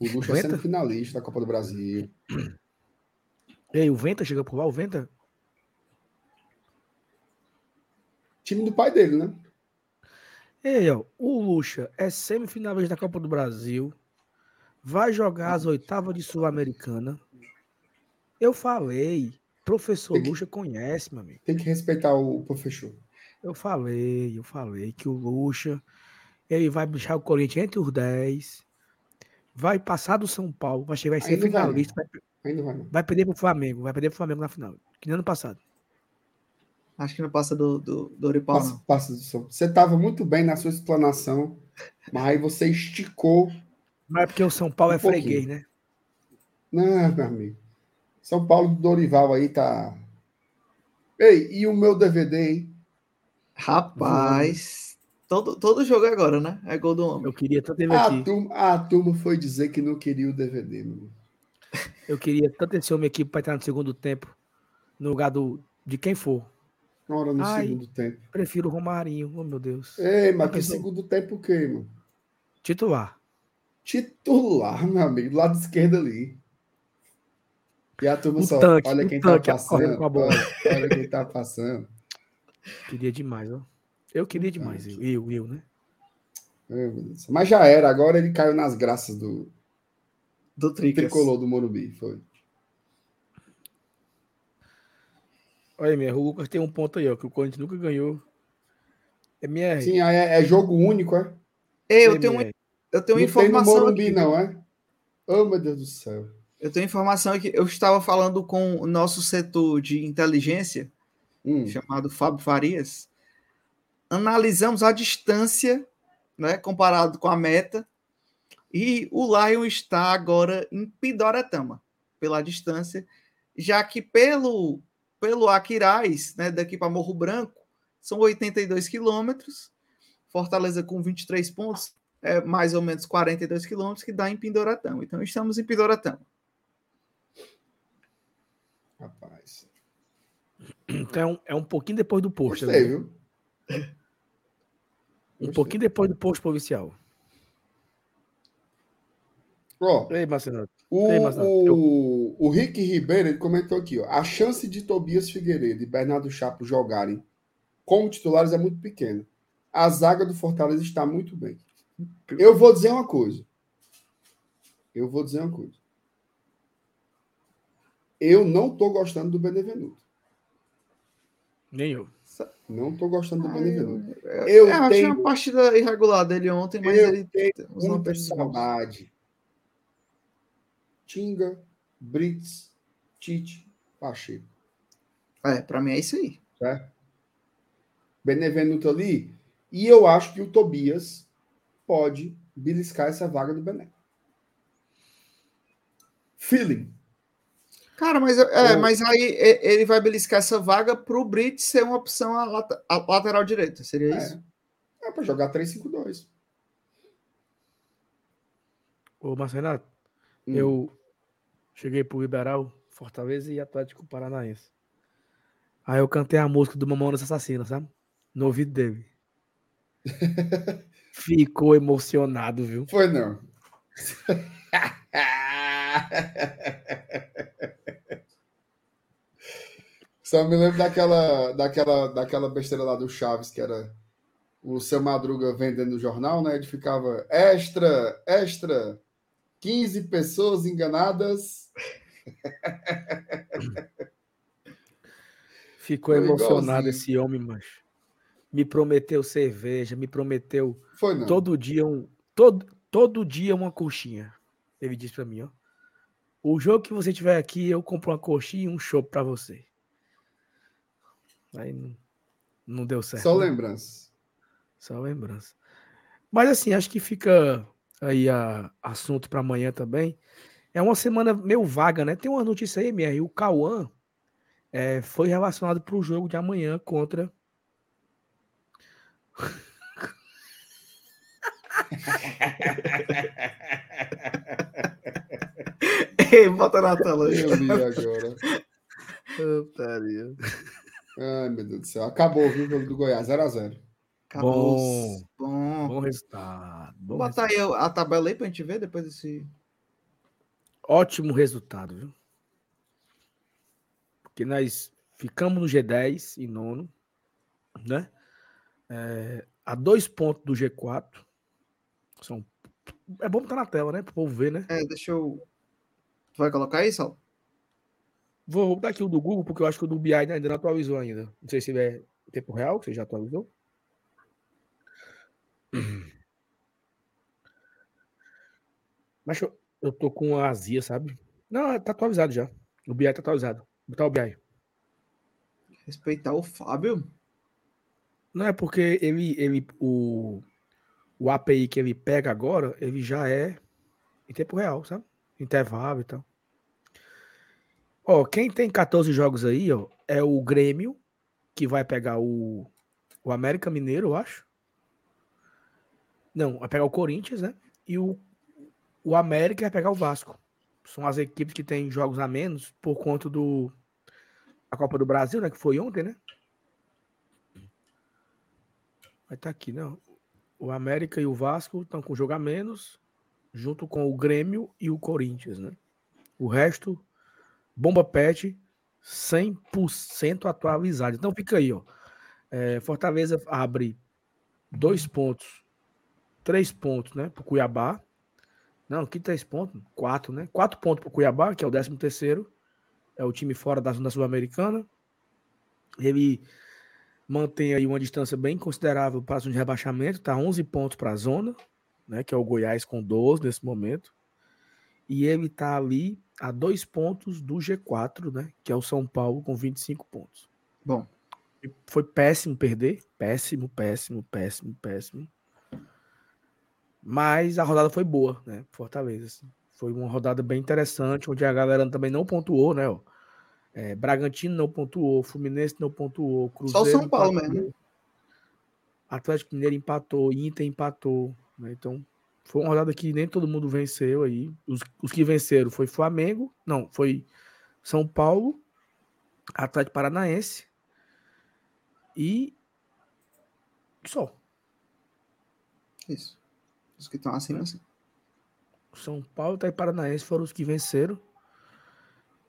O Luxo é sendo finalista da Copa do Brasil. Ei, o Venta chega por lá, o Venta? Time do pai dele, né? Ei, ó, o Luxa é semifinalista da Copa do Brasil vai jogar as oitavas de Sul-Americana. Eu falei Professor que- Lucha conhece, meu amigo. Tem que respeitar o professor. Eu falei, eu falei que o Lucha ele vai deixar o Corinthians entre os 10, vai passar do São Paulo, vai chegar ser não vai, não. finalista, vai, Ainda vai, não. vai perder pro Flamengo, vai perder pro Flamengo na final, que nem ano passado. Acho que não passa do, do, do Oripau, Passa, não. passa do som. Você estava muito bem na sua explanação, mas aí você esticou. Mas é porque o São Paulo Um é freguês, né? Não, meu amigo. São Paulo do Dorival aí tá. Ei, e o meu DVD, hein? Rapaz, todo, todo jogo é agora, né? É gol do homem. Eu queria tanto ele A aqui. turma, a turma foi dizer que não queria o DVD, meu amigo. Eu queria tanto esse homem aqui para entrar no segundo tempo, no lugar do, de quem for. Na hora no Ai. segundo tempo. Prefiro o Romarinho, oh meu Deus. Ei, mas que segundo tempo o quê, mano? Titular. Titular, meu amigo, do lado esquerdo ali. E a turma Um só, tanque, olha quem tá passando. com a bola. Olha, olha quem tá passando. Queria demais, ó. Eu queria demais, eu, eu, eu, né? Mas já era, agora ele caiu nas graças do Do Tricas. tricolor do Morumbi. Foi. Olha aí, minha, o Lucas tem um ponto aí, ó, que o Corinthians nunca ganhou. MR. Sim, é, é jogo único, é? Ei, eu tenho, um- MR. eu tenho não tem no informação Morumbi, aqui. não, é? Oh, meu Deus do céu. Eu tenho informação aqui. Eu estava falando com o nosso setor de inteligência, Hum, chamado Fábio Farias. Analisamos a distância, né, comparado com a meta. E o Lion está agora em Pidoretama, pela distância, já que pelo, pelo Aquiraz, né, daqui para Morro Branco, são 82 quilômetros. Fortaleza com 23 pontos, é mais ou menos 42 quilômetros, que dá em Pindoretama. Então, estamos em Pindoretama. rapaz. Então é um, é um pouquinho depois do posto. Gostei, né? viu? Um Gostei. pouquinho depois do posto policial. Ó, Ei, Marcelo. o, Ei, Marcelo, o, o Rick Ribeiro ele comentou aqui, ó. A chance de Tobias Figueiredo e Bernardo Chapo jogarem como titulares é muito pequena. A zaga do Fortaleza está muito bem. Eu vou dizer uma coisa. Eu vou dizer uma coisa. Eu não tô gostando do Benevenuto. Nem eu. Não tô gostando do Ah, Benevenuto. Eu, Eu eu achei tenho- uma partida irregular dele ontem, mas Eu ele tenho tem Muita bons. saudade. Tinga, Brits, Tite, Pacheco. É, pra mim é isso aí. certo? Benevenuto ali. E eu acho que o Tobias pode beliscar essa vaga do Bené. Feeling. Cara, mas, é, Eu- mas aí ele vai beliscar essa vaga pro Brit ser uma opção a, lata- a lateral direita, seria isso? É, é para jogar 3-5-2. Ô, Marcelo, Hum. eu cheguei pro Liberal, Fortaleza e Atlético Paranaense. Aí eu cantei a música do Mamonas Assassina, sabe? No ouvido dele. Ficou emocionado, viu? Foi não. Só me lembro daquela, daquela, daquela besteira lá do Chaves, que era o seu Madruga vendendo jornal, né? Ele ficava extra, extra, 15 pessoas enganadas. Ficou Foi emocionado igualzinho. esse homem, macho. Me prometeu cerveja, me prometeu Foi todo dia um todo, todo dia uma coxinha. Ele disse pra mim, ó. O jogo que você tiver aqui, eu compro uma coxinha e um chopp pra você. Aí não, não deu certo. Só né? lembrança. Só lembrança. Mas assim, acho que fica aí a assunto para amanhã também. É uma semana meio vaga, né? Tem uma notícia aí, MR. O Cauã é, foi relacionado para o jogo de amanhã contra. Ei, bota na tela aí. Eu li agora. Putaria. Ai, meu Deus do céu. Acabou, viu, o jogo do Goiás, 0x0. Bom. Bom. Bom resultado. Bom Vou botar resultado. aí a tabela aí pra gente ver depois desse. Ótimo resultado, viu? Porque nós ficamos no G10 e nono, né? É, a dois pontos do G4. São... É bom botar na tela, né? Para o povo ver, né? É, deixa eu. Tu vai colocar aí, Sal? Vou botar aqui o do Google, porque eu acho que o do BI ainda não atualizou ainda. Não sei se é tempo real, você já atualizou. Mas eu, eu tô com azia, sabe? Não, tá atualizado já. O BI tá atualizado. Vou botar o BI. Respeitar o Fábio? Não é porque ele, ele o, o API que ele pega agora, ele já é em tempo real, sabe? Intervalo e tal. Ó, quem tem 14 jogos aí, ó, é o Grêmio, que vai pegar o, o América Mineiro, eu acho. Não, vai pegar o Corinthians, né? E o, o América vai pegar o Vasco. São as equipes que têm jogos a menos por conta do a Copa do Brasil, né? Que foi ontem, né? Vai estar tá aqui, não. O América e o Vasco estão com jogo a menos, junto com o Grêmio e o Corinthians, né? O resto, bomba pet, 100% atualizado. Então fica aí, ó. É, Fortaleza abre dois pontos, três pontos, né? Pro Cuiabá. Não, que três pontos? Quatro, né? Quatro pontos pro Cuiabá, que é o décimo terceiro. É o time fora da zona sul-americana. Ele mantém aí uma distância bem considerável para a zona de rebaixamento, tá 11 pontos para a zona, né, que é o Goiás com 12 nesse momento. E ele tá ali a dois pontos do G4, né, que é o São Paulo com 25 pontos. Bom, foi péssimo perder, péssimo, péssimo, péssimo, péssimo. Mas a rodada foi boa, né, Fortaleza. Assim. Foi uma rodada bem interessante, onde a galera também não pontuou, né, ó. É, Bragantino não pontuou, Fluminense não pontuou, Cruzeiro. Só o São Paulo empatou, mesmo. Atlético Mineiro empatou, Inter empatou. Né? Então, foi uma rodada que nem todo mundo venceu aí. Os, os que venceram foi Flamengo, não, foi São Paulo, Atlético Paranaense e só. Isso. Os que estão acima, assim. São Paulo e Paranaense foram os que venceram.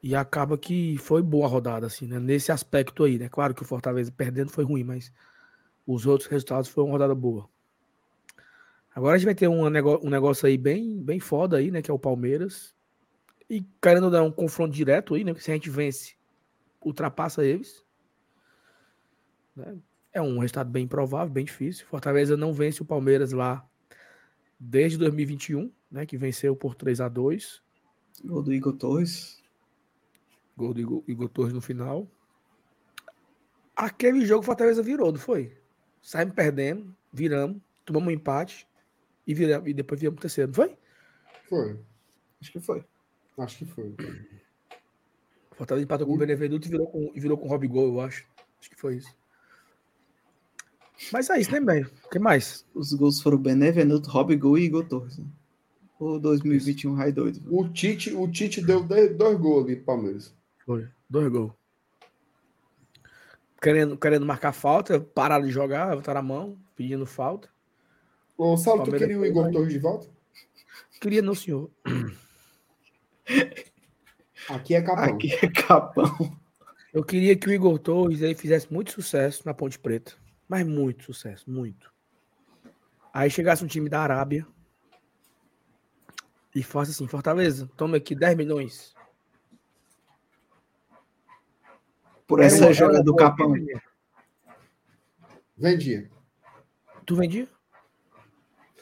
E acaba que foi boa a rodada, assim, né? Nesse aspecto aí, né? Claro que o Fortaleza perdendo foi ruim, mas os outros resultados foram uma rodada boa. Agora a gente vai ter um negócio, um negócio aí bem, bem foda aí, né? Que é o Palmeiras. E querendo dar um confronto direto aí, né? Que se a gente vence, ultrapassa eles. Né? É um resultado bem provável, bem difícil. Fortaleza não vence o Palmeiras lá desde 2021, né? Que venceu por 3 a 2 Gol do Igor Torres. Gol do Igor, Igor Torres no final. Aquele jogo o Fortaleza virou, não foi? Saímos perdendo, viramos, tomamos um empate e, viramos, e depois viramos o terceiro, não foi? Foi. Acho que foi. Acho que foi. Fortaleza empatou com o Benevenuto e virou com, e virou com o Rob Gol, eu acho. Acho que foi isso. Mas é isso, né, velho? O que mais? Os gols foram Benevenuto, Rob Gol e Igor Torres. Né? O 2021 Rai doido. O Tite, o Tite deu dois gols ali pro Palmeiras. Foi. Dois gols. Querendo, querendo marcar falta, pararam de jogar, botaram a mão, pedindo falta. Ô, Saulo, tu queria o Igor Torres de volta? Queria não, senhor. Aqui é capão. Aqui é capão. Eu queria que o Igor Torres aí fizesse muito sucesso na Ponte Preta. Mas muito sucesso, muito. Aí chegasse um time da Arábia e fosse assim, Fortaleza, toma aqui 10 milhões. por essa jogada do Capão. Vendia. Tu vendia?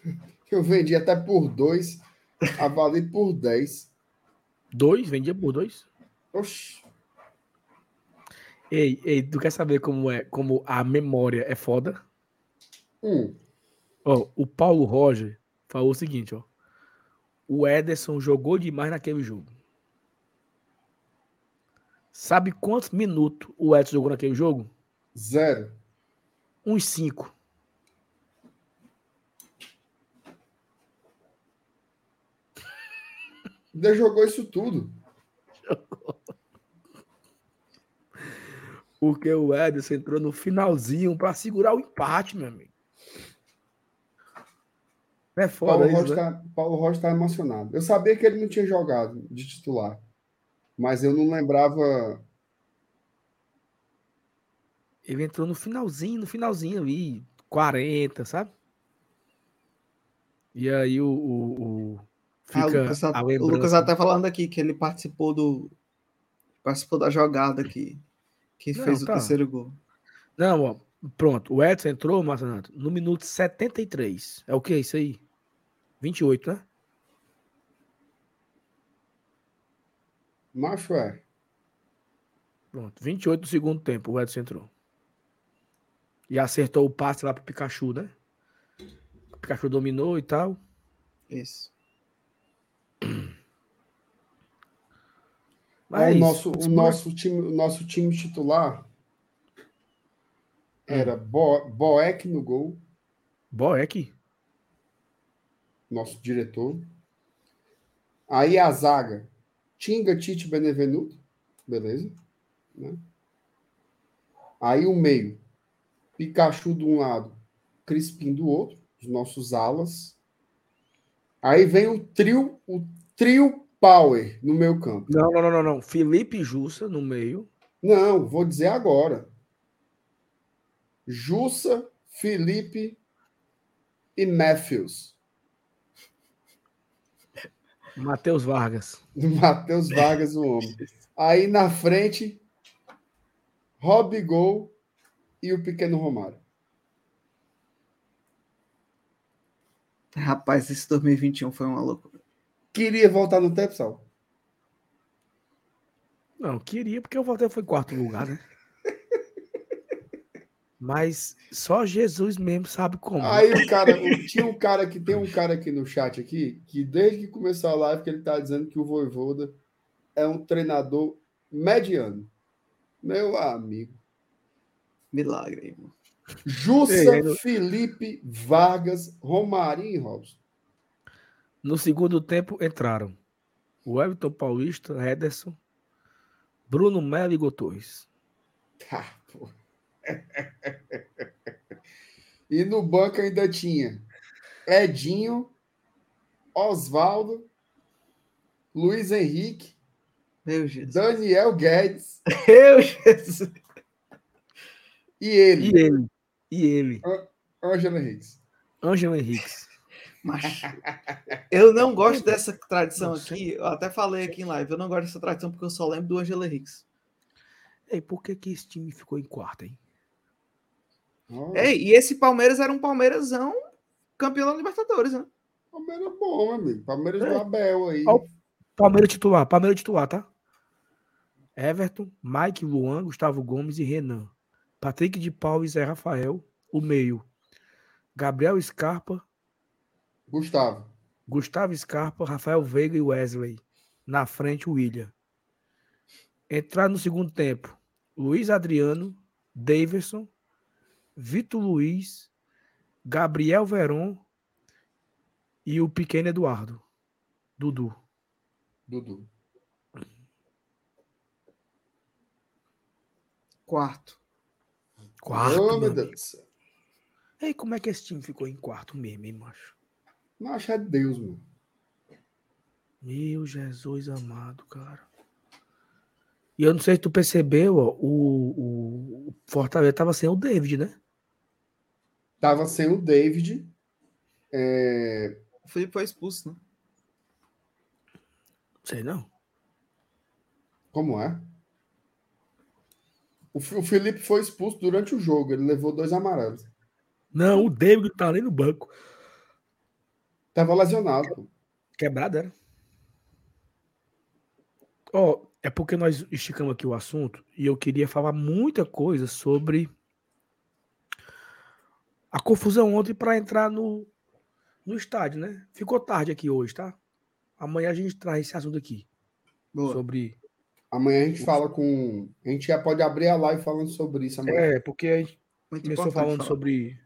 Eu vendi até por dois, avali por 10. Dois? Vendia por dois? Oxi. Ei, ei, tu quer saber como é, como a memória é foda? Hum. Ó, o Paulo Roger falou o seguinte, ó. O Ederson jogou demais naquele jogo. Sabe quantos minutos o Edson jogou naquele jogo? Zero. Uns cinco. Ainda jogou isso tudo. Jogou. Porque o Ederson entrou no finalzinho para segurar o empate, meu amigo. É foda Paulo isso, Rocha né? tá, Paulo Rocha tá emocionado. Eu sabia que ele não tinha jogado de titular mas eu não lembrava. Ele entrou no finalzinho, no finalzinho ali, 40, sabe? E aí o. o, o fica ah, o, Lucas, o Lucas até falando aqui que ele participou do. Participou da jogada que, que Não, fez o tá. terceiro gol. Não, ó, pronto. O Edson entrou, Marcenato, no minuto 73. É o que isso aí? 28, né? Macho é. Pronto. 28 do segundo tempo, o Edson entrou. E acertou o passe lá pro Pikachu, né? O Pikachu dominou e tal. Isso. Mas Ó, é o, nosso, o, nosso time, o nosso time titular era Bo, Boeck no gol, Boeck. nosso diretor. Aí a zaga, Tinga, Tite, Benevenuto, beleza. Né? Aí o meio, Pikachu de um lado, Crispim do outro, os nossos alas. Aí vem o trio, o trio Power no meu campo. Não, não, não, não, não. Felipe Jussa no meio. Não, vou dizer agora. Jussa, Felipe e Matthews. Matheus Vargas. Matheus Vargas, o homem. Aí na frente, Rob Gol e o pequeno Romário. Rapaz, esse 2021 foi uma loucura. Queria voltar no tempo, Sal? Não, queria, porque o Walter foi quarto lugar, né? Mas só Jesus mesmo sabe como. Aí o cara, tinha um cara que tem um cara aqui no chat aqui, que desde que começou a live que ele tá dizendo que o Voivoda é um treinador mediano. Meu amigo. Milagre, irmão. Jussa, Ei, no- Felipe, Vargas, Romarinho e Robson. No segundo tempo entraram o Everton Paulista, Ederson, Bruno Melo e Igor Torres. Tá, pô. e no banco ainda tinha Edinho, Oswaldo, Luiz Henrique, Meu Jesus. Daniel Guedes Meu Jesus. e ele, E ele, e ele, Ângelo Henriques. Ângelo Henriques. Macho. Eu não gosto dessa tradição Não, aqui. Eu até falei aqui em live. Eu não gosto dessa tradição porque eu só lembro do Angelo Henriques. Ei, por que, que esse time ficou em quarto, hein? Ó, Ei, e esse Palmeiras era um Palmeirasão campeão da Libertadores, né? Palmeiras é bom, amigo. Palmeiras É. do Abel aí. Ó, Palmeiras titular, Palmeiras titular, tá? Everton, Mike, Luan, Gustavo Gomes e Renan. Patrick de Paulo e Zé Rafael, o meio. Gabriel Scarpa, Gustavo. Gustavo Scarpa, Rafael Veiga e Wesley. Na frente, o William. Entrar no segundo tempo, Luiz Adriano, Daverson, Vitor Luiz, Gabriel Veron e o pequeno Eduardo. Dudu. Dudu. Quarto. Quarto. Ô, meu. Deus. Ei, como é que esse time ficou em quarto mesmo, hein, macho? Macho é Deus, mano. Meu Jesus amado, cara. E eu não sei se tu percebeu, ó, o, o Fortaleza tava sem o David, né? Tava sem o David. É, O Felipe foi expulso, né? Sei não. Como é? O, o Felipe foi expulso durante o jogo. Ele levou dois amarelos. Não, o David tá ali no banco. Tava lesionado. Quebrado era. Ó, é porque nós esticamos aqui o assunto e eu queria falar muita coisa sobre a confusão ontem para entrar no, no estádio, né? Ficou tarde aqui hoje, tá? Amanhã a gente traz esse assunto aqui. Boa. Sobre. Amanhã a gente fala com. A gente já pode abrir a live falando sobre isso amanhã. É, porque a gente Muito começou falando falar. sobre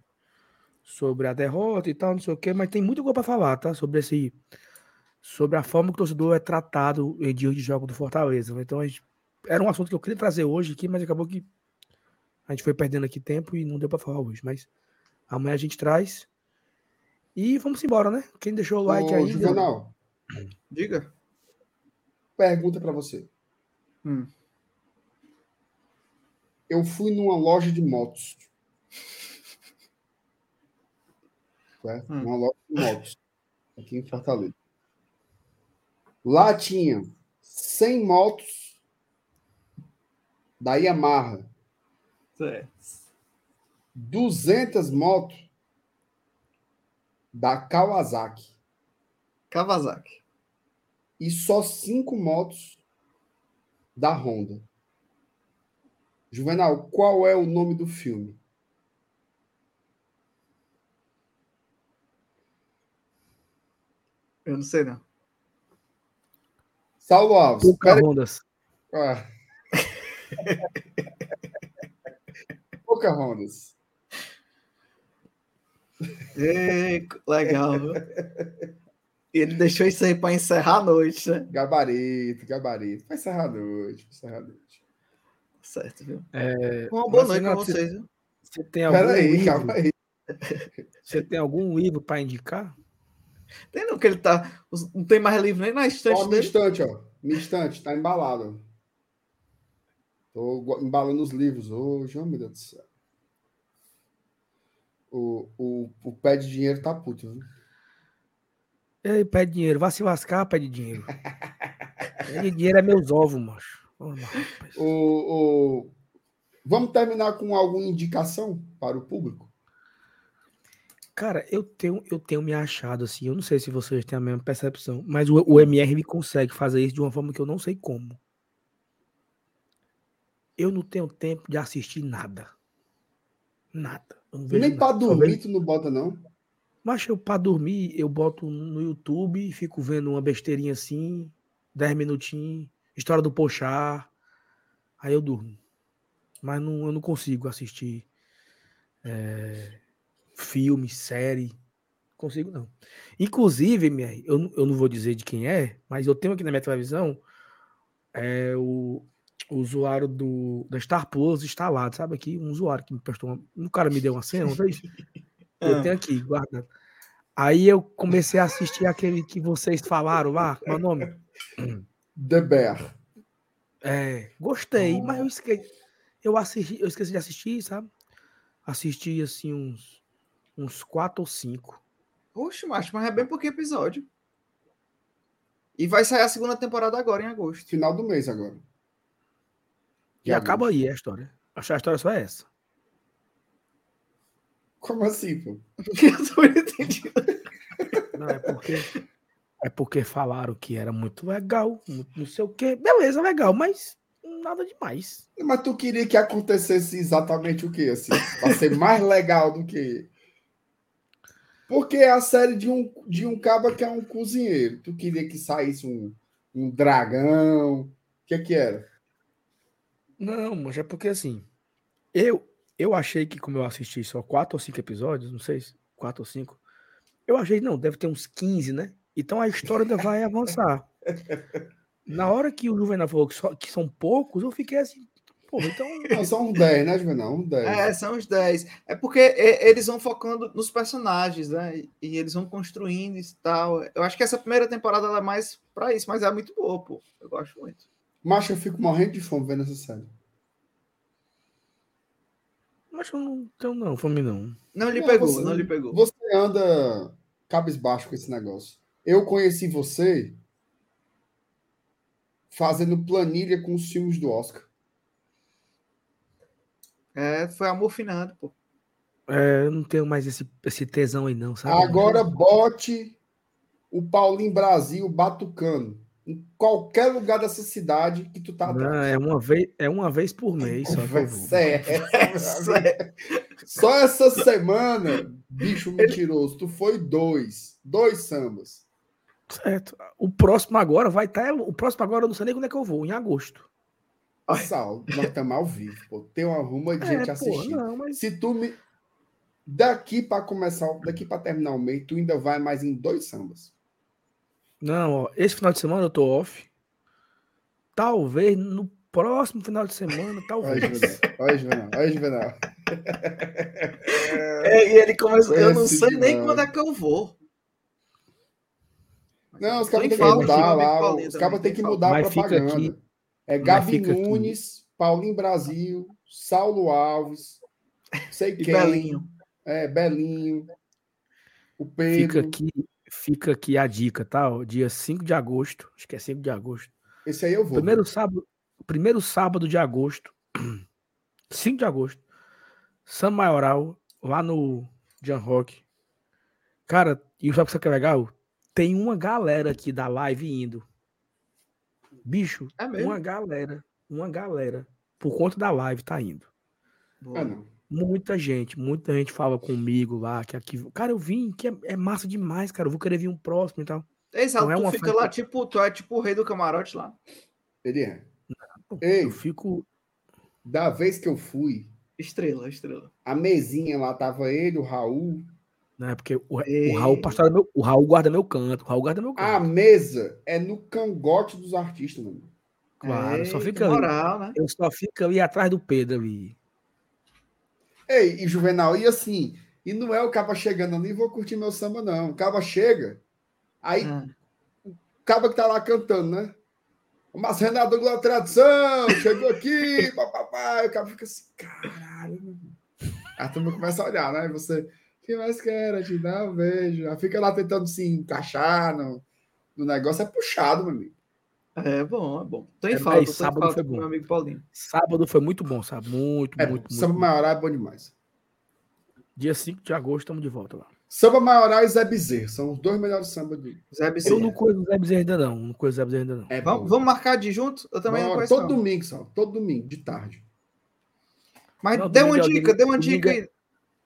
sobre a derrota e tal, não sei o quê, mas tem muita coisa para falar, tá? Sobre esse sobre a forma que o torcedor é tratado em dias de jogo do Fortaleza. Então a gente, era um assunto que eu queria trazer hoje aqui, mas acabou que a gente foi perdendo aqui tempo e não deu para falar hoje, mas amanhã a gente traz. E vamos embora, né? Quem deixou o like Ô, aí, Juvenal, Diga. pergunta para você. Hum. Eu fui numa loja de motos. Certo? Hum. Uma loja de motos. Aqui em Fortaleza. Lá tinha 100 motos da Yamaha. Certo. 200 motos da Kawasaki. Kawasaki. E só 5 motos da Honda. Juvenal, qual é o nome do filme? Eu não sei, não. Saulo Alves. Pocahontas. Ah. Pocahontas. Ei, legal. viu? Ele deixou isso aí para encerrar a noite, né? Gabarito, gabarito. Vai encerrar a noite, vai encerrar a noite. Certo, viu? É, Uma boa mas, noite para vocês, viu? Você tem algum Peraí, livro? calma aí. Você tem algum livro para indicar? Tem não que ele tá. Não tem mais livro nem na estante Ó, dele. estante, ó. Minha estante, tá embalado. Tô embalando os livros hoje, oh meu Deus do céu. O, o, o pé de dinheiro tá puto, viu? Ei, pede dinheiro. Vá se lascar, pede dinheiro. pede dinheiro é meus ovos, macho. Rapaz. O, o... Vamos terminar com alguma indicação para o público? Cara, eu tenho, eu tenho me achado assim. Eu não sei se vocês têm a mesma percepção, mas o, o MR me consegue fazer isso de uma forma que eu não sei como. Eu não tenho tempo de assistir nada. Nada. Nem para dormir tu não bota, não. Mas eu, pra dormir, eu boto no YouTube e fico vendo uma besteirinha assim, 10 minutinhos, história do Pochá, aí eu durmo. Mas não, eu não consigo assistir é, filme, série. Consigo não. Inclusive, MR, eu, não- eu não vou dizer de quem é, mas eu tenho aqui na minha televisão é, o, o usuário do, da Star Plus instalado, sabe aqui? Um usuário que me prestou uma. Um cara me deu uma cena, uma vez. Eu Ah. tenho aqui, guardado. Aí eu comecei a assistir aquele que vocês falaram lá, qual é o nome? The Bear. É, gostei, mas eu esqueci, eu assisti, eu esqueci de assistir, sabe? Assisti assim uns uns quatro ou cinco. Oxe, macho, mas é bem pouquinho episódio. E vai sair a segunda temporada agora, em agosto. Final do mês agora. E De acaba agosto. aí a história. Acho que a história só é essa. Como assim, pô? Eu tô entendendo. Não, é porque é porque falaram que era muito legal, muito não sei o quê. Beleza, legal, mas nada demais. Mas tu queria que acontecesse exatamente o quê, assim? Pra ser mais legal do que. Porque é a série de um, de um caba que é um cozinheiro. Tu queria que saísse um, um dragão. O que que era? Não, mas é porque assim, eu eu achei que como eu assisti só quatro ou cinco episódios, não sei, se quatro ou cinco, eu achei, não, deve ter uns 15, né? Então a história ainda vai avançar. Na hora que o Juvenal falou que, só- que são poucos, eu fiquei assim, porra, então... Não, são uns 10, né, Juvenal? Uns 10. É, são os 10. É porque eles vão focando nos personagens, né? E, eles vão construindo e tal. Eu acho que essa primeira temporada ela é mais pra isso, mas é muito boa, pô. Eu gosto muito. Macho, eu fico morrendo de fome vendo essa série. Mas eu não tenho não, fome não. Não lhe Não, pegou, você- não lhe pegou. Você anda cabisbaixo com esse negócio. Eu conheci você fazendo planilha com os filmes do Oscar. É, foi amor finado, pô. É, eu não tenho mais esse, esse tesão aí não, sabe? Agora bote o Paulinho Brasil batucando em qualquer lugar dessa cidade que tu tá Não, atrás. é uma vez, é uma vez por mês só é? Só essa semana, bicho mentiroso, tu foi dois. Dois sambas. Certo. O próximo agora vai estar. o próximo agora eu não sei nem quando é que eu vou, em agosto. Sal, nós estamos ao vivo, pô. Tem uma ruma de gente É, pô, assistindo. não, mas Se tu me. Daqui para começar, daqui para terminar o mês, tu ainda vai mais em dois sambas. Não, ó, esse final de semana eu tô off. Talvez no próximo final de semana, talvez. Olha, Juvenal. Olha, Juvenal. É, e ele começou. Eu não sei nem quando é que eu vou. Não, os em têm que mudar lá. Os cabos têm que mudar a Mas fica propaganda. aqui- É Gabi fica. Nunes, Paulinho Brasil, Saulo Alves, sei quem. Belinho. É, Belinho. O Fica Pedro. aqui, fica aqui a dica, tá? Dia 5 de agosto. Acho que é 5 de agosto. Esse aí eu vou. Primeiro sábado, primeiro sábado de agosto. 5 de agosto. Samba Maioral, lá no Jan Rock. Cara, e sabe o que é legal? Tem uma galera aqui da live indo. Bicho, É mesmo? uma galera, uma galera, por conta da live, tá indo. Não. Muita gente, muita gente fala comigo lá, que aqui. Cara, eu vim, que é, é massa demais, cara. Eu vou querer vir um próximo e tal. Exato, Não é tu uma fica festa- lá, tipo, tu é tipo o rei do camarote lá. Ele é. Ei, Eu fico. da vez que eu fui, Estrela, estrela. a mesinha lá tava ele, o Raul. Né, porque o, Ei. o Raul pastora meu, o Raul guarda meu canto. O Raul guarda meu A canto. mesa é no cangote dos artistas, mano. claro, só fica que ali. moral, né? Eu só fico ali atrás do Pedro ali. Ei, e Juvenal, e assim, e não é o caba chegando ali, vou curtir meu samba, não. O caba chega, aí Ah, o caba que tá lá cantando, né? O Márcio Renato da Tradição, chegou aqui, papapá, e o caba fica assim, caralho. meu irmão. A turma começa a olhar, né? E você, que mais quer? Te dar um beijo. Aí fica lá tentando se encaixar no, no negócio, é puxado, meu amigo. É bom, é bom. Tem É, falta, sábado falta foi bom. meu amigo Paulinho. Sábado foi muito bom, sabe? Muito, É, muito, muito. samba maioral é bom demais. Dia 5 de agosto, estamos de volta lá. Samba maioral e Zé Bezerra são os dois melhores sambas do. Zé Eu Bezerra. não conheço o Zé Bezerra ainda não. Não conheço o Zé Bezerra ainda não. É Vamos, vamos marcar de junto? Eu também não conheço. Todo não. domingo, só. Todo domingo, de tarde. Mas Não, dê uma é dica, dê uma dica é- aí.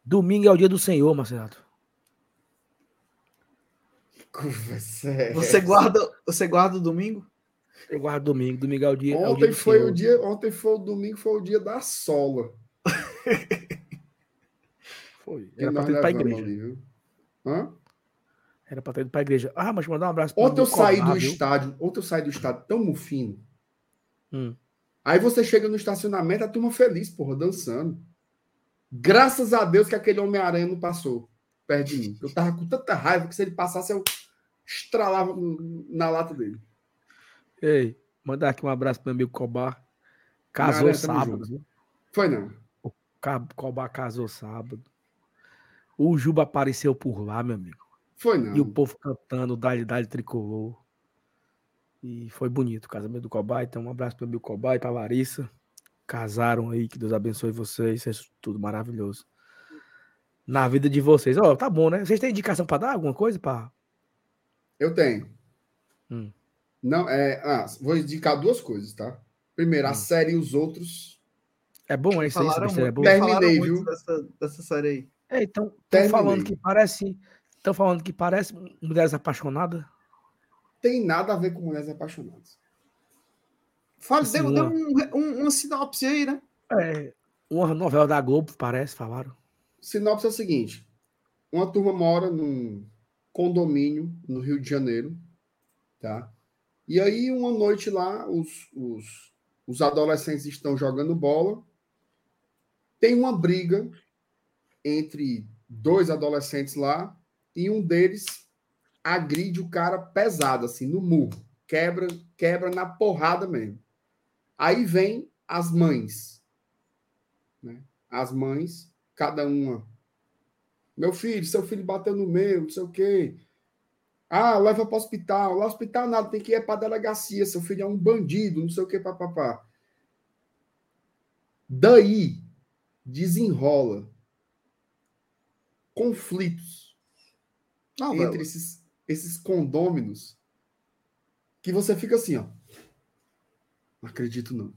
Domingo é o dia do Senhor, Marcelo. Conversa é Você guarda, você guarda o domingo? Eu guardo domingo. Domingo é o dia, é o dia Ontem do foi Senhor. o dia, ontem foi o domingo, foi o dia da sola. Foi. Era pra nós ter ido pra levamos igreja. ali? Hã? Era pra ter ido pra igreja. Ah, mas mandar um abraço Ontem eu saí do viu? estádio, ontem eu saí do estádio tão mufino. Hum. Aí você chega no estacionamento, a turma feliz, porra, dançando. Graças a Deus que aquele Homem-Aranha não passou perto de mim. Eu tava com tanta raiva que se ele passasse, eu estralava na lata dele. Ei, mandar aqui um abraço pro meu amigo Cobá. Casou sábado. Foi não. Ca- Cobá casou sábado. O Juba apareceu por lá, meu amigo. Foi não. E o povo cantando Dali Dali Tricolor. E foi bonito o casamento do Cobá. Então, um abraço para o meu e para Larissa. Casaram aí, que Deus abençoe vocês. Isso é tudo maravilhoso. Na vida de vocês. Ó, tá bom, né? Vocês têm indicação para dar alguma coisa? Pra... Eu tenho. Hum. Não, é. Ah, vou indicar duas coisas, tá? Primeiro, a Hum. série e os outros. É bom, é isso aí? Falaram Essa besteira é muito, boa? Terminei, falaram viu? dessa, dessa série aí. É, então, estão Terminei. falando que parece. Estão falando que parece Mulheres Apaixonadas. Tem nada a ver com mulheres apaixonadas. Fala, Assim, deu, um, um, uma sinopse aí, né? É. Uma novela da Globo, parece, falaram. Sinopse é o seguinte: uma turma mora num condomínio no Rio de Janeiro, tá? E aí, uma noite lá, os, os, os adolescentes estão jogando bola. Tem uma briga entre dois adolescentes lá, e um deles agride o cara pesado, assim, no murro. Quebra, quebra na porrada mesmo. Aí vem as mães. Né? As mães, cada uma. Meu filho, seu filho bateu no meu, não sei o quê. Ah, leva para o hospital. Lá hospital nada, tem que ir para delegacia. Seu filho é um bandido, não sei o quê, papapá. Daí desenrola conflitos Novela. entre esses, esses condôminos que você fica assim, ó. Não acredito, não.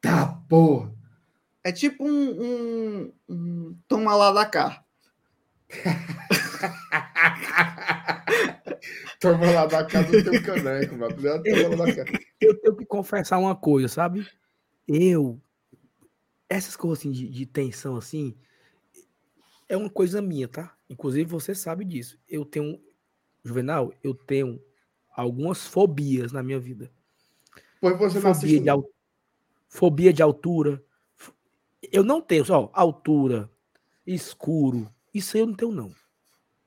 Tá, porra. É tipo um, um, um toma lá da cá. Toma lá da casa do teu caneco, mano. Toma lá da casa. Eu tenho que confessar uma coisa, sabe? Eu. Essas coisas assim de, de tensão assim. É uma coisa minha, tá? Inclusive você sabe disso. Eu tenho. Juvenal, eu tenho algumas fobias na minha vida. Pois você não Fobia assiste. de, al- fobia de altura. Eu não tenho, só altura, escuro. Isso aí eu não tenho, não.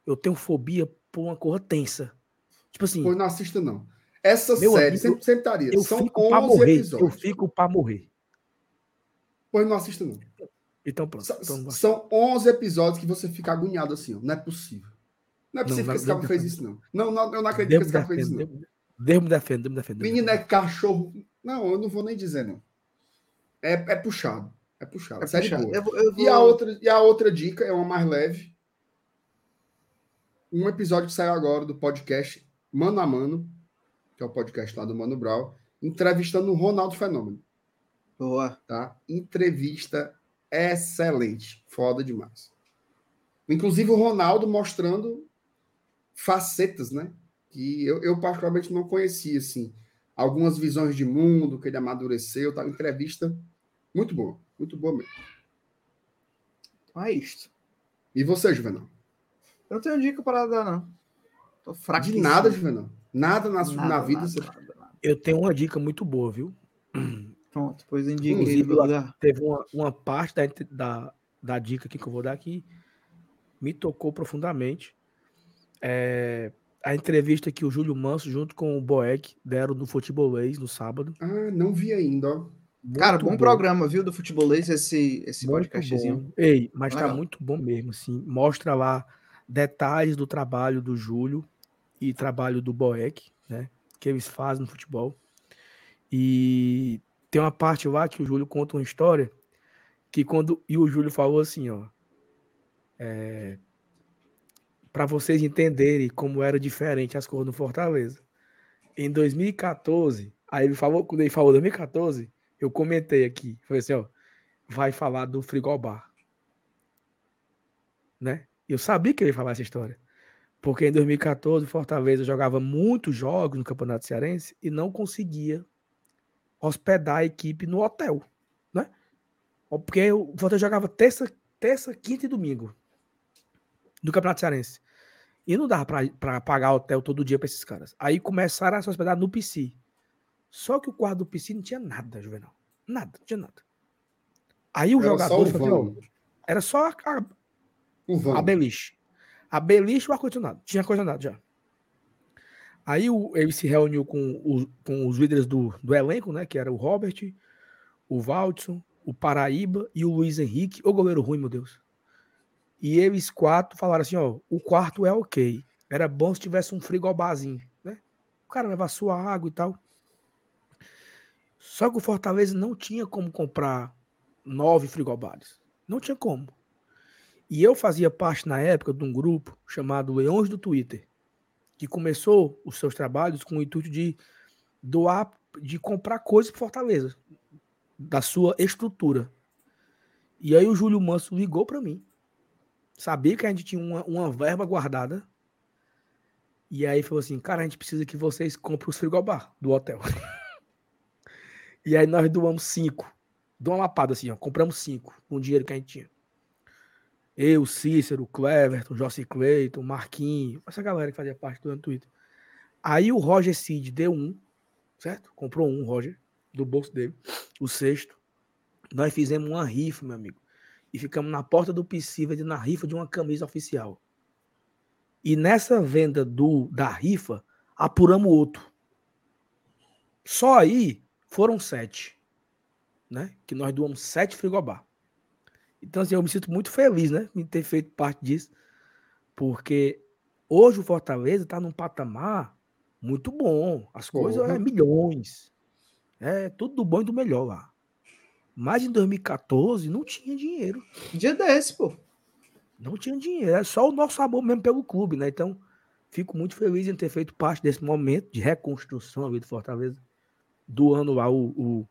Eu tenho fobia por uma coisa tensa. Tipo assim, Pois não assista, não. Essa série amigo, sempre, sempre estaria. eu São fico pra 11 morrer. Eu episódios. fico pra morrer. Pois não assista, não. Então pronto. São, Então, são 11 episódios que você fica agoniado assim, ó. Não é possível. Não é possível não, que esse cara fez isso, não. Não, não, eu não acredito Deus que esse cara fez isso, não. Deus me defenda, Deus me defenda. Deus me Menino é cachorro. Não, eu não vou nem dizer, não. É, é puxado. É puxado. É série puxado. boa. Eu vou- eu E, a outra, e a outra dica é uma mais leve. Um episódio que saiu agora do podcast Mano a Mano, que é o podcast lá do Mano Brown, entrevistando o Ronaldo Fenômeno, Boa. tá? Entrevista excelente, foda demais. Inclusive o Ronaldo mostrando facetas, né? Que eu, eu particularmente não conhecia, assim. Algumas visões de mundo que ele amadureceu, tá? Entrevista muito boa, muito boa mesmo. Então é isto. E você, Juvenal? Eu não tenho dica para dar, não. Tô fraco. De nada, Juvenal. Nada na, Nada, na vida. nada, você- nada, nada. Eu tenho uma dica muito boa, viu? Pronto, pois indica Inclusive. Teve uma, uma parte da, da, da dica aqui que eu vou dar aqui me tocou profundamente. É, a entrevista que o Júlio Manso, junto com o Boeck, deram no Futebolês no sábado. Ah, não vi ainda, ó. Cara, Muito bom bom, programa, viu, do futebolês, esse, esse muito podcastzinho. bom. Ei, mas tá Legal. muito bom mesmo, assim. Mostra lá detalhes do trabalho do Júlio e trabalho do Boeck, né? Que eles fazem no futebol. E tem uma parte lá que o Júlio conta uma história que quando e o Júlio falou assim, ó, para vocês entenderem como era diferente as coisas no Fortaleza. Em 2014, aí ele falou, quando ele falou 2014, eu comentei aqui, falei assim, ó, vai falar do frigobar. Né? Eu sabia que ele ia falar essa história. Porque em 2014, o Fortaleza jogava muitos jogos no Campeonato Cearense e não conseguia hospedar a equipe no hotel, né? Porque o Fortaleza jogava terça, terça, quinta e domingo no Campeonato Cearense. E não dava para pagar hotel todo dia para esses caras. Aí começaram a se hospedar no PC. Só que o quarto do PC não tinha nada, Juvenal. Nada, não tinha nada. Aí o Era jogador só o falou, ó, era só a, O vão. a beliche. A beliche e o ar-condicionado. Tinha ar-condicionado já. Aí o- ele se reuniu com, os- com os líderes do, do elenco, né? Que era o Robert, o Valdson, o Paraíba e o Luiz Henrique. O goleiro ruim, meu Deus. E eles quatro falaram assim: ó, o quarto é ok. Era bom se tivesse um frigobarzinho, né? O cara levar sua água e tal. Só que o Fortaleza não tinha como comprar nove frigobares. Não tinha como. E eu fazia parte na época de um grupo chamado Leões do Twitter, que começou os seus trabalhos com o intuito de doar, de comprar coisas para Fortaleza, da sua estrutura. E aí o Júlio Manso ligou para mim, sabia que a gente tinha uma, uma verba guardada, e aí falou assim, cara, a gente precisa que vocês comprem os frigobar do hotel. e aí nós doamos cinco, de uma lapada assim, ó, compramos cinco com o dinheiro que a gente tinha. Eu, Cícero, Cleverton, Jossi Cleiton, Marquinhos, essa galera que fazia parte do Twitter. Aí o Roger Cid deu um, certo? Comprou um, Roger, do bolso dele, o sexto. Nós fizemos uma rifa, meu amigo. E ficamos na porta do PC vendendo na rifa de uma camisa oficial. E nessa venda do da rifa, apuramos outro. Só aí foram sete. Né? Que nós doamos sete frigobar. Então, assim, eu me sinto muito feliz, né? Em ter feito parte disso. Porque hoje o Fortaleza está num patamar muito bom. As coisas Porra. é milhões. É tudo do bom e do melhor lá. Mas em 2014 não tinha dinheiro. Dia desse, pô. Não tinha dinheiro. É só o nosso amor mesmo pelo clube, né? Então, fico muito feliz em ter feito parte desse momento de reconstrução ali do Fortaleza. Doando lá o, o-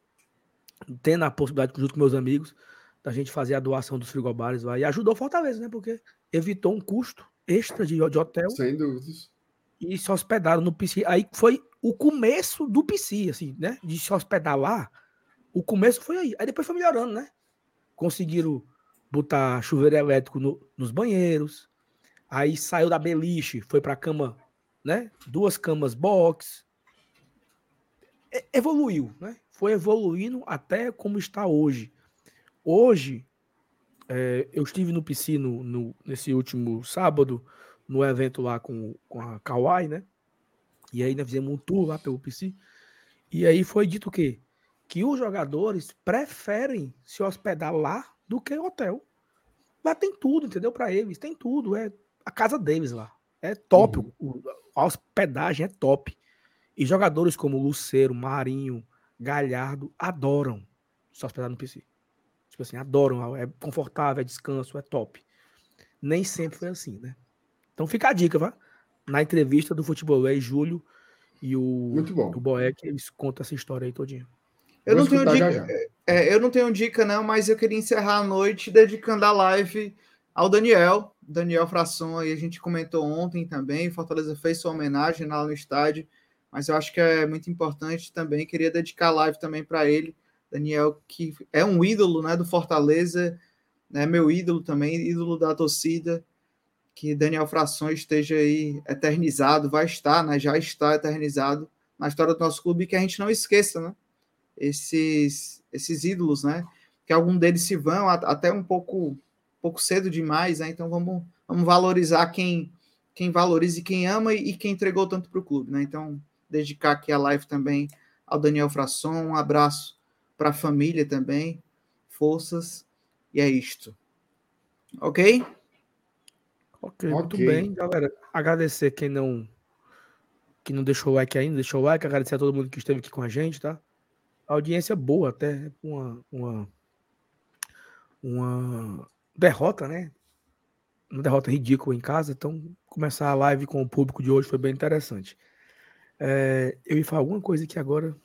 tendo a possibilidade, junto com meus amigos, da gente fazer a doação dos frigobares lá. E ajudou o Fortaleza, né? Porque evitou um custo extra de, de hotel Sem dúvidas. e se hospedaram no PC. Aí foi o começo do PC, assim, né? De se hospedar lá. O começo foi aí. Aí depois foi melhorando, né? Conseguiram botar chuveiro elétrico no- nos banheiros. Aí saiu da beliche, foi pra cama, né? Duas camas box. E- evoluiu, né? Foi evoluindo até como está hoje. Hoje, é, eu estive no PC no, no- nesse último sábado, no evento lá com, com a Kawai, né? E aí nós fizemos um tour lá pelo PC. E aí foi dito o quê? Que os jogadores preferem se hospedar lá do que hotel. Lá tem tudo, entendeu? Para eles, tem tudo. É a casa deles lá. É top. Uhum. o- a hospedagem é top. E jogadores como Luceiro, Marinho, Galhardo adoram se hospedar no PC. Tipo assim, adoram, é confortável, é descanso, é top. Nem sempre foi assim, né? Então fica a dica, vá. Na entrevista do Futebol é Júlio e o, Muito bom. o Boeck, eles contam essa história aí todinha. Eu Vou não, tenho dica, já, já. é, eu não tenho dica, não, mas eu queria encerrar a noite dedicando a live ao Daniel, Daniel Frasson, aí a gente comentou ontem também, Fortaleza fez sua homenagem lá no estádio, mas eu acho que é muito importante também, queria dedicar a live também para ele, Daniel, que é um ídolo né, do Fortaleza, né, meu ídolo também, ídolo da torcida, que Daniel Frasson esteja aí eternizado, vai estar, né, já está eternizado na história do nosso clube, e que a gente não esqueça, né, esses, esses ídolos, né, que algum deles se vão até um pouco pouco cedo demais, né? Então vamos, vamos valorizar quem quem valoriza e quem ama e, e quem entregou tanto para o clube, né? Então dedicar aqui a live também ao Daniel Frasson, um abraço para a família também, forças e é isto, ok? Ok, muito Ok. bem, galera. Agradecer quem não que não deixou o like ainda, deixou o like, agradecer a todo mundo que esteve aqui com a gente, tá? Audiência boa até, uma uma uma derrota, né? Uma derrota ridícula em casa, então começar a live com o público de hoje foi bem interessante. É, eu ia falar alguma coisa que agora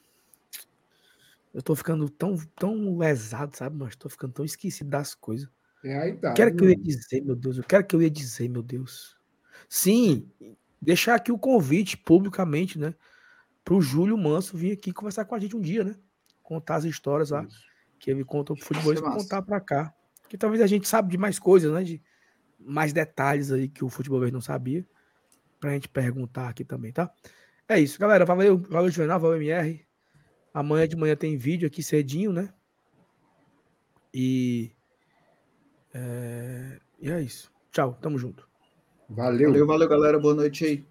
eu tô ficando tão tão lesado, sabe? Mas tô ficando tão esquecido das coisas. É a idade. Quero que eu ia né? dizer, meu Deus. Eu quero que eu ia dizer, meu Deus. Sim, deixar aqui o convite publicamente, né? Pro Júlio Manso vir aqui conversar com a gente um dia, né? Contar as histórias lá Isso. que ele conta pro futebol Isso massa. contar pra cá. Que talvez a gente sabe de mais coisas, né? De mais detalhes aí que o futebol não sabia. Pra gente perguntar aqui também, tá? É isso, galera. Valeu, valeu, Juvenal, valeu, MR. Amanhã de manhã tem vídeo aqui cedinho, né? E. É, e é isso. Tchau, tamo junto. Valeu. Valeu, valeu, galera. Boa noite aí.